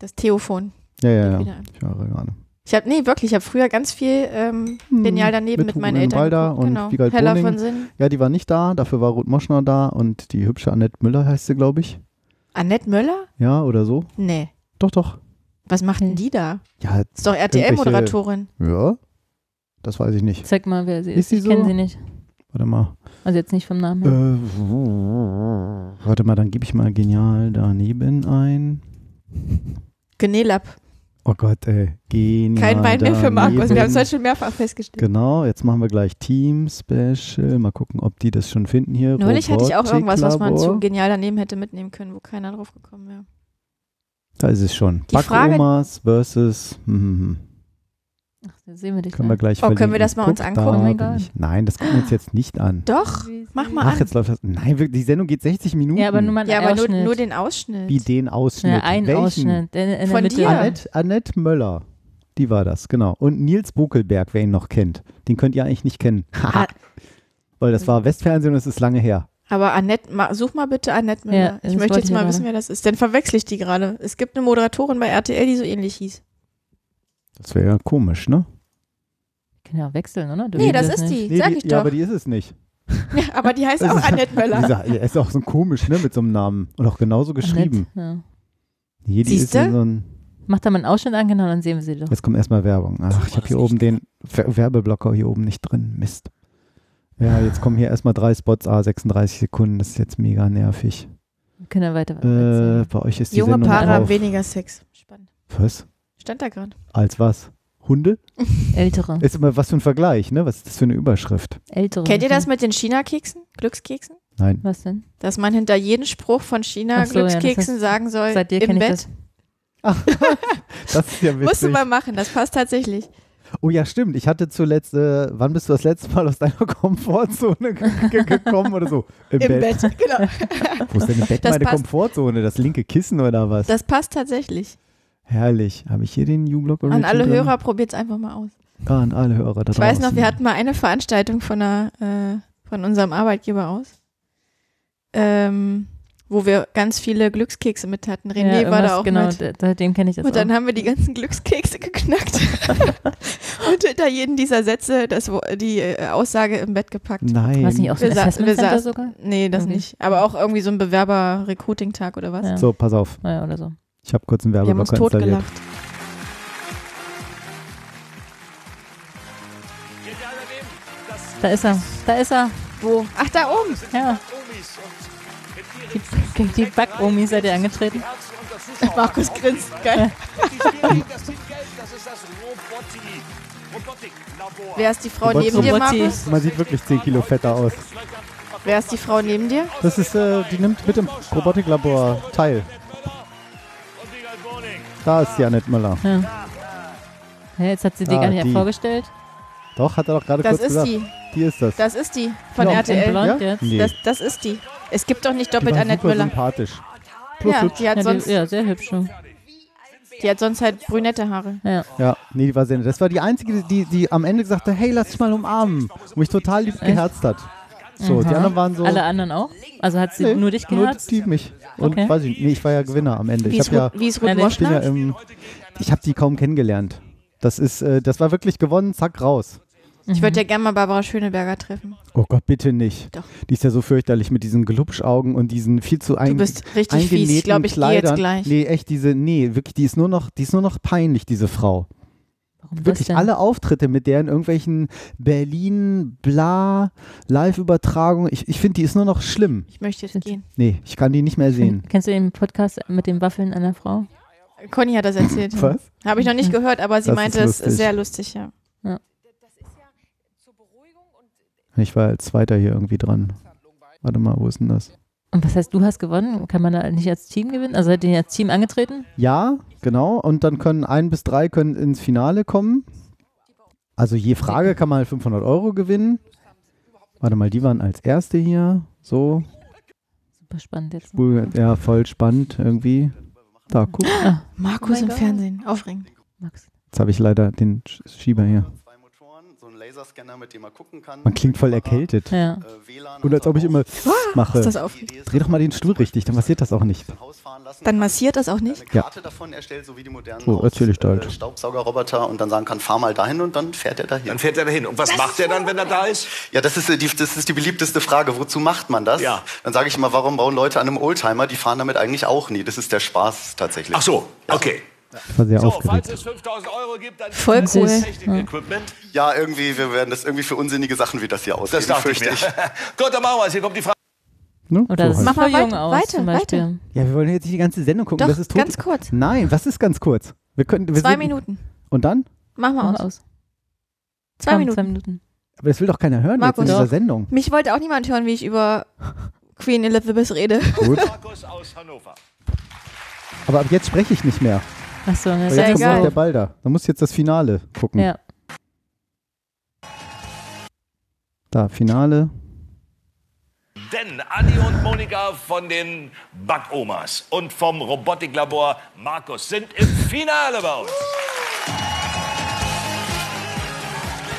Das Theophon. Ja, ja, ja. Ich höre gerade. Ich habe, nee, wirklich, ich habe früher ganz viel ähm, Hm, Genial daneben mit, mit meinen Eltern. Balder und genau. Wiegald Heller Boning. von Sinn. Ja, die war nicht da, dafür war Ruth Moschner da und die hübsche Annette Müller heißt sie, glaube ich. Annette Möller? Ja, oder so? Nee. Doch, doch. Was Nee. die da? Ja, Ist doch RTL-Moderatorin. ja. Das weiß ich nicht. Zeig mal, wer sie ist. Ist sie ich so? kenne sie nicht. Warte mal. Also jetzt nicht vom Namen Äh, her. warte mal, dann gebe ich mal genial daneben ein. Genelab. Oh Gott, ey. Genial. Kein Wein mehr für Markus. Wir haben es heute schon mehrfach festgestellt. Genau, jetzt machen wir gleich Team Special. Mal gucken, ob die das schon finden hier. Neulich hatte ich auch irgendwas, was man zu genial daneben hätte mitnehmen können, wo keiner drauf gekommen wäre. Da ist es schon. Die Frage- Backomas versus. Hm. Ach, da sehen wir dich. Können wir gleich Oh, können wir das mal uns Guck, angucken? da Oh mein bin Gott. ich. Nein, das gucken wir uns jetzt nicht an. Doch, mach mal Ach, an. jetzt läuft das. Nein, die Sendung geht 60 Minuten. Ja, aber nur mal Ja, aber nur, nur den Ausschnitt. Wie den Ausschnitt. ja, ein Welchen? Ausschnitt. In, in Von dir? Annette, Annette Möller. Die war das, genau. Und Nils Buckelberg, wer ihn noch kennt. Den könnt ihr eigentlich nicht kennen. <laughs> Ah. Weil das war Westfernsehen und es ist lange her. Aber Annette, ma, such mal bitte Annette Müller. Ja, ich das möchte jetzt ich mal wissen, wer das ist. Dann verwechsel ich die gerade. Es gibt eine Moderatorin bei RTL, die so ähnlich hieß. Das wäre ja komisch, ne? Kann ja auch wechseln, oder? Du Nee, das weißt ist nicht. die, sag ich ja, doch. aber die ist es nicht. <laughs> Ja, aber die heißt Das auch ist- Annette Möller. Dieser, er ist auch so komisch, ne, mit so einem Namen. Und auch genauso geschrieben. Annette, Ja. Nee, die ist Siehste? in so ein, Mach da mal einen Ausschnitt an, genau, dann sehen wir sie doch. Jetzt kommt erstmal Werbung. Ach, ich habe hier oben den Werbeblocker hier oben nicht drin. Mist. Ja, jetzt kommen hier erstmal drei Spots, ah, 36 Sekunden. Das ist jetzt mega nervig. Wir können ja weiter. Äh, bei euch ist die Junge Sendung Paare haben drauf. weniger Sex. Spannend. Was? Stand da gerade. Als was? Hunde? <laughs> Ältere. Ist immer was für ein Vergleich, ne? Was ist das für eine Überschrift? Ältere. Kennt ihr das mit den China-Keksen? Glückskeksen? Nein. Was denn? Dass man hinter jedem Spruch von Ach so, ja, das China-Glückskeksen heißt- sagen soll, Seit dir im kenne ich Bett. das. <laughs> Das ist ja <laughs> Musst du witzig. mal machen, das passt tatsächlich. Oh ja, stimmt. Ich hatte zuletzt, äh, wann bist du das letzte Mal aus deiner <laughs> Komfortzone ge ge gekommen oder so? Im, Im Bett, genau. Wo ist denn im Bett Das meine passt. Komfortzone? Das linke Kissen oder was? Das passt tatsächlich. Herrlich. Habe ich hier den U-Block An alle drin? Hörer, probiert's einfach mal aus. Ah, an alle Hörer da Ich weiß noch, draußen. wir hatten mal eine Veranstaltung von, einer, äh, von unserem Arbeitgeber aus, ähm, wo wir ganz viele Glückskekse mit hatten. René ja, war da auch genau, mit. d- seitdem kenne ich das Und dann auch. haben wir die ganzen Glückskekse geknackt <laughs> und hinter jedem dieser Sätze das, die äh, Aussage im Bett gepackt. Nein. War es nicht auch so Wir ein wir sogar? Nee, das Okay. nicht. Aber auch irgendwie so ein Bewerber-Recruiting-Tag oder was. Ja. So, pass auf. Ja, oder so. Ich habe kurz einen Wir haben uns Werbeblocker installiert. totgelacht. Da ist er. Da ist er. Wo? Ach, da oben. Ja. Die, die Backomi seid ihr angetreten. <laughs> Markus grinst. Geil. <laughs> Wer ist die Frau Robot- neben dir. Markus? Man sieht wirklich 10 Kilo fetter aus. Wer ist die Frau neben dir? Das ist, äh, die nimmt mit im Robotiklabor teil. Da ist die Annette Müller. Ja. Ja, jetzt hat sie Ah, gar nicht die. vorgestellt. Doch, hat er doch gerade Das kurz ist gesagt. die. Die ist das. Das ist die von In RTL. Blond ja? jetzt. Nee. Das, das ist die. Es gibt doch nicht die doppelt war Annette super Müller. sympathisch. Plus Ja, hübsch. die hat Ja, sonst, die, ja, sehr hübsch. schon. die hat sonst halt brünette Haare. Ja. Ja, nee, die war sehr nett. Das war die einzige, die, die am Ende gesagt hat, hey, lass dich mal umarmen. Und mich total lieb geherzt hat. So, die Aha. anderen waren so. Alle anderen auch? Also hat sie Nee, nur dich nur geherzt? die mich. Und Okay. weiß ich nicht, nee, ich war ja Gewinner am Ende. Wie Ich ist, habe ja, Ruth, wie ist Ja, Ruth nee, ich bin ja Moschner? im, ich habe die kaum kennengelernt. Das ist, äh, das war wirklich gewonnen, zack, raus. Ich würde ja gerne mal Barbara Schöneberger treffen. Oh Gott, bitte nicht. Doch. Die ist ja so fürchterlich mit diesen Glubschaugen und diesen viel zu Du ein, bist richtig fies. Ich glaube, ich gehe jetzt gleich. Nee, echt, diese, nee, wirklich, die ist nur noch, die ist nur noch peinlich, diese Frau. Warum Wirklich das denn? alle Auftritte mit der in irgendwelchen Berlin, bla, Live-Übertragungen. Ich, ich finde, die ist nur noch schlimm. Ich möchte jetzt gehen. Nee, ich kann die nicht mehr sehen. <laughs> Kennst du den Podcast mit den Waffeln einer Frau? Conny hat das erzählt. Was? Habe ich noch nicht gehört, aber sie Das meinte, es lustig. sehr lustig, ja. Ich war als Zweiter hier irgendwie dran. Warte mal, wo ist denn das? Und was heißt, du hast gewonnen? Kann man da nicht als Team gewinnen? Also seid ihr als Team angetreten? Ja, genau. Und dann können ein bis drei können ins Finale kommen. Also je Frage kann man halt 500 Euro gewinnen. Warte mal, die waren als Erste hier. So, Super spannend jetzt. ja, voll spannend irgendwie. Da, guck. Ah, Markus Oh im. Fernsehen. Aufregend. Jetzt habe ich leider den Sch- Schieber hier. Laserscanner, mit dem man gucken kann. Man klingt voll erkältet. Ja. Äh, WLAN Und als ob ich immer mache. Ist das aufregend? Dreh doch mal den Stuhl richtig, dann passiert das auch nicht. Dann massiert das auch nicht? Ja. Karte davon erstellt, so wie die modernen So, erzähl ich da halt. äh, Staubsaugerroboter und dann sagen kann, fahr mal dahin und dann fährt er dahin. Dann fährt er dahin. Und was macht er dann, wenn er da ist? Ja, das ist, äh, die, das ist die beliebteste Frage. Wozu macht man das? Ja. Dann sage ich immer, warum bauen Leute an einem Oldtimer? Die fahren damit eigentlich auch nie. Das ist der Spaß tatsächlich. Ach so, okay. War sehr So, falls aufgeregt. es 5000 Euro gibt, dann Voll cool. Technik-Equipment. Ja, irgendwie, wir werden das irgendwie für unsinnige Sachen wie das hier ausgeben, Das dachte ich mir. <laughs> Gut, dann machen wir es. Hier kommt die Frage. Ne? Oder so das halt. sieht Mach mal jung weiter, aus weiter, zum Beispiel. weiter. Ja, wir wollen jetzt nicht die ganze Sendung gucken. Doch, das ist tot. ganz kurz. Nein, was ist ganz kurz? Wir können, wir Zwei sind- Minuten. Und dann? Mach mal Mach aus. aus. Zwei Komm, Minuten. Zwei Minuten. Aber das will doch keiner hören Markus. jetzt in dieser. Sendung. Mich wollte auch niemand hören, wie ich über Queen Elizabeth rede. Gut. Markus aus Hannover. Aber ab jetzt spreche ich nicht mehr. Achso, das ist ja jetzt kommt egal. noch der Ball da. Da muss jetzt das Finale gucken. Ja. Da, Finale. Denn Anni und Monika von den Backomas und vom Robotiklabor Markus sind im Finale bei uns.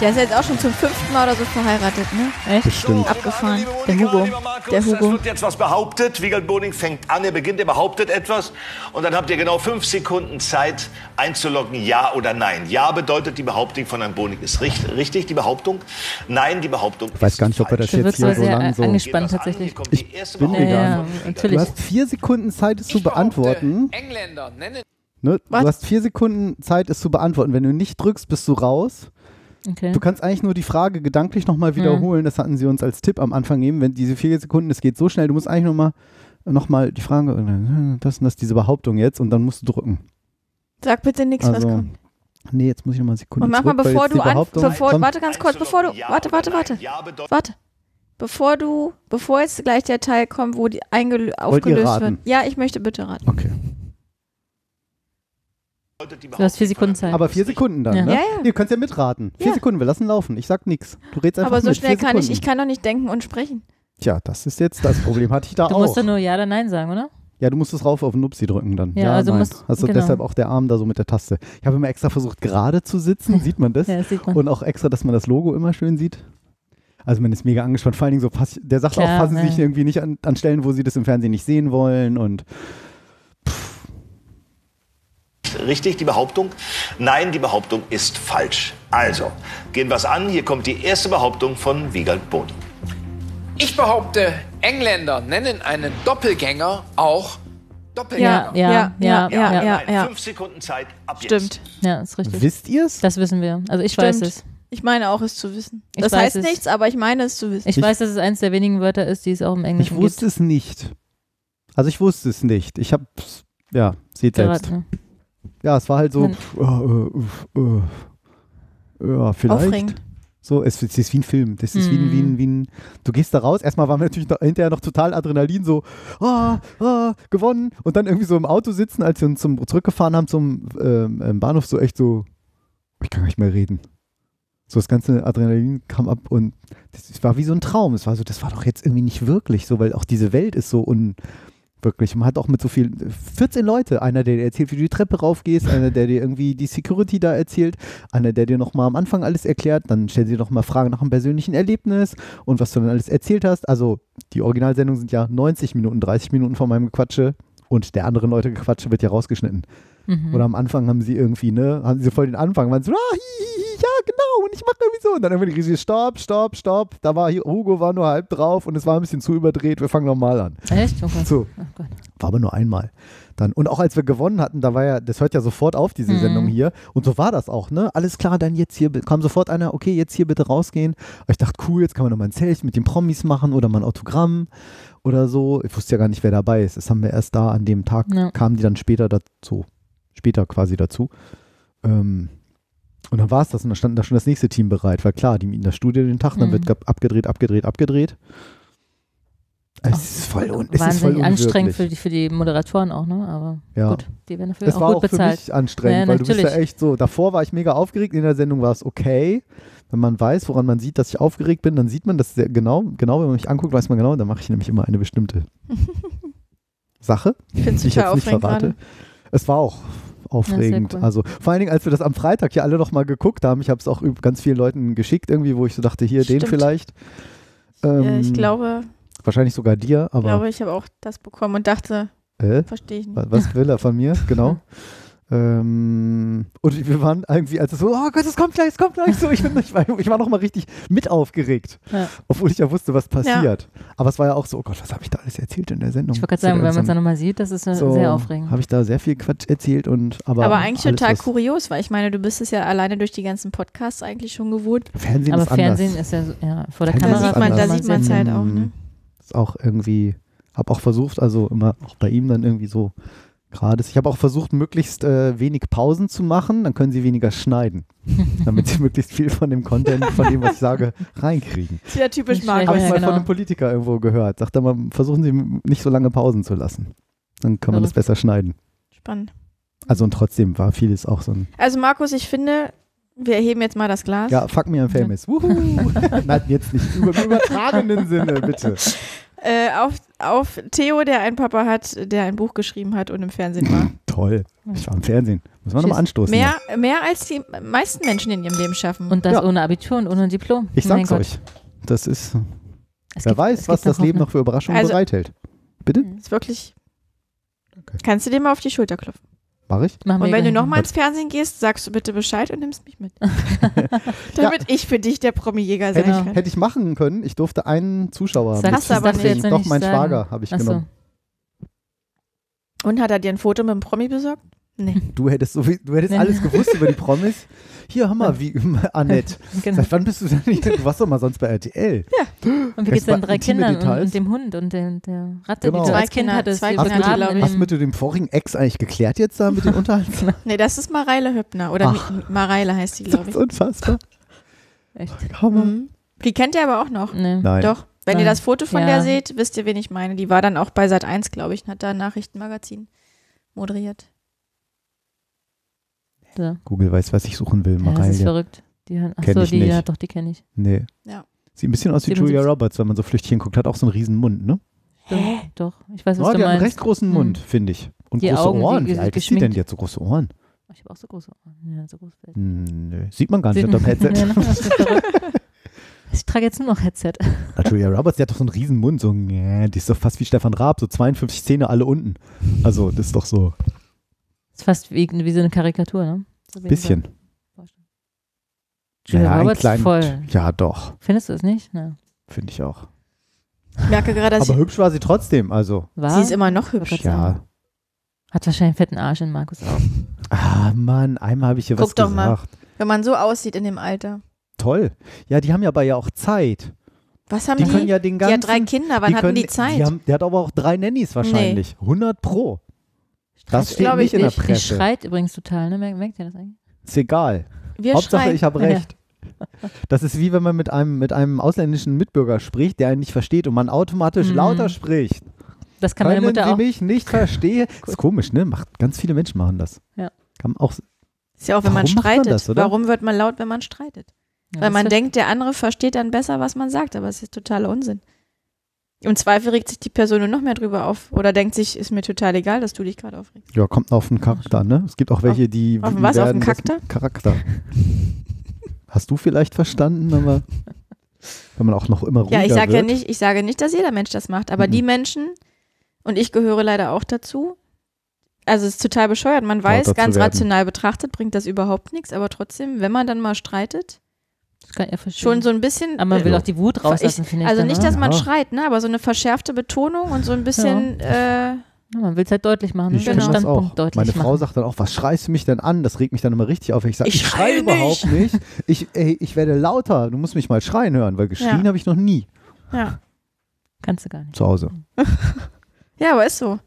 Der ist jetzt auch schon zum fünften Mal oder so verheiratet, ne? Echt? Bestimmt. Abgefahren. Liebe Der Monika, Hugo. lieber Markus, Der Es Hugo. wird jetzt was behauptet. Wiegald Boning fängt an, er beginnt, er behauptet etwas. Und dann habt ihr genau fünf Sekunden Zeit einzuloggen, ja oder nein. Ja bedeutet, die Behauptung von Herrn Boning ist richtig, richtig, die Behauptung. Nein, die Behauptung Ich weiß gar nicht, ob er das jetzt hier so sehr lang so. angespannt tatsächlich. Ich bin vegan. Ja, natürlich. Du hast vier Sekunden Zeit, es zu beantworten. Engländer nennen Ne? Du hast vier Sekunden Zeit, es zu beantworten. Wenn du nicht drückst, bist du raus. Okay. Du kannst eigentlich nur die Frage gedanklich nochmal wiederholen. Das hatten sie uns als Tipp am Anfang gegeben. Wenn diese vier Sekunden, es geht so schnell, du musst eigentlich nochmal noch mal die Frage, äh, das und das, diese Behauptung jetzt und dann musst du drücken. Sag bitte nichts, was Also, kommt. nee, jetzt muss ich nochmal Sekunde Und mach mal, bevor du an, Behauptung bevor, kommt. warte ganz kurz, bevor du, Ja warte, warte, warte, Ja bedeutet, warte. Bevor du, bevor jetzt gleich der Teil kommt, wo die aufgelöst wird. Ja, ich möchte bitte raten. Okay. Du hast vier Sekunden Zeit. Aber vier Sekunden dann, Ja. ne? Ja, ja. Du kannst ja mitraten. Vier Ja. Sekunden, wir lassen laufen. Ich sag nichts. Du redest einfach Aber so mit. schnell vier kann ich, Sekunden. ich kann doch nicht denken und sprechen. Tja, das ist jetzt das Problem. Hatte ich da du auch. musst doch nur Ja oder Nein sagen, oder? Ja, du musst es rauf auf den Nupsi drücken dann. Ja, also nein. musst- also genau. deshalb auch der Arm da so mit der Taste. Ich habe immer extra versucht, gerade zu sitzen. <laughs> Sieht man das? Ja, das sieht man. Und auch extra, dass man das Logo immer schön sieht. Also man ist mega angespannt. Vor allen Dingen so, der sagt Klar, auch, passen Sie sich ja. irgendwie nicht an, an Stellen, wo Sie das im Fernsehen nicht sehen wollen. Und richtig, die Behauptung? Nein, die Behauptung ist falsch. Also, gehen wir es an. Hier kommt die erste Behauptung von Wiegald Boning. Ich behaupte, Engländer nennen einen Doppelgänger auch Doppelgänger. Ja, ja, ja, ja, ja, ja. ja, Nein, ja. Fünf Sekunden Zeit ab Stimmt. Ja, ist richtig. wisst ihr es? Das wissen wir. Also ich weiß es. Ich meine auch, es zu wissen. Ich das heißt es. nichts, aber ich meine es zu wissen. Ich, Ich- weiß, dass es eins der wenigen Wörter ist, die es auch im Ich Englischen wusste es nicht. Also ich wusste es nicht. Ich habe ja, seht gibt. selbst. Ja, es war halt so, Dann- pff, äh, äh, äh, ja, vielleicht. Aufregend. So, es, es ist wie ein Film. Das ist wie, ein, wie, ein, wie ein. Du gehst da raus. Erstmal waren wir natürlich noch, hinterher noch total Adrenalin, so, ah, ah, gewonnen. Und dann irgendwie so im Auto sitzen, als wir uns zum, zurückgefahren haben zum ähm, ähm, Bahnhof, so echt so, ich kann gar nicht mehr reden. So, das ganze Adrenalin kam ab und das, es war wie so ein Traum. Es war so, das war doch jetzt irgendwie nicht wirklich so, weil auch diese Welt ist so unwirklich. Man hat auch mit so viel, 14 Leute, einer, der dir erzählt, wie du die Treppe raufgehst, einer, der dir irgendwie die Security da erzählt, einer, der dir nochmal am Anfang alles erklärt, dann stellt sie nochmal Fragen nach einem persönlichen Erlebnis und was du dann alles erzählt hast. Also die Originalsendungen sind ja 90 Minuten, 30 Minuten von meinem Gequatsche und der anderen Leute Gequatsche wird ja rausgeschnitten. Mhm. Oder am Anfang haben sie irgendwie, ne, haben sie voll den Anfang, waren so, ah, hi, hi, hi, ja, genau, und ich mache irgendwie so. Und dann irgendwie die riesige Stopp, Stopp, Stopp. Da war hier, Hugo war nur halb drauf und es war ein bisschen zu überdreht. Wir fangen nochmal an. Echt? Oh Gott. So, Oh war aber nur einmal. Dann, und auch als wir gewonnen hatten, da war ja, das hört ja sofort auf, diese Mhm. Sendung hier. Und so war das auch, ne? Alles klar, dann jetzt hier, kam sofort einer, okay, jetzt hier bitte rausgehen. Aber ich dachte, cool, jetzt kann man nochmal ein Zelt mit den Promis machen oder mal ein Autogramm oder so. Ich wusste ja gar nicht, wer dabei ist. Das haben wir erst da an dem Tag, Ja. kamen die dann später dazu. Später quasi dazu. Ähm, und dann war es das und dann stand da schon das nächste Team bereit. Weil klar, die mieten das Studio den Tag, dann Mhm. wird ge- abgedreht, abgedreht, abgedreht. Es ist voll, un es ist voll Wahnsinnig anstrengend für die, für die Moderatoren auch, ne? Aber Ja. gut, die werden dafür Das auch war gut auch für bezahlt. mich anstrengend, Ja, weil du bist ja echt so. Davor war ich mega aufgeregt, in der Sendung war es okay. Wenn man weiß, woran man sieht, dass ich aufgeregt bin, dann sieht man das sehr genau. Genau, wenn man mich anguckt, weiß man genau, dann mache ich nämlich immer eine bestimmte <laughs> Sache, Ich finde es die ich jetzt nicht verrate. gerade. Es war auch aufregend. cool. Also vor allen Dingen, als wir das am Freitag hier alle noch mal geguckt haben, ich habe es auch ganz vielen Leuten geschickt irgendwie, wo ich so dachte, hier, den Stimmt. vielleicht. Ähm, Äh, ich glaube, Wahrscheinlich sogar dir, aber glaube, ich habe auch das bekommen und dachte, äh, verstehe ich nicht. wa- was will er von mir? Genau. <laughs> Ähm, und wir waren irgendwie, als es so, oh Gott, es kommt gleich, es kommt gleich so. Ich, bin, ich, war, ich war noch mal richtig mit aufgeregt, Ja. obwohl ich ja wusste, was passiert. Aber es war ja auch so, oh Gott, was habe ich da alles erzählt in der Sendung? Ich wollte gerade sagen, wenn man es dann nochmal sieht, das ist äh, so, sehr aufregend. Habe ich da sehr viel Quatsch erzählt und aber, Aber eigentlich alles, total kurios, weil ich meine, du bist es ja alleine durch die ganzen Podcasts eigentlich schon gewohnt. Fernsehen Aber ist Fernsehen anders. ist ja, so, ja vor der Fernsehen Kamera. ist Da sieht man, da sieht man es halt auch. Ne? Ist auch irgendwie, habe auch versucht, also immer auch bei ihm dann irgendwie so gerade. Ich habe auch versucht, möglichst äh, wenig Pausen zu machen, dann können sie weniger schneiden, <laughs> damit sie möglichst viel von dem Content, von dem, was ich sage, reinkriegen. Das ist ja typisch Marco. Habe ich Ja, mal genau. von einem Politiker irgendwo gehört. Sagt er mal, versuchen Sie nicht so lange Pausen zu lassen. Dann kann man das Verrückt. besser schneiden. Spannend. Also und trotzdem war vieles auch so ein, Also Markus, ich finde, wir erheben jetzt mal das Glas. ja, fuck me, I'm famous. Wuhu. <laughs> Nein, jetzt nicht über, im übertragenen Sinne, bitte. <laughs> Äh, auf, auf Theo, der einen Papa hat, der ein Buch geschrieben hat und im Fernsehen war. <laughs> Toll. Ich war im Fernsehen. Muss man nochmal anstoßen. Mehr, mehr als die meisten Menschen in ihrem Leben schaffen. Und das Ja. ohne Abitur und ohne Diplom. Ich Mein sag's Gott. euch. Das ist, Es wer gibt- weiß, was das Leben Hoffnung. noch für Überraschungen Also- bereithält. Bitte? ist wirklich. Okay. Kannst du dir mal auf die Schulter klopfen. Mach ich? Wir Und wenn du nochmal ins Fernsehen gehst, sagst du bitte Bescheid und nimmst mich mit. <laughs> Damit ich für dich der Promi-Jäger sein Genau. kann. Hätte ich machen können. Ich durfte einen Zuschauer Sag- mit Hast du aber nicht. Doch, mein. Schwager habe ich Ach so. genommen. Und hat er dir ein Foto mit dem Promi besorgt? Nee. Du hättest, so viel, du hättest Nee. alles gewusst über die Promis. Hier, hör mal, wie, <laughs> Annette. Genau. Seit wann bist du denn nicht? Du warst doch mal sonst bei RTL. Und wie geht's mal den drei Kindern und, und dem Hund und der, der Ratte, Genau. die du Zwei als Kind Kinder- hattest? zwei Hast, Kinder dem, hast in mit dem vorigen Ex eigentlich geklärt jetzt da mit den <laughs> Unterhalten? Nee, das ist Mareile Höppner. Oder Ach. Mareile heißt die, Das glaube ist ich. unfassbar. dem- Echt? Hammer. Mhm. Die kennt ihr aber auch noch. Nee. Nein. Doch. Wenn Nein. ihr das Foto von Ja. der seht, wisst ihr, wen ich meine. Die war dann auch bei Sat 1, glaube ich, und hat da ein Nachrichtenmagazin moderiert. So. Google weiß, was ich suchen will. Ja, das ist verrückt. Die, Kenn achso, ich die, nicht. ja, doch, die kenne ich. nee. Ja. Sieht ein bisschen aus wie 77. Julia Roberts, wenn man so Flüchtchen guckt. Hat auch so einen riesen Mund, ne? Doch, doch. Ich weiß, was Oh, du die hat einen meinst. recht großen Hm. Mund, finde ich. Und Die große Augen, Ohren. Wie alt ist die denn? geschminkt. Die hat so große Ohren. Ich habe auch so große Ohren. Ja, so groß. Hm, nö. Sieht man gar nicht Sieht unter dem Headset. <laughs> <laughs> Ich trage jetzt nur noch Headset. Na, Julia Roberts, die hat doch so einen riesen Mund. So, nee, die ist doch fast wie Stefan Raab. So 52 Zähne alle unten. Also, das ist doch so ist fast wie, wie so eine Karikatur, ne? So bisschen. Julia Naja, Roberts kleinen- voll. Ja, doch. Findest du es nicht? Ja. Finde ich auch. Ich merke gerade, dass Aber hübsch war sie trotzdem. Also, War? sie ist immer noch hübsch. Ja. Hat wahrscheinlich einen fetten Arsch in Markus auch. <laughs> Ah, Mann, einmal habe ich hier Guck was doch mal. gesagt. Wenn man so aussieht in dem Alter. Toll. Ja, die haben ja aber ja auch Zeit. Was haben Die die? können ja den die ganzen. hat drei Kinder. Wann die hatten können, die Zeit? Die haben, der hat aber auch drei Nannies wahrscheinlich. 100 pro. Das steht glaub nicht ich in der nicht. Die Presse. schreit übrigens total, ne? Merkt, ihr das eigentlich? Ist egal. Wir Hauptsache, schreien. ich habe Ja. recht. Das ist wie wenn man mit einem, mit einem ausländischen Mitbürger spricht, der einen nicht versteht und man automatisch Mhm. lauter spricht. Das kann meine Können Mutter Sie auch. mich nicht <laughs> verstehen? Ist komisch, ne? Macht, ganz viele Menschen machen das. Ja. Kann auch, Ist ja auch, wenn man Warum macht man streitet. das, oder? Warum wird man laut, wenn man streitet? Ja, Weil man denkt, der andere versteht dann besser, was man sagt, aber es ist totaler Unsinn. Im Zweifel regt sich die Person noch mehr drüber auf oder denkt sich, ist mir total egal, dass du dich gerade aufregst. ja, kommt auf den Charakter, ne? Es gibt auch welche, die. auf was? Auf den Charakter? Charakter. <laughs> Hast du vielleicht verstanden, aber wenn man auch noch immer ruhiger Ja, ich sage ja nicht, ich sage nicht, dass jeder Mensch das macht, aber Mhm. die Menschen, und ich gehöre leider auch dazu, also es ist total bescheuert, man weiß, ganz werden. rational betrachtet bringt das überhaupt nichts, aber trotzdem, wenn man dann mal streitet, Das kann ja verstehen. schon so ein bisschen, Aber man will Ja. auch die Wut rauslassen, finde ich. also nicht, ne? dass man Ja. schreit, ne, aber so eine verschärfte Betonung und so ein bisschen, äh, Ja, man will es halt deutlich machen, Ich finde das Standpunkt auch. deutlich Meine machen. Frau sagt dann auch, was schreist du mich denn an? Das regt mich dann immer richtig auf. Ich sage, Ich ich, schreie schreie überhaupt nicht. Ich, ey, ich werde lauter. Du musst mich mal schreien hören, weil geschrien Ja. habe ich noch nie ja. Kannst du gar nicht. zu Hause. <laughs> Ja, aber ist so.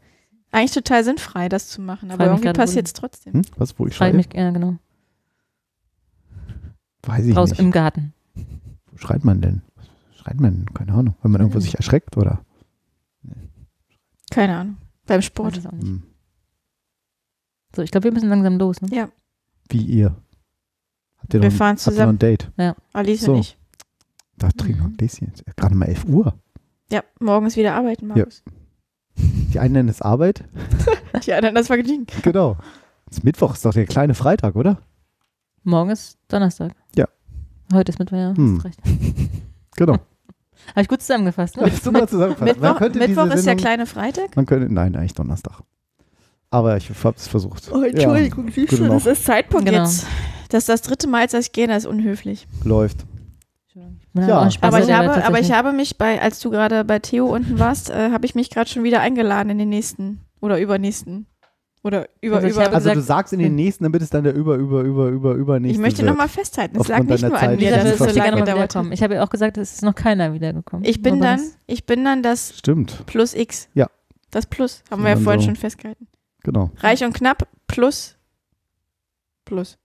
Eigentlich total sinnfrei, das zu machen, aber Freu irgendwie passiert es trotzdem. Hm? Was, wo ich schreie? mich, ja, genau. Weiß ich Raus nicht. im Garten. Wo schreit man denn? Was schreit man? Keine Ahnung. Wenn man irgendwo Mhm. sich erschreckt oder? Keine Ahnung. Beim Weiß Sport. es auch nicht. Hm. So, ich glaube, wir müssen langsam los. Ne? Ja, Wie ihr? Habt ihr Wir noch, fahren Habt ihr noch zusammen. ein Date? Alice So. und ich. Da trinken wir Mhm. ein Gläschen. Gerade mal 11 Uhr. Ja, morgen ist wieder arbeiten, Markus. Die einen nennen es Arbeit. Ja, dann das Vergnügen. Genau. Ist Mittwoch ist doch der kleine Freitag, oder? Morgen ist Donnerstag. Ja. Heute ist Mittwoch, ja. Hm. Hast recht. <laughs> Genau. Habe ich gut zusammengefasst, ne? Super zusammengefasst. Man Mittwoch, Mittwoch diese ist Sendung- kleine Freitag? Man könnte, nein, eigentlich Donnerstag. Aber ich habe es versucht. Oh, Entschuldigung, siehst gute du, das ist Zeitpunkt Genau. jetzt. Das ist das dritte Mal, als ich gehe, das ist unhöflich. Läuft. Ja. Aber ich, selber habe, aber ich habe mich bei, als du gerade bei Theo unten warst, äh, habe ich mich gerade schon wieder eingeladen in den nächsten oder übernächsten. Oder über, Also über. Also du gesagt- sagst in den nächsten, damit es dann der über, über, über, über, übernächste ich möchte nochmal festhalten, es lag nicht nur Zeit. an mir, Lisa dass es so lange gerne gedauert wiederkommen. hat. Ich habe ja auch gesagt, es ist noch keiner wiedergekommen. Ich bin Aber dann, das- ich bin dann das Stimmt, Plus X. Ja. Das Plus, haben wir ja vorhin so- schon festgehalten. genau. Reich und knapp plus Plus.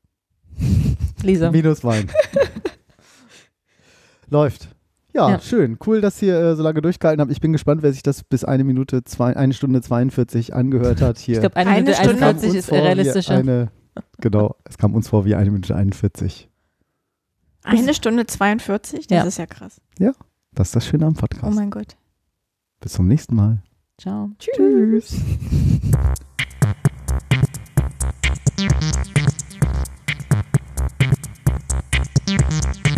Lisa. Minus Wein. <laughs> Läuft. Ja, Ja. schön. Cool, dass ihr äh, so lange durchgehalten habt. Ich bin gespannt, wer sich das bis eine Minute, zwei, eine Stunde 42 angehört hat hier. Ich glaube, eine, Eine Minute Stunde- 41 uns ist realistischer. Eine, genau, es kam uns vor wie eine Minute 41. Eine Stunde 42? Das Ja. ist ja krass. Das ist das Schöne am Oh Podcast. mein Gott. Bis zum nächsten Mal. Ciao. Tschüss. Reich, <laughs>